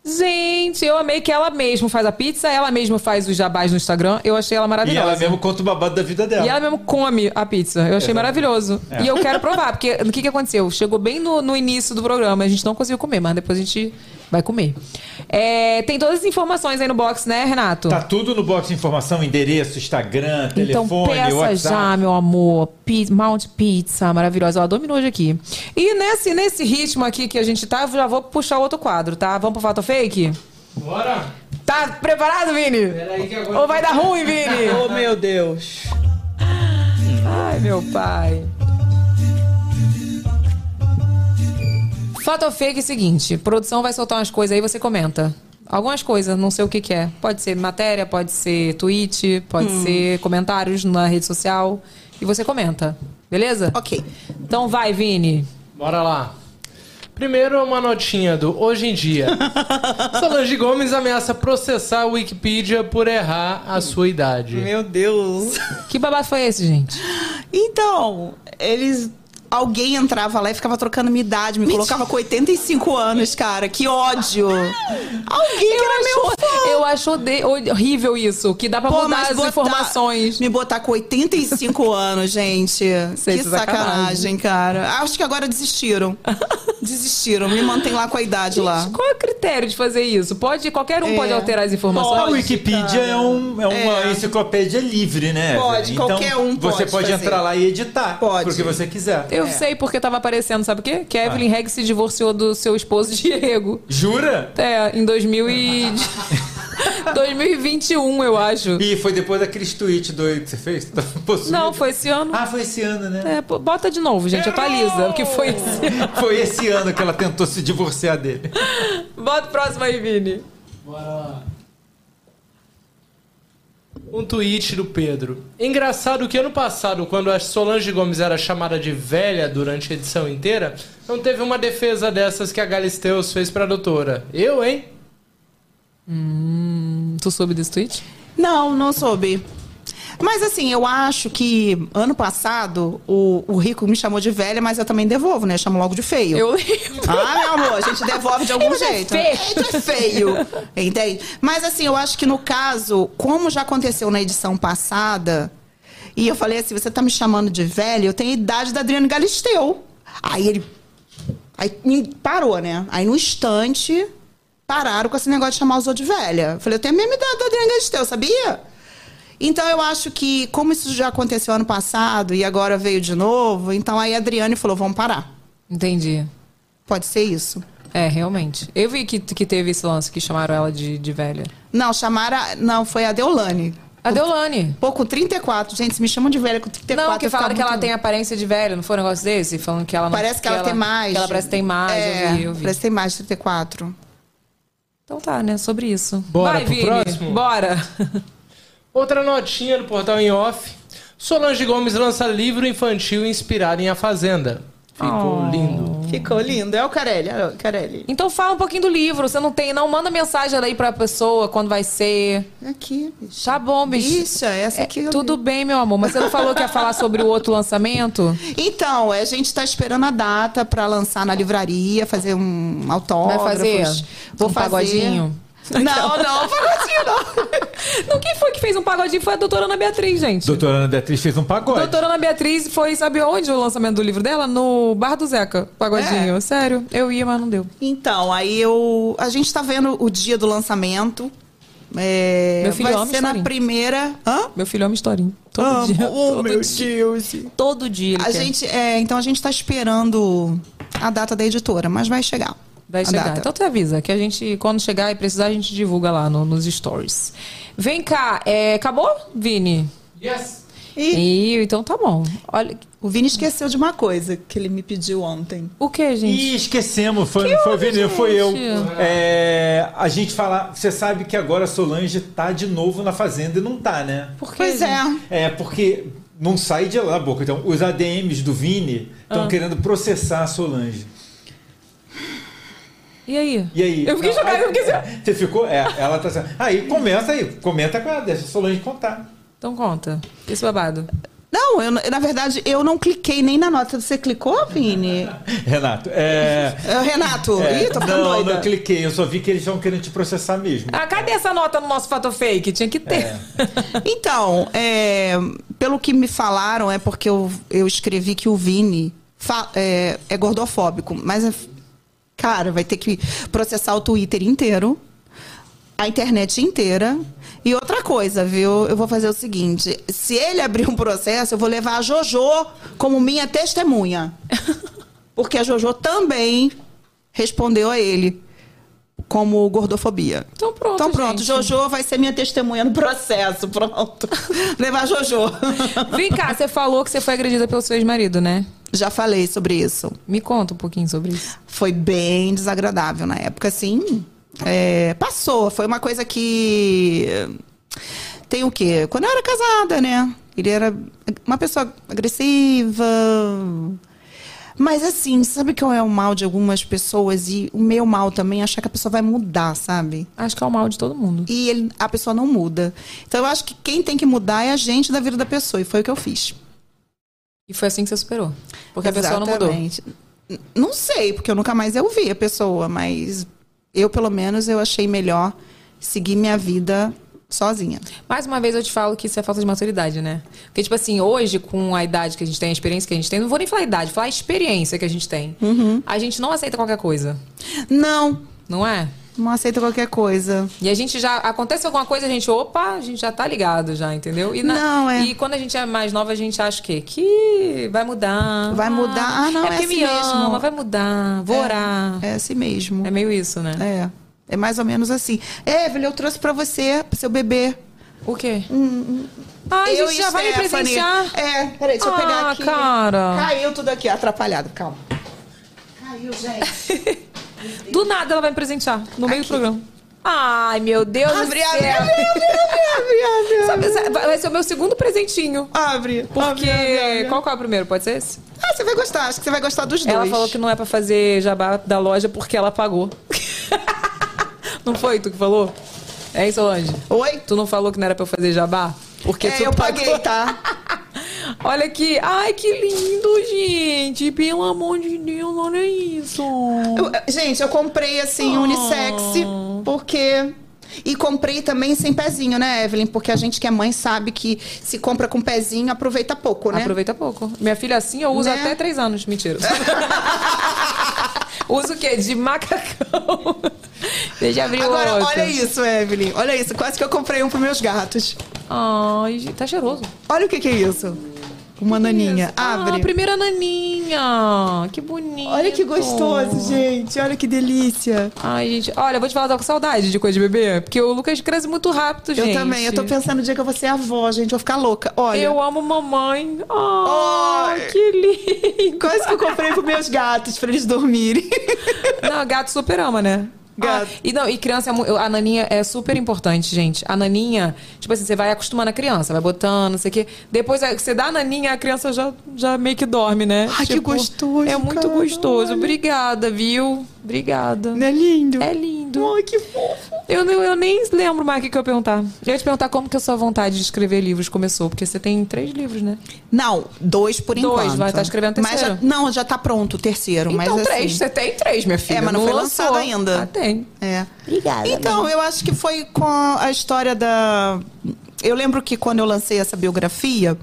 Gente, eu amei que ela mesma faz a pizza, ela mesma faz os jabás no Instagram. Eu achei ela E maravilhosa. ela mesmo conta o babado da vida dela. E ela mesmo come a pizza. Eu achei maravilhoso. É. E eu quero provar, porque o que, que aconteceu? Chegou bem no, no início do programa, a gente não conseguiu comer, mas depois a gente vai comer. É, tem todas as informações aí no box, né, Renato? Tá tudo no box de informação, endereço, Instagram, Então telefone, peça WhatsApp. já, meu amor. Pi- Mount Pizza, maravilhosa. Ela dominou hoje aqui. E nesse, nesse ritmo aqui que a gente tá, eu já vou puxar outro quadro, tá? Vamos pro Fato Fake? Bora! Tá preparado, Vini? Peraí que agora... Ou vai dar ruim, Vini? (laughs) Oh, meu Deus. Ai, meu pai. Fato ou fake é o seguinte: produção vai soltar umas coisas aí, você comenta. Algumas coisas, não sei o que, que é. Pode ser matéria, pode ser tweet, pode ser comentários na rede social. E você comenta. Beleza? Ok. Então vai, Vini. Bora lá. Primeiro, uma notinha do Hoje em Dia. (laughs) Solange Gomes ameaça processar a Wikipedia por errar a sua idade. Meu Deus. Que babado foi esse, gente? Então, eles. Alguém entrava lá e ficava trocando minha idade, me colocava com 85 anos, cara. Que ódio. (laughs) Alguém que era meu fã. Eu acho ode- horrível isso, que dá pra Pô, mudar as botar- informações. Me botar com 85 (laughs) anos, gente. Sei, que é sacanagem. cara. Acho que agora desistiram. (laughs) Desistiram. Me mantém lá com a idade lá. Qual é o critério de fazer isso? Pode, qualquer um É. pode alterar as A informações? Wikipedia é, um- é uma É. enciclopédia livre, né? Pode, Então, qualquer um Você pode pode fazer. entrar lá e editar. Pode. Porque você quiser. Eu sei porque tava aparecendo, sabe o quê? Que a Evelyn Ah. Reg se divorciou do seu esposo (laughs) Diego. Jura? É, em 2000 e... (laughs) 2021, eu acho. E foi depois daqueles tweet doido que você fez? (laughs) Possuído? Não, foi esse ano. Ah, foi esse ano, né? É, bota de novo, gente, atualiza. O que foi esse ano? Foi esse ano que ela tentou se divorciar dele. Bota o próximo aí, Vini. Bora lá. Um tweet do Pedro. Engraçado que ano passado, quando a Solange Gomes era chamada de velha durante a edição inteira, não teve uma defesa dessas que a Galisteus fez pra doutora. Eu, hein? Hum, tu soube desse tweet? Não, não soube. Mas assim, eu acho que ano passado o, o Rico me chamou de velha, mas eu também devolvo, né? Chamo logo de feio. Eu lembro. Ah, meu amor, a gente devolve de algum é jeito. feio. É, é feio. Entende? Mas assim, eu acho que no caso, como já aconteceu na edição passada, e eu falei assim: você tá me chamando de velha, eu tenho a idade da Adriane Galisteu. Aí ele. Aí me parou, né? Aí no instante, pararam com esse negócio de chamar os outros de velha. Eu falei, eu tenho a mesma idade da Adriane Galisteu, sabia? Então eu acho que, como isso já aconteceu ano passado e agora veio de novo, então aí a Adriane falou: vamos parar. Entendi. Pode ser isso. É, realmente. Eu vi que, que teve esse lance que chamaram ela de, de velha. Não, chamaram. Não, foi a Deolane. A Deolane. Pô, com 34. Gente, se me chamam de velha com 34. Não, que falaram que ela tem aparência de velha, não foi um negócio desse? Falando que ela não. Parece que, ela, tem mais. Que ela parece que tem mais, É, eu vi, eu vi. Parece que tem mais de 34. Então tá, né? Sobre isso. Bora Vai, pro Vini. próximo? Bora. (laughs) Outra notinha do portal em off. Solange Gomes lança livro infantil inspirado em A Fazenda. Ficou Oh. lindo. Ficou lindo. É o Carelli. É o Carelli. Então fala um pouquinho do livro. Você não tem, não manda mensagem aí pra pessoa quando vai ser. Aqui, bicho. Tá bom, bicho. Bicha, essa É, aqui. eu tudo bem, meu amor. Mas você não falou que ia falar sobre o outro lançamento? (laughs) Então, a gente tá esperando a data pra lançar na livraria, fazer um autógrafo. Vai fazer Vou um fazer. pagodinho? Não, não, pagodinho não. (laughs) Não, quem foi que fez um pagodinho foi a doutora Ana Beatriz, gente. Doutora Ana Beatriz fez um pagode. Doutora Ana Beatriz foi, sabe onde o lançamento do livro dela? No Bar do Zeca, pagodinho. Sério, eu ia, mas não deu. Então, aí eu. A gente tá vendo o dia do lançamento. É, Meu filho vai ama ser na historinha. primeira. Hã? Meu filho é uma historinha. Todo Amo. dia. Oh, todo meu dia. Deus. Todo dia A quer. gente, é, então a gente tá esperando a data da editora, mas vai chegar. Vai chegar. data. Então tu avisa que a gente, quando chegar e precisar, a gente divulga lá no- nos stories. Vem cá, é, acabou, Vini? Yes. E Ih, então tá bom. Olha, o Vini esqueceu de uma coisa que ele me pediu ontem. o que, gente? Ih, esquecemos, foi, não foi o Vini, foi eu. É, a gente fala. Você sabe que agora a Solange tá de novo na fazenda e não tá, né? Por Pois gente? é. É, porque não sai de lá a boca. Então, os ADMs do Vini Ah. estão querendo processar a Solange. E aí? E aí? Eu fiquei Não, chocada, fiquei assim. Você ficou? É, ela tá assim. Aí, começa aí, comenta com ela, deixa a Solange contar. Então conta. Esse babado. Não, eu, na verdade, eu não cliquei nem na nota. Você clicou, Vini? (laughs) Renato, é. É, Renato, é, ih, tô ficando não, doida. não cliquei, eu só vi que eles estão querendo te processar mesmo. Ah, cadê essa nota no nosso fato fake? Tinha que ter. (laughs) Então, é, pelo que me falaram, é porque eu, eu escrevi que o Vini fa- é, é gordofóbico. Mas, é- cara, vai ter que processar o Twitter inteiro, a internet inteira. E outra coisa, viu? Eu vou fazer o seguinte: se ele abrir um processo, eu vou levar a JoJo como minha testemunha. (laughs) Porque a JoJo também respondeu a ele como gordofobia. Então pronto, Então pronto, gente. Jojo vai ser minha testemunha no processo, pronto. (laughs) Levar Jojo. Vem cá, você falou que você foi agredida pelo seu ex-marido, né? Já falei sobre isso. Me conta um pouquinho sobre isso. Foi bem desagradável na época, assim. é, passou, foi uma coisa que. Tem o quê? Quando eu era casada, né? Ele era uma pessoa agressiva. Mas assim, sabe qual é o mal de algumas pessoas? E o meu mal também, é achar que a pessoa vai mudar, sabe? Acho que é o mal de todo mundo. E ele- a pessoa não muda. Então eu acho que quem tem que mudar é a gente da vida da pessoa. E foi o que eu fiz. E foi assim que você superou. Porque a pessoa não mudou. Exatamente. Não sei, porque eu nunca mais eu vi a pessoa, mas eu, pelo menos, eu achei melhor seguir minha vida sozinha. Mais uma vez eu te falo que isso é falta de maturidade, né? Porque, tipo assim, hoje, com a idade que a gente tem, a experiência que a gente tem, não vou nem falar idade, falar a experiência que a gente tem. Uhum. A gente não aceita qualquer coisa, Não, não é? Não aceita qualquer coisa. E a gente já. Acontece alguma coisa, a gente, opa, a gente já tá ligado já, entendeu? E Não, é. E quando a gente é mais nova, a gente acha o quê? Que vai mudar. Vai mudar. Ah, não, é é assim me mesmo. ama, vai mudar, vou orar. É assim mesmo. É meio isso, né? É. É mais ou menos assim. Evelyn, eu trouxe pra você, pro seu bebê. O quê? Ai, eu gente, já vai me Stephanie. presentear. É, peraí, deixa eu pegar Ah, aqui. cara. Caiu tudo aqui, atrapalhado, calma. Caiu, gente. (laughs) Do nada ela vai me presentear, no meio do programa. Ai, meu Deus Abre, do céu. abre, abre, abre, abre, abre. (laughs) vai ser o meu segundo presentinho. Abre. Porque. abre, abre, abre. Qual que é o primeiro? Pode ser esse? Ah, você vai gostar, acho que você vai gostar dos dois. Ela falou que não é pra fazer jabá da loja porque ela pagou. (laughs) não foi tu que falou? Hein, Solange? Oi? Tu não falou que não era pra eu fazer jabá? Porque É, tu eu pagou- paguei, tá? (laughs) Olha aqui. Ai, que lindo, gente. Pelo amor de Deus, olha isso. Eu- gente, eu comprei assim, unissex, porque. E comprei também sem pezinho, né, Evelyn? Porque a gente que é mãe sabe que se compra com pezinho, aproveita pouco, né? Aproveita pouco. Minha filha assim eu uso Né? até três anos. Mentira. (laughs) uso o quê? De macacão. Deixa eu abrir Agora, outro. olha isso, Evelyn. Olha isso. Quase que eu comprei um pros meus gatos. Ai, tá cheiroso. Olha o que, que é isso. Uma naninha. Abre. Ah, primeira naninha. Que bonito. Olha que gostoso, gente. Olha que delícia. Ai, gente. Olha, eu vou te falar, tô com saudade de coisa de bebê. Porque o Lucas cresce muito rápido, Eu gente. também. Eu tô pensando no dia que eu vou ser avó, gente. Eu vou ficar louca. Olha. Eu amo mamãe. Ai, que lindo. Quase que eu comprei pros meus gatos pra eles dormirem. Não, gato super ama, né? Ah, e, não, e criança, é a naninha é super importante, gente. A naninha, tipo assim, você vai acostumando a criança, vai botando, não sei o quê. Depois é, você dá a naninha, a criança já, já meio que dorme, né? Ai, que gostoso, É muito cara, gostoso. olha. Obrigada, viu? Obrigada. Não é lindo? É lindo. Ai, que fofo. Eu, não- eu nem lembro mais o que, que eu ia perguntar. Eu ia te perguntar como que a sua vontade de escrever livros começou, porque você tem três livros, né? Não, dois por Dois, enquanto. vai estar escrevendo Mas terceiro. já, não, já tá pronto o terceiro. então, mas, três. assim, Você tem três, minha filha. É, mas não, foi lançou. lançado ainda. Ah, tem. É. Obrigada. Então, eu acho que foi com a história da. Eu lembro que quando eu lancei essa biografia,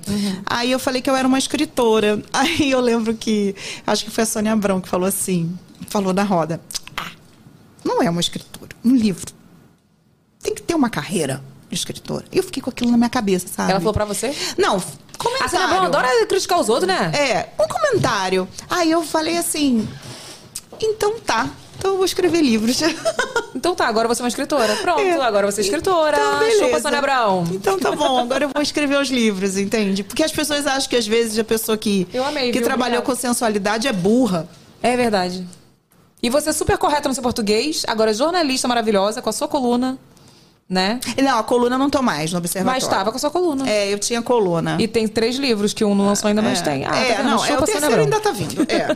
aí eu falei que eu era uma escritora. (laughs) Aí eu lembro que. Acho que foi a Sônia Abrão que falou assim: falou na roda. Ah, não é uma escritora, um livro. Tem que ter uma carreira de escritora. Eu fiquei com aquilo na minha cabeça, sabe? Ela falou pra você? Não, A comentário. Sônia Abrão adora criticar os outros, né? É, um comentário. Aí eu falei assim: então tá, então eu vou escrever livros. (laughs) Então tá, agora você é uma escritora. Pronto, É. agora você é escritora. Então, beleza. Chupa, Sônia Abrão. Então tá bom, agora eu vou escrever os livros, entende? Porque as pessoas acham que às vezes a pessoa que, Eu amei, que viu? trabalhou com sensualidade é burra. É verdade. E você é super correta no seu português, agora é jornalista maravilhosa, com a sua coluna, né? Não, a coluna não tô mais no observatório. Mas estava com a sua coluna. É, eu tinha coluna. E tem três livros que um não lançou ainda, mas é. tem. Ah, é, tá não, é, o terceiro ainda tá vindo. É.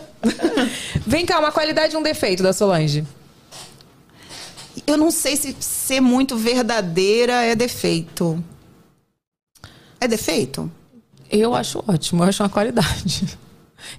(laughs) Vem cá, uma qualidade e um defeito da Solange. eu não sei se ser muito verdadeira é defeito. É defeito? Eu acho ótimo, eu acho uma qualidade.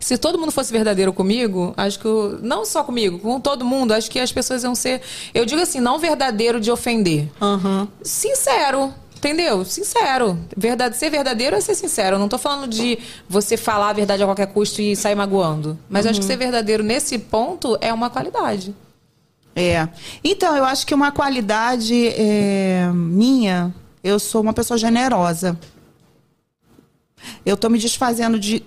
Se todo mundo fosse verdadeiro comigo, acho que. eu- não só comigo, com todo mundo, acho que as pessoas iam ser. Eu digo assim, não verdadeiro de ofender. Aham. Sincero. Entendeu? Sincero. Verdade, ser verdadeiro é ser sincero. Eu não tô falando de você falar a verdade a qualquer custo e sair magoando. Mas acho que ser verdadeiro nesse ponto é uma qualidade. É. Então, eu acho que uma qualidade é, minha, eu sou uma pessoa generosa. Eu tô me desfazendo de.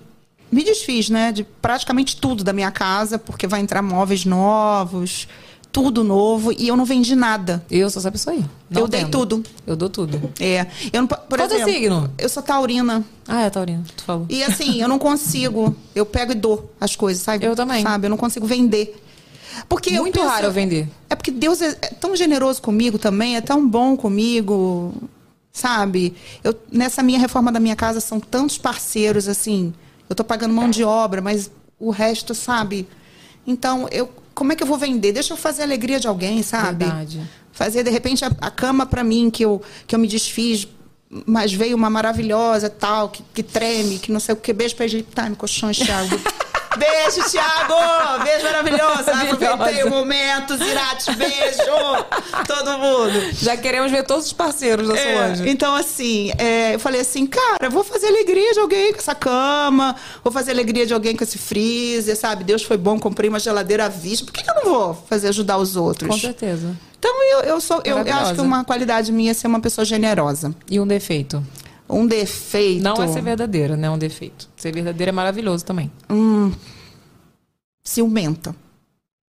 Me desfiz, né? De praticamente tudo da minha casa, porque vai entrar móveis novos, tudo novo, e eu não vendi nada. Eu sou essa pessoa aí. Não eu dei tudo. Eu dou tudo. É. Eu não, por Qual é o exemplo, signo? Eu sou taurina. Ah, é, Taurina, tu falou. E assim, eu não consigo. Eu pego e dou as coisas, sabe? Eu também. Sabe? Eu não consigo vender. Porque eu Muito penso- raro eu vender. É porque Deus é é tão generoso comigo também, é tão bom comigo, sabe? Eu, nessa minha reforma da minha casa são tantos parceiros, assim. Eu tô pagando mão de obra, mas o resto, sabe? Então, eu, como é que eu vou vender? Deixa eu fazer a alegria de alguém, sabe? Verdade. Fazer, de repente, a, a cama para mim, que eu, que eu me desfiz, mas veio uma maravilhosa, tal, que, que treme, que não sei o que. Beijo pra Egypt Time, colchões, Thiago. (laughs) Beijo, Thiago! Beijo maravilhoso! (laughs) Aproveitei o momento, Zirate, beijo! Todo mundo! Já queremos ver todos os parceiros da É, Solange. então, assim, é, eu falei assim, cara, vou fazer alegria de alguém com essa cama, vou fazer alegria de alguém com esse freezer, sabe? Deus foi bom, comprei uma geladeira à vista. Por que, que eu não vou fazer ajudar os outros? Com certeza. Então, eu, eu sou, eu, eu acho que uma qualidade minha é ser uma pessoa generosa. E um defeito? Um defeito. Não é ser verdadeira, né? Um defeito. Ser verdadeira é maravilhoso também. Hum, ciumenta.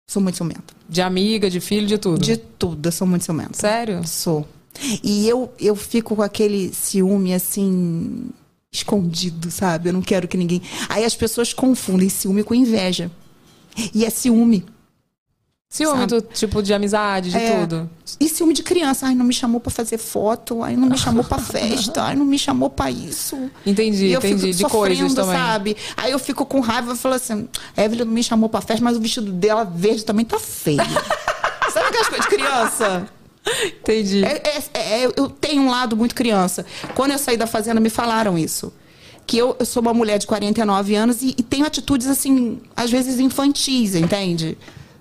Sou muito ciumenta. De amiga, de filho, de tudo. De tudo, eu sou muito ciumenta. Sério? Sou. E eu, eu fico com aquele ciúme assim. escondido, sabe? Eu não quero que ninguém. Aí as pessoas confundem ciúme com inveja. E é ciúme. Ciúme, Sabe? do, tipo, de amizade, de É. tudo. E ciúme de criança. Ai, não me chamou pra fazer foto. Ai, não me chamou pra (laughs) festa. Ai, não me chamou pra isso. Entendi, E eu entendi. fico De coisas também. sabe? Aí eu fico com raiva e falo assim: a Evelyn não me chamou pra festa, mas o vestido dela verde também tá feio. (laughs) sabe aquelas coisas de criança? Entendi. É- é- é- eu tenho um lado muito criança. Quando eu saí da fazenda, me falaram isso. Que eu, eu sou uma mulher de 49 anos e, e tenho atitudes, assim, às vezes infantis, entende?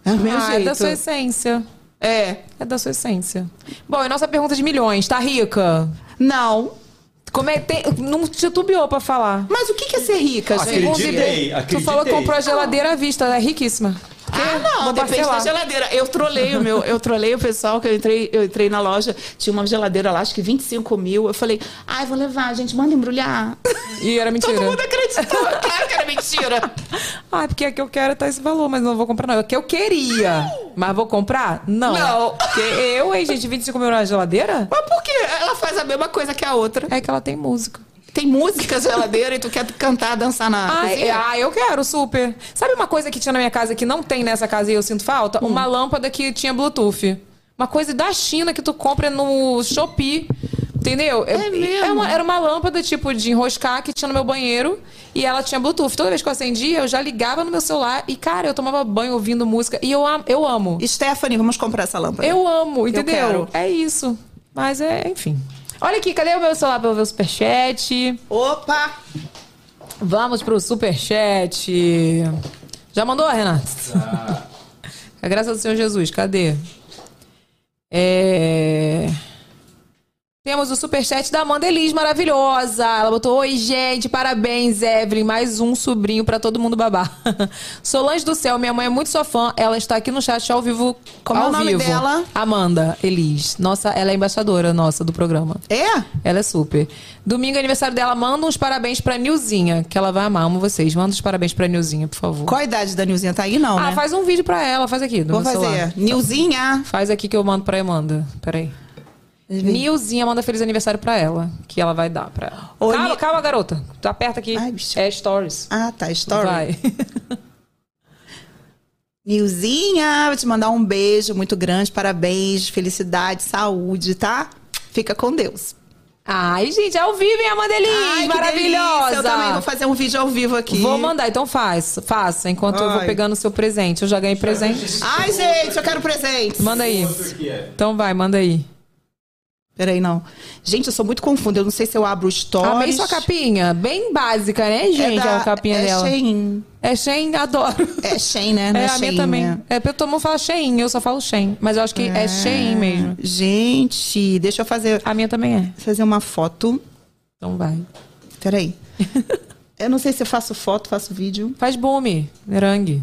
É o meu ah, é jeito. da sua essência. É. É da sua essência. Bom, e nossa pergunta de milhões, tá rica? Não. Como é, tem, não titubeou pra falar. Mas o que que é ser rica, gente? Acreditei, Tu falou que acreditei. comprou a geladeira à vista, é riquíssima. Ah, não, depende parcelar. da geladeira. Eu trolei o meu, eu trolei o pessoal que eu entrei, eu entrei na loja, tinha uma geladeira lá, acho que 25 mil. Eu falei, ai, vou levar, gente, manda embrulhar. (laughs) E era mentira. Todo mundo acreditou. claro que era mentira. (laughs) Ah, porque a que eu quero tá esse valor, mas não vou comprar, não. A que eu queria. Mas vou comprar? Não. Não. Porque eu, hein, gente, 25 mil na geladeira? Mas por quê? Ela faz a mesma coisa que a outra. É que ela tem música. Tem música na geladeira e tu quer cantar, dançar na Ai, cozinha? ah, eu quero, super. Sabe uma coisa que tinha na minha casa que não tem nessa casa e eu sinto falta? Hum. Uma lâmpada que tinha Bluetooth. Uma coisa da China que tu compra no Shopee. Entendeu? É mesmo? uma- era uma lâmpada tipo de enroscar que tinha no meu banheiro e ela tinha Bluetooth. Toda vez que eu acendia, eu já ligava no meu celular e, cara, eu tomava banho ouvindo música. E eu, eu amo. Stephanie, vamos comprar essa lâmpada. Eu amo, entendeu? quero. É isso. Mas é, enfim. Olha aqui, cadê o meu celular pra eu ver o superchat? Opa! Vamos pro superchat. Já mandou, Renato? É (laughs) graças ao Senhor Jesus, cadê? É... Temos o superchat da Amanda Elis, maravilhosa. Ela botou: Oi, gente, parabéns, Evelyn. Mais um sobrinho pra todo mundo babar. (laughs) Solange do Céu, minha mãe é muito sua fã. Ela está aqui no chat ao vivo. Como é ao o nome vivo. dela? Amanda Elis. Nossa, ela é embaixadora nossa do programa. É? Ela é super. Domingo é aniversário dela. Manda uns parabéns pra Nilzinha, que ela vai amar. Amo vocês. Manda uns parabéns pra Nilzinha, por favor. Qual a idade da Nilzinha? Tá aí, não, Ah, né? faz um vídeo pra ela. Faz aqui. Vou fazer. celular. Nilzinha. Faz aqui que eu mando pra Amanda. Peraí. Nilzinha manda feliz aniversário pra ela, que ela vai dar pra ela. Calma, Ni- calma, garota. Tu aperta aqui. Ai, bicho. é stories. Ah, tá. Story. Vai. (laughs) Nilzinha, vou te mandar um beijo muito grande. Parabéns, felicidade, saúde, tá? Fica com Deus. Ai, gente, é ao vivo, hein? Ai, que Maravilhosa. delícia. Eu também vou fazer um vídeo ao vivo aqui. Vou mandar, então faz. Faça, enquanto eu vou Ai. pegando o seu presente. Eu já ganhei presente. Ai, gente, eu quero presente. Manda aí. É. Então vai, manda aí. Peraí, não. Gente, eu sou muito confundida. Eu não sei se eu abro o stories. Amei sua capinha. Bem básica, né, gente? da- a capinha é dela. Shein. É Shein, adoro. É Shein, né? Não É, é, a minha também. né? É, todo mundo fala Shein, eu só falo Shein. Mas eu acho que é, Shein mesmo. Gente, deixa eu fazer, A minha também é. fazer uma foto. Então vai. Peraí. (laughs) eu não sei se eu faço foto, faço vídeo. Faz boom, merengue.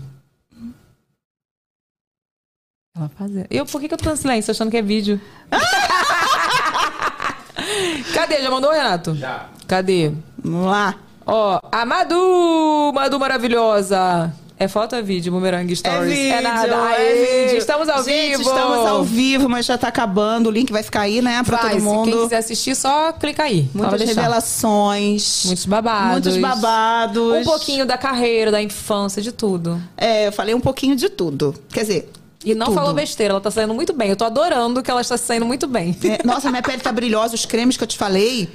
Ela faz. Eu, por que, que eu tô no silêncio achando que é vídeo? (laughs) Cadê? Já mandou, Renato? Já. Cadê? Vamos lá. Ó, a Madu! Madu maravilhosa! É foto ou é vídeo, Boomerang Stories? É vídeo, nada. é vídeo. Estamos ao Gente, vivo! estamos ao vivo, mas já tá acabando. O link vai ficar aí, né? Pra Vai, todo se mundo. quem quiser assistir, só clica aí. Muitas revelações. Muitos babados. Muitos babados. Um pouquinho da carreira, da infância, de tudo. É, eu falei um pouquinho de tudo. Quer dizer. E não tudo. falou besteira, ela tá saindo muito bem. Eu tô adorando que ela está saindo muito bem. É, nossa, minha pele tá brilhosa. Os cremes que eu te falei.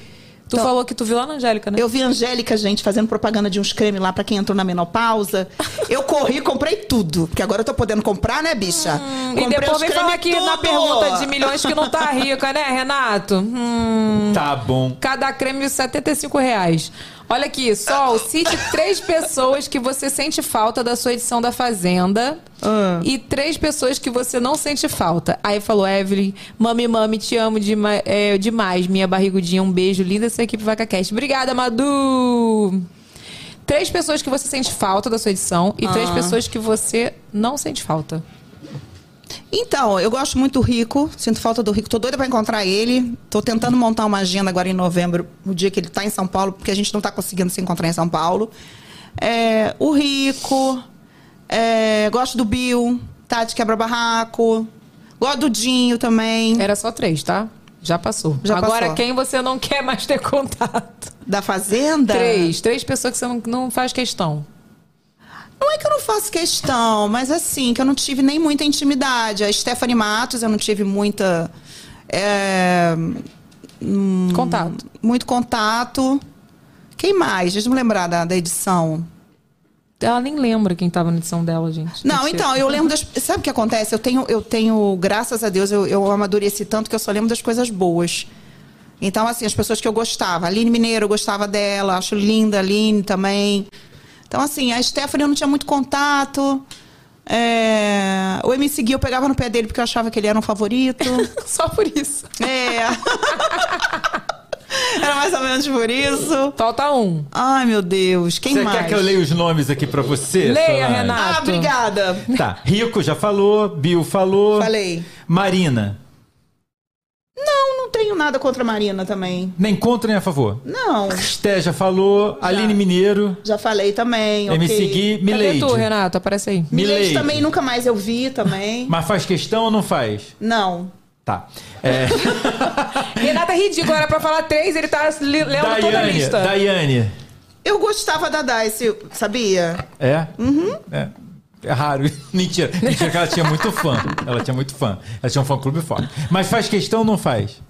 Tu Então, falou que tu viu lá na Angélica, né? Eu vi a Angélica, gente, fazendo propaganda de uns cremes lá pra quem entrou na menopausa. Eu corri e comprei tudo. Porque agora eu tô podendo comprar, né, bicha? Hum, e Comprei depois os vem creme falar aqui na tudo. pergunta de milhões que não tá rica, né, Renato? Hum, Tá bom. cada creme 75 reais. Olha aqui, Sol, cite três (laughs) pessoas que você sente falta da sua edição da Fazenda Ah. e três pessoas que você não sente falta. Aí falou, Evelyn, mami, mami, te amo dema- é, demais, minha barrigudinha. Um beijo, linda essa equipe VacaCast. Obrigada, Madu! Três pessoas que você sente falta da sua edição e três Ah. pessoas que você não sente falta. Então, eu gosto muito do Rico, sinto falta do Rico, tô doida pra encontrar ele. Tô tentando montar uma agenda agora em novembro, no dia que ele tá em São Paulo, porque a gente não tá conseguindo se encontrar em São Paulo. É, o Rico, é, gosto do Bill, Tati Quebra Barraco, gosto do Dinho também. Era só três, tá? Já passou. Já Agora, passou. quem você não quer mais ter (laughs) contato? Da Fazenda? Três. Três pessoas que você não, não faz questão. Não é que eu não faço questão, mas assim, que eu não tive nem muita intimidade. A Stephanie Matos, eu não tive muita. é, hum, Contato. Muito contato. Quem mais? Deixa eu me lembrar da, da edição. Ela nem lembra quem tava na edição dela, gente. Não, Mentira. então, eu lembro das. Sabe o que acontece? Eu tenho, eu tenho graças a Deus, eu, eu amadureci tanto que eu só lembro das coisas boas. Então, assim, as pessoas que eu gostava. A Aline Mineiro, eu gostava dela. Acho linda a Aline também. Então, assim, a Stephanie eu não tinha muito contato. É... O MC Gui eu pegava no pé dele porque eu achava que ele era um favorito. (laughs) Só por isso. É. (laughs) era mais ou menos por isso. Falta um. Ai, meu Deus. Quem Você mais? quer que eu leia os nomes aqui pra você? Leia? Renato. Ah, obrigada. Tá, Rico já falou, Bill falou. Falei. Marina. Não, não tenho nada contra a Marina também. Nem contra nem a favor. Não. Esté já falou, Aline Mineiro, Já falei também. MC ok. Gui, Cadê Milady. tu, Renato? Aparece aí. Milady também nunca mais eu vi também. (laughs) Mas faz questão ou não faz? Não. Tá. É, (laughs) Renata é ridículo, era pra falar três, ele tá lendo toda a Daiane. lista. Daiane. Eu gostava da Dice, sabia? É? É. É raro. (laughs) Mentira. Mentira que ela tinha muito fã. Ela tinha muito fã. Ela tinha um fã clube forte. Mas faz questão ou não faz?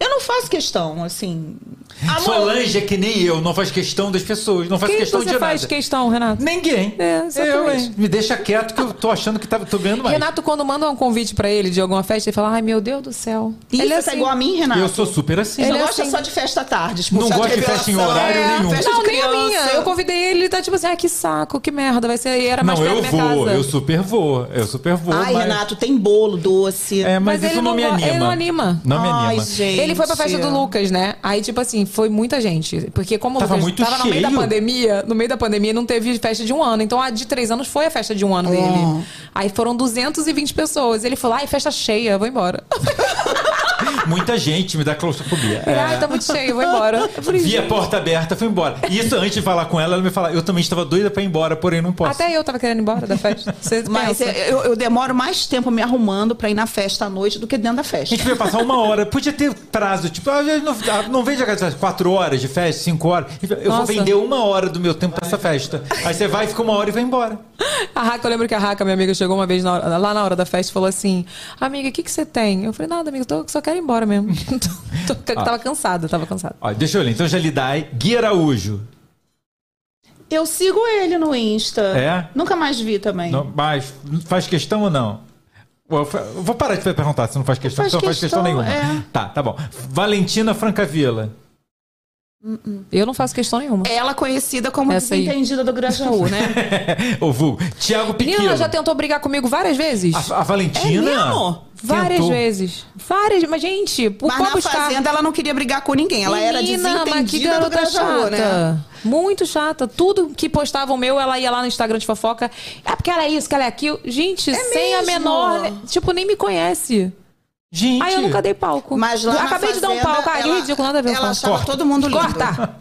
Eu não faço questão, assim. (laughs) Amor, Solange é que nem eu, não faz questão das pessoas, não faz Quem questão você de faz nada. questão, Renato? Ninguém. É, exatamente. eu, hein? Me deixa quieto que eu tô achando que tá, tô ganhando mais. Renato, quando manda um convite pra ele de alguma festa, ele fala: Ai, meu Deus do céu. Isso ele é tá igual a mim, Renato. Eu sou super assim. Você Ele é gosta assim. só de festa à tarde. Tipo, Não chá gosto de festa em horário é, nenhum. Festa Não, de nem a minha. Eu convidei ele, ele tá tipo assim, ah, que saco, que merda, vai ser. E era mais Não, perto eu da minha vou, casa. eu super vou. Eu super vou. Ai, mas... Renato, tem bolo doce. É, mas, Mas isso ele não, me anima. Ele não anima. Não me Ai, anima. gente. Ele foi pra festa do Lucas, né? Aí, tipo assim, foi muita gente. Porque como o Tava Lucas muito tava no meio da cheio. pandemia, no meio da pandemia não teve festa de um ano. Então, a de três anos foi a festa de um ano dele. Aí foram 220 pessoas. Ele falou, ai, festa cheia, vou embora. (laughs) Muita gente me dá claustrofobia. É. Ai, tá muito cheio, vou embora. Eu Vi a porta aberta, fui embora. Isso antes de falar com ela, ela me falava, eu também estava doida pra ir embora, porém não posso. Até eu tava querendo ir embora da festa. Você (laughs) Mas pensa. eu, eu demoro mais tempo me arrumando pra ir na festa à noite do que dentro da A festa. gente vai passar uma hora. Podia ter prazo, tipo, ah, não, ah, não vejo aquelas quatro horas de festa, cinco horas. Eu vou Nossa. vender uma hora do meu tempo pra essa festa. Aí você vai, fica uma hora e vai embora. A Raca, eu lembro que a Raca, minha amiga, chegou uma vez na hora- lá na hora da festa e falou assim: Amiga, o que, que você tem? Eu falei, nada, amiga, tô, só quero ir embora mesmo. (laughs) Tô- tô- tava cansada, tava cansada. Ó, deixa eu ler. Então já lhe. Gui Araújo. Eu sigo ele no Insta. É? Nunca mais vi também. Não, mas faz questão ou não? Eu vou parar de perguntar se não faz questão, Faz porque não faz questão questão, nenhuma. é. Tá, tá bom. Valentina Francavila. Eu não faço questão nenhuma. Ela conhecida como Essa aí. desentendida do Grajaú, né? (laughs) Ô, Vulgo. Tiago Menina, Piquilo. ela já tentou brigar comigo várias vezes? A, a Valentina? É mesmo? Várias tentou. vezes. Várias, mas gente, por Mas na fazenda ela não queria brigar com ninguém. Ela era Menina, mas que desentendida do garota Grajaú, chata. né? Muito chata. Tudo que postavam meu, ela ia lá no Instagram de fofoca. É porque ela é isso, que ela é aquilo. Gente, sem a mesmo? menor. Tipo, nem me conhece. Gente. Aí eu nunca dei palco. Mas lá na Acabei de dar um fazenda, palco. Ai, ela- ridículo, nada a ver. Ela com achava Corta. todo mundo lindo. Corta!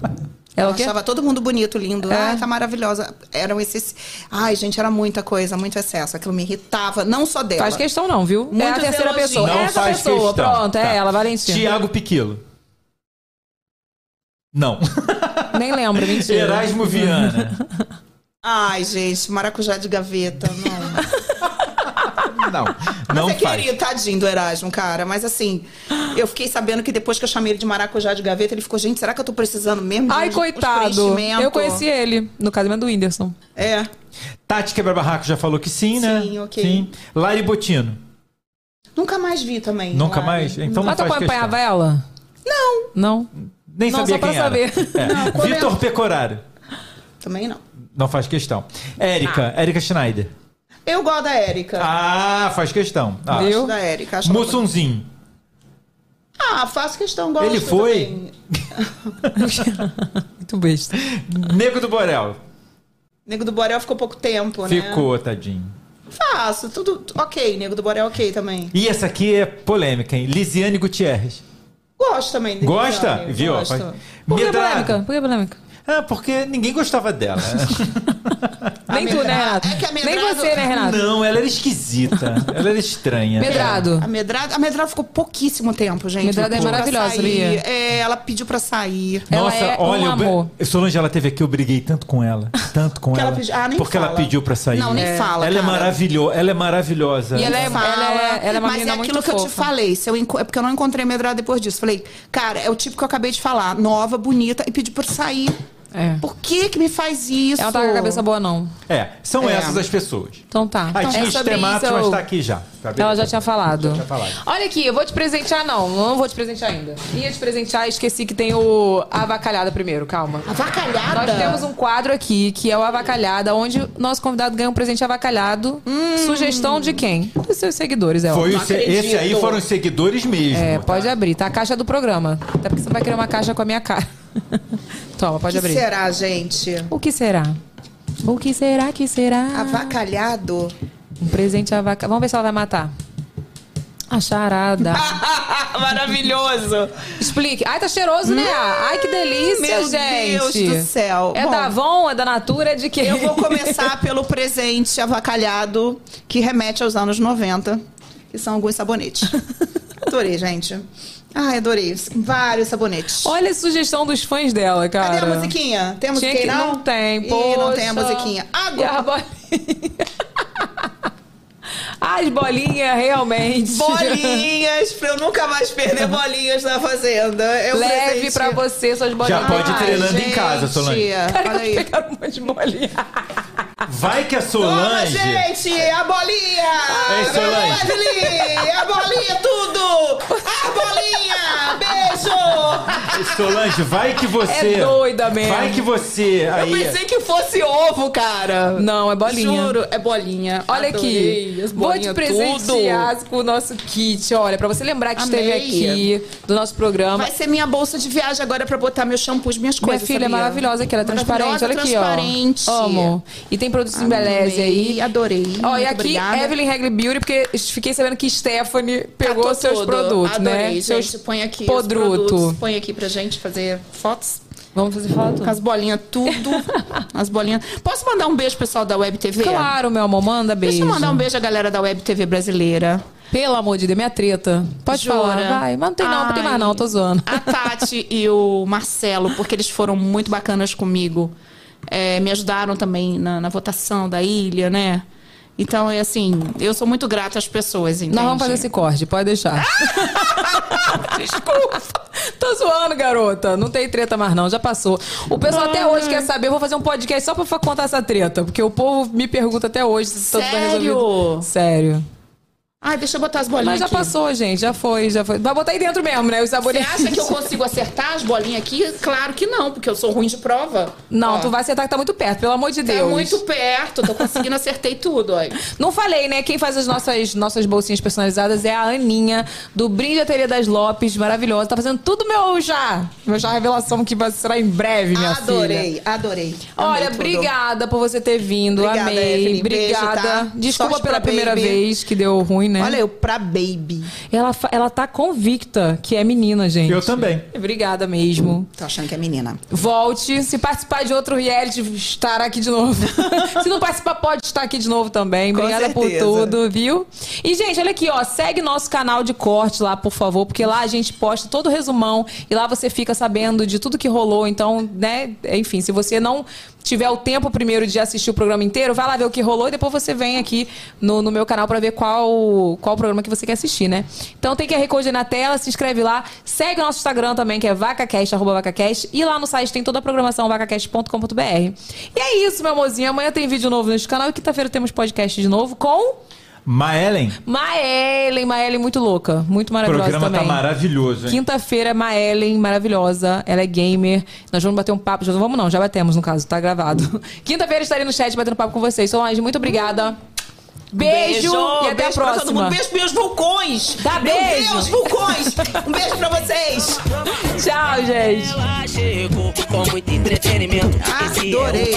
Ela achava todo mundo bonito, lindo. É. Ai, tá maravilhosa. Eram esses. Ai, gente, era muita coisa, muito excesso. Aquilo me irritava, não só dela. Faz questão não, viu? é a terceira elogios. pessoa. Não é essa faz pessoa, questão. pronto. Tá. É ela, Valentina. Tiago Piquilo. Não. Nem lembro, mentira. Erasmo Viana. Ai, gente, maracujá de gaveta, não. (laughs) Não. Não Mas é faz. querido, tadinho do Erasmo, cara. Mas assim, eu fiquei sabendo que depois que eu chamei ele de maracujá de gaveta, ele ficou, gente, será que eu tô precisando mesmo de Ai, uns coitado. preenchimento?" Eu conheci ele no casamento do Whindersson. É. Tati Quebra Barraco já falou que sim, né? Sim, ok. Sim. Lari Botino. Nunca mais vi também. Nunca Lari. mais? Então não Mas tu faz acompanhava ela? Não, Não. Nem Não, sabia só pra quem era. saber. É. Vitor eu- Pecoraro. também não. Não faz questão. Érica. Érica Schneider. Eu gosto da Érica. Ah, faz questão. Ah. Gosto da Érica. Mussunzinho. Ah, faço questão, gosto Ele foi? (laughs) Muito besta. Nego do Borel. Nego do Borel ficou pouco tempo, né? Ficou, tadinho. Faço, tudo ok. Nego do Borel ok também. E essa aqui é polêmica, hein? Lisiane Gutierrez. Gosto também. Gosta? Viu? Gosto. Faz- Por que Medrado. polêmica? Por que polêmica? Ah, porque ninguém gostava dela. (laughs) Nem tu, né, Medrado- Renato? é que a Nem Medrado- você, né, Renato? Não, ela era esquisita. Ela era estranha. Medrado. A Medrado, a Medrado ficou pouquíssimo tempo, gente. Medrado é maravilhosa, sair. Lia. É, ela pediu pra sair. Ela Nossa, é um olha, eu- amor. Solange, ela teve aqui, eu briguei tanto com ela. Tanto com Que ela ela. pedi- ah, nem porque ela fala. pediu pra sair. Não, nem fala, Ela é cara. maravilhosa. Ela é maravilhosa. E ela é- Fala, ela é- ela é uma mas é aquilo muito que eu te fofa. falei. Se eu enco- é porque eu não encontrei Medrado depois disso. Falei, cara, é o tipo que eu acabei de falar. Nova, bonita, e pediu pra sair. É. Por que que me faz isso? Ela não tá com a cabeça boa, não. É, são É. essas as pessoas. Então tá. A Então, Tia é eu- estar aqui já. Tá? Ela já tinha falado. Já tinha falado. Olha aqui, eu vou te presentear, não. Não vou te presentear ainda. Ia te presentear, esqueci que tem o Avacalhada primeiro, calma. Avacalhada? Nós temos um quadro aqui, que é o Avacalhada, onde o nosso convidado ganha um presente avacalhado. Sugestão de quem? Dos seus seguidores, é Foi o se- esse aí foram os seguidores mesmo. É, tá? pode abrir. Tá a caixa do programa. Até porque você vai querer uma caixa com a minha cara. (laughs) Toma, O pode que abrir. será, gente? O que será? O que será que será? Avacalhado? Um presente avacalhado. Vamos ver se ela vai matar. A charada. (laughs) Maravilhoso! Explique. Ai, tá cheiroso, né? Ai, que delícia, Meu gente. Deus do céu. É Bom, da Avon? É da Natura? É de quê? Eu vou começar (laughs) pelo presente avacalhado que remete aos anos 90, que são alguns sabonetes. (laughs) Adorei, gente. Ai, adorei. Vários sabonetes. Olha a sugestão dos fãs dela, cara. Cadê a musiquinha? Tem a musiquinha que- não? Não tem, Ih, poxa. não tem a musiquinha. E a Agora? As bolinhas, realmente. bolinhas, pra eu nunca mais perder bolinhas na fazenda. É um Leve presente. pra você suas bolinhas. Já pode ir Ai, treinando em gente, casa, Solange. Olha aí. Pegaram um monte de bolinha. Vai que a Toma, Solange. gente! A bolinha! Ei, Solange. Wesley! A bolinha, tudo! A bolinha! Beijo! Solange, vai que você. É doida mesmo. Vai que você. Eu Aí, pensei que fosse ovo, cara. Não, é bolinha. Juro, é bolinha. Olha Adorei, aqui, as vou te presentear com o nosso kit. Olha, pra você lembrar que esteve aqui do nosso programa. Vai ser minha bolsa de viagem agora pra botar meus shampoos, minhas Minha coisas. filha é sabia? maravilhosa aqui, ela é transparente. Olha aqui, ó. transparente. Amo. E tem produtos em beleza aí. Adorei. Ó, e aqui, obrigada. Evelyn Regli Beauty, porque fiquei sabendo que Stephanie pegou Catou seus tudo. produtos, Adorei, né? gente. Seus Põe aqui podruto. produtos. Põe aqui pra gente fazer fotos. Vamos fazer foto? Com as bolinhas, tudo. (laughs) as bolinhas. Posso mandar um beijo, pessoal da Web TV? Claro, meu amor, manda beijo. Deixa eu mandar um beijo à galera da Web TV brasileira. Pelo amor de Deus, minha treta. Pode Jura? falar, vai. Mas não tem não, não tem mais não, tô zoando. A Tati e o Marcelo, porque eles foram muito bacanas comigo. É, me ajudaram também na, na votação da ilha, né? Então, é assim, eu sou muito grata às pessoas, entende? Nós vamos fazer esse corte, pode deixar. (laughs) Desculpa. Tô zoando, garota. Não tem treta mais, não. Já passou. O pessoal até hoje quer saber. Eu vou fazer um podcast só pra contar essa treta. Porque o povo me pergunta até hoje se tudo tá Sério? resolvido. Sério. Ai, deixa eu botar as bolinhas Mas já aqui. passou, gente. Já foi, já foi. Vai botar aí dentro mesmo, né? Os Você sabonetes. acha que eu consigo acertar as bolinhas aqui? Claro que não, porque eu sou ruim de prova. Não, Ó, tu vai acertar que tá muito perto, pelo amor de Tá Deus. muito perto, tô conseguindo, acertei tudo, ó. Não falei, né? Quem faz as nossas, nossas bolsinhas personalizadas é a Aninha, do Brinjateria das Lopes, maravilhosa. Tá fazendo tudo meu já. Meu já revelação que vai ser em breve, minha filha. Adorei, adorei. Olha, tudo. obrigada por você ter vindo. Obrigada, Amei. Evelyn. Beijo, Obrigada. tá? Desculpa Sorte pela primeira baby. vez que deu ruim, né? Olha eu, pra baby. Ela, ela tá convicta que é menina, gente. Eu também. Obrigada mesmo. Tô achando que é menina. Volte. Se participar de outro reality, estará aqui de novo. (laughs) Se não participar, pode estar aqui de novo também. Com Obrigada por tudo, viu? E, gente, olha aqui, ó. Segue nosso canal de corte lá, por favor, porque lá a gente posta todo o resumão e lá você fica sabendo de tudo que rolou. Então, né, enfim, se você não tiver o tempo primeiro de assistir o programa inteiro, vai lá ver o que rolou e depois você vem aqui no, no meu canal pra ver qual, qual programa que você quer assistir, né? Então tem QR Code aí na tela, se inscreve lá, segue o nosso Instagram também, que é vacacast, arroba vacacast, e lá no site tem toda a programação vacacast.com.br. E é isso, meu amorzinho. Amanhã tem vídeo novo neste canal e quinta-feira temos podcast de novo com Maelen, Maellen. Maellen muito louca, muito o maravilhosa programa também. tá maravilhoso, hein? Quinta-feira, Maellen, maravilhosa. Ela é gamer. Nós vamos bater um papo. Já não vamos, não. Já batemos, no caso. Tá gravado. (laughs) Quinta-feira estarei no chat batendo papo com vocês. Solange, muito obrigada. Beijo, e até beijo a pra todo próxima. mundo. Beijo, meus vulcões. Dá Meu beijo. Deus, vulcões. Um beijo pra vocês. Tchau, gente. Ela chegou com muito entretenimento. Esse é Adorei.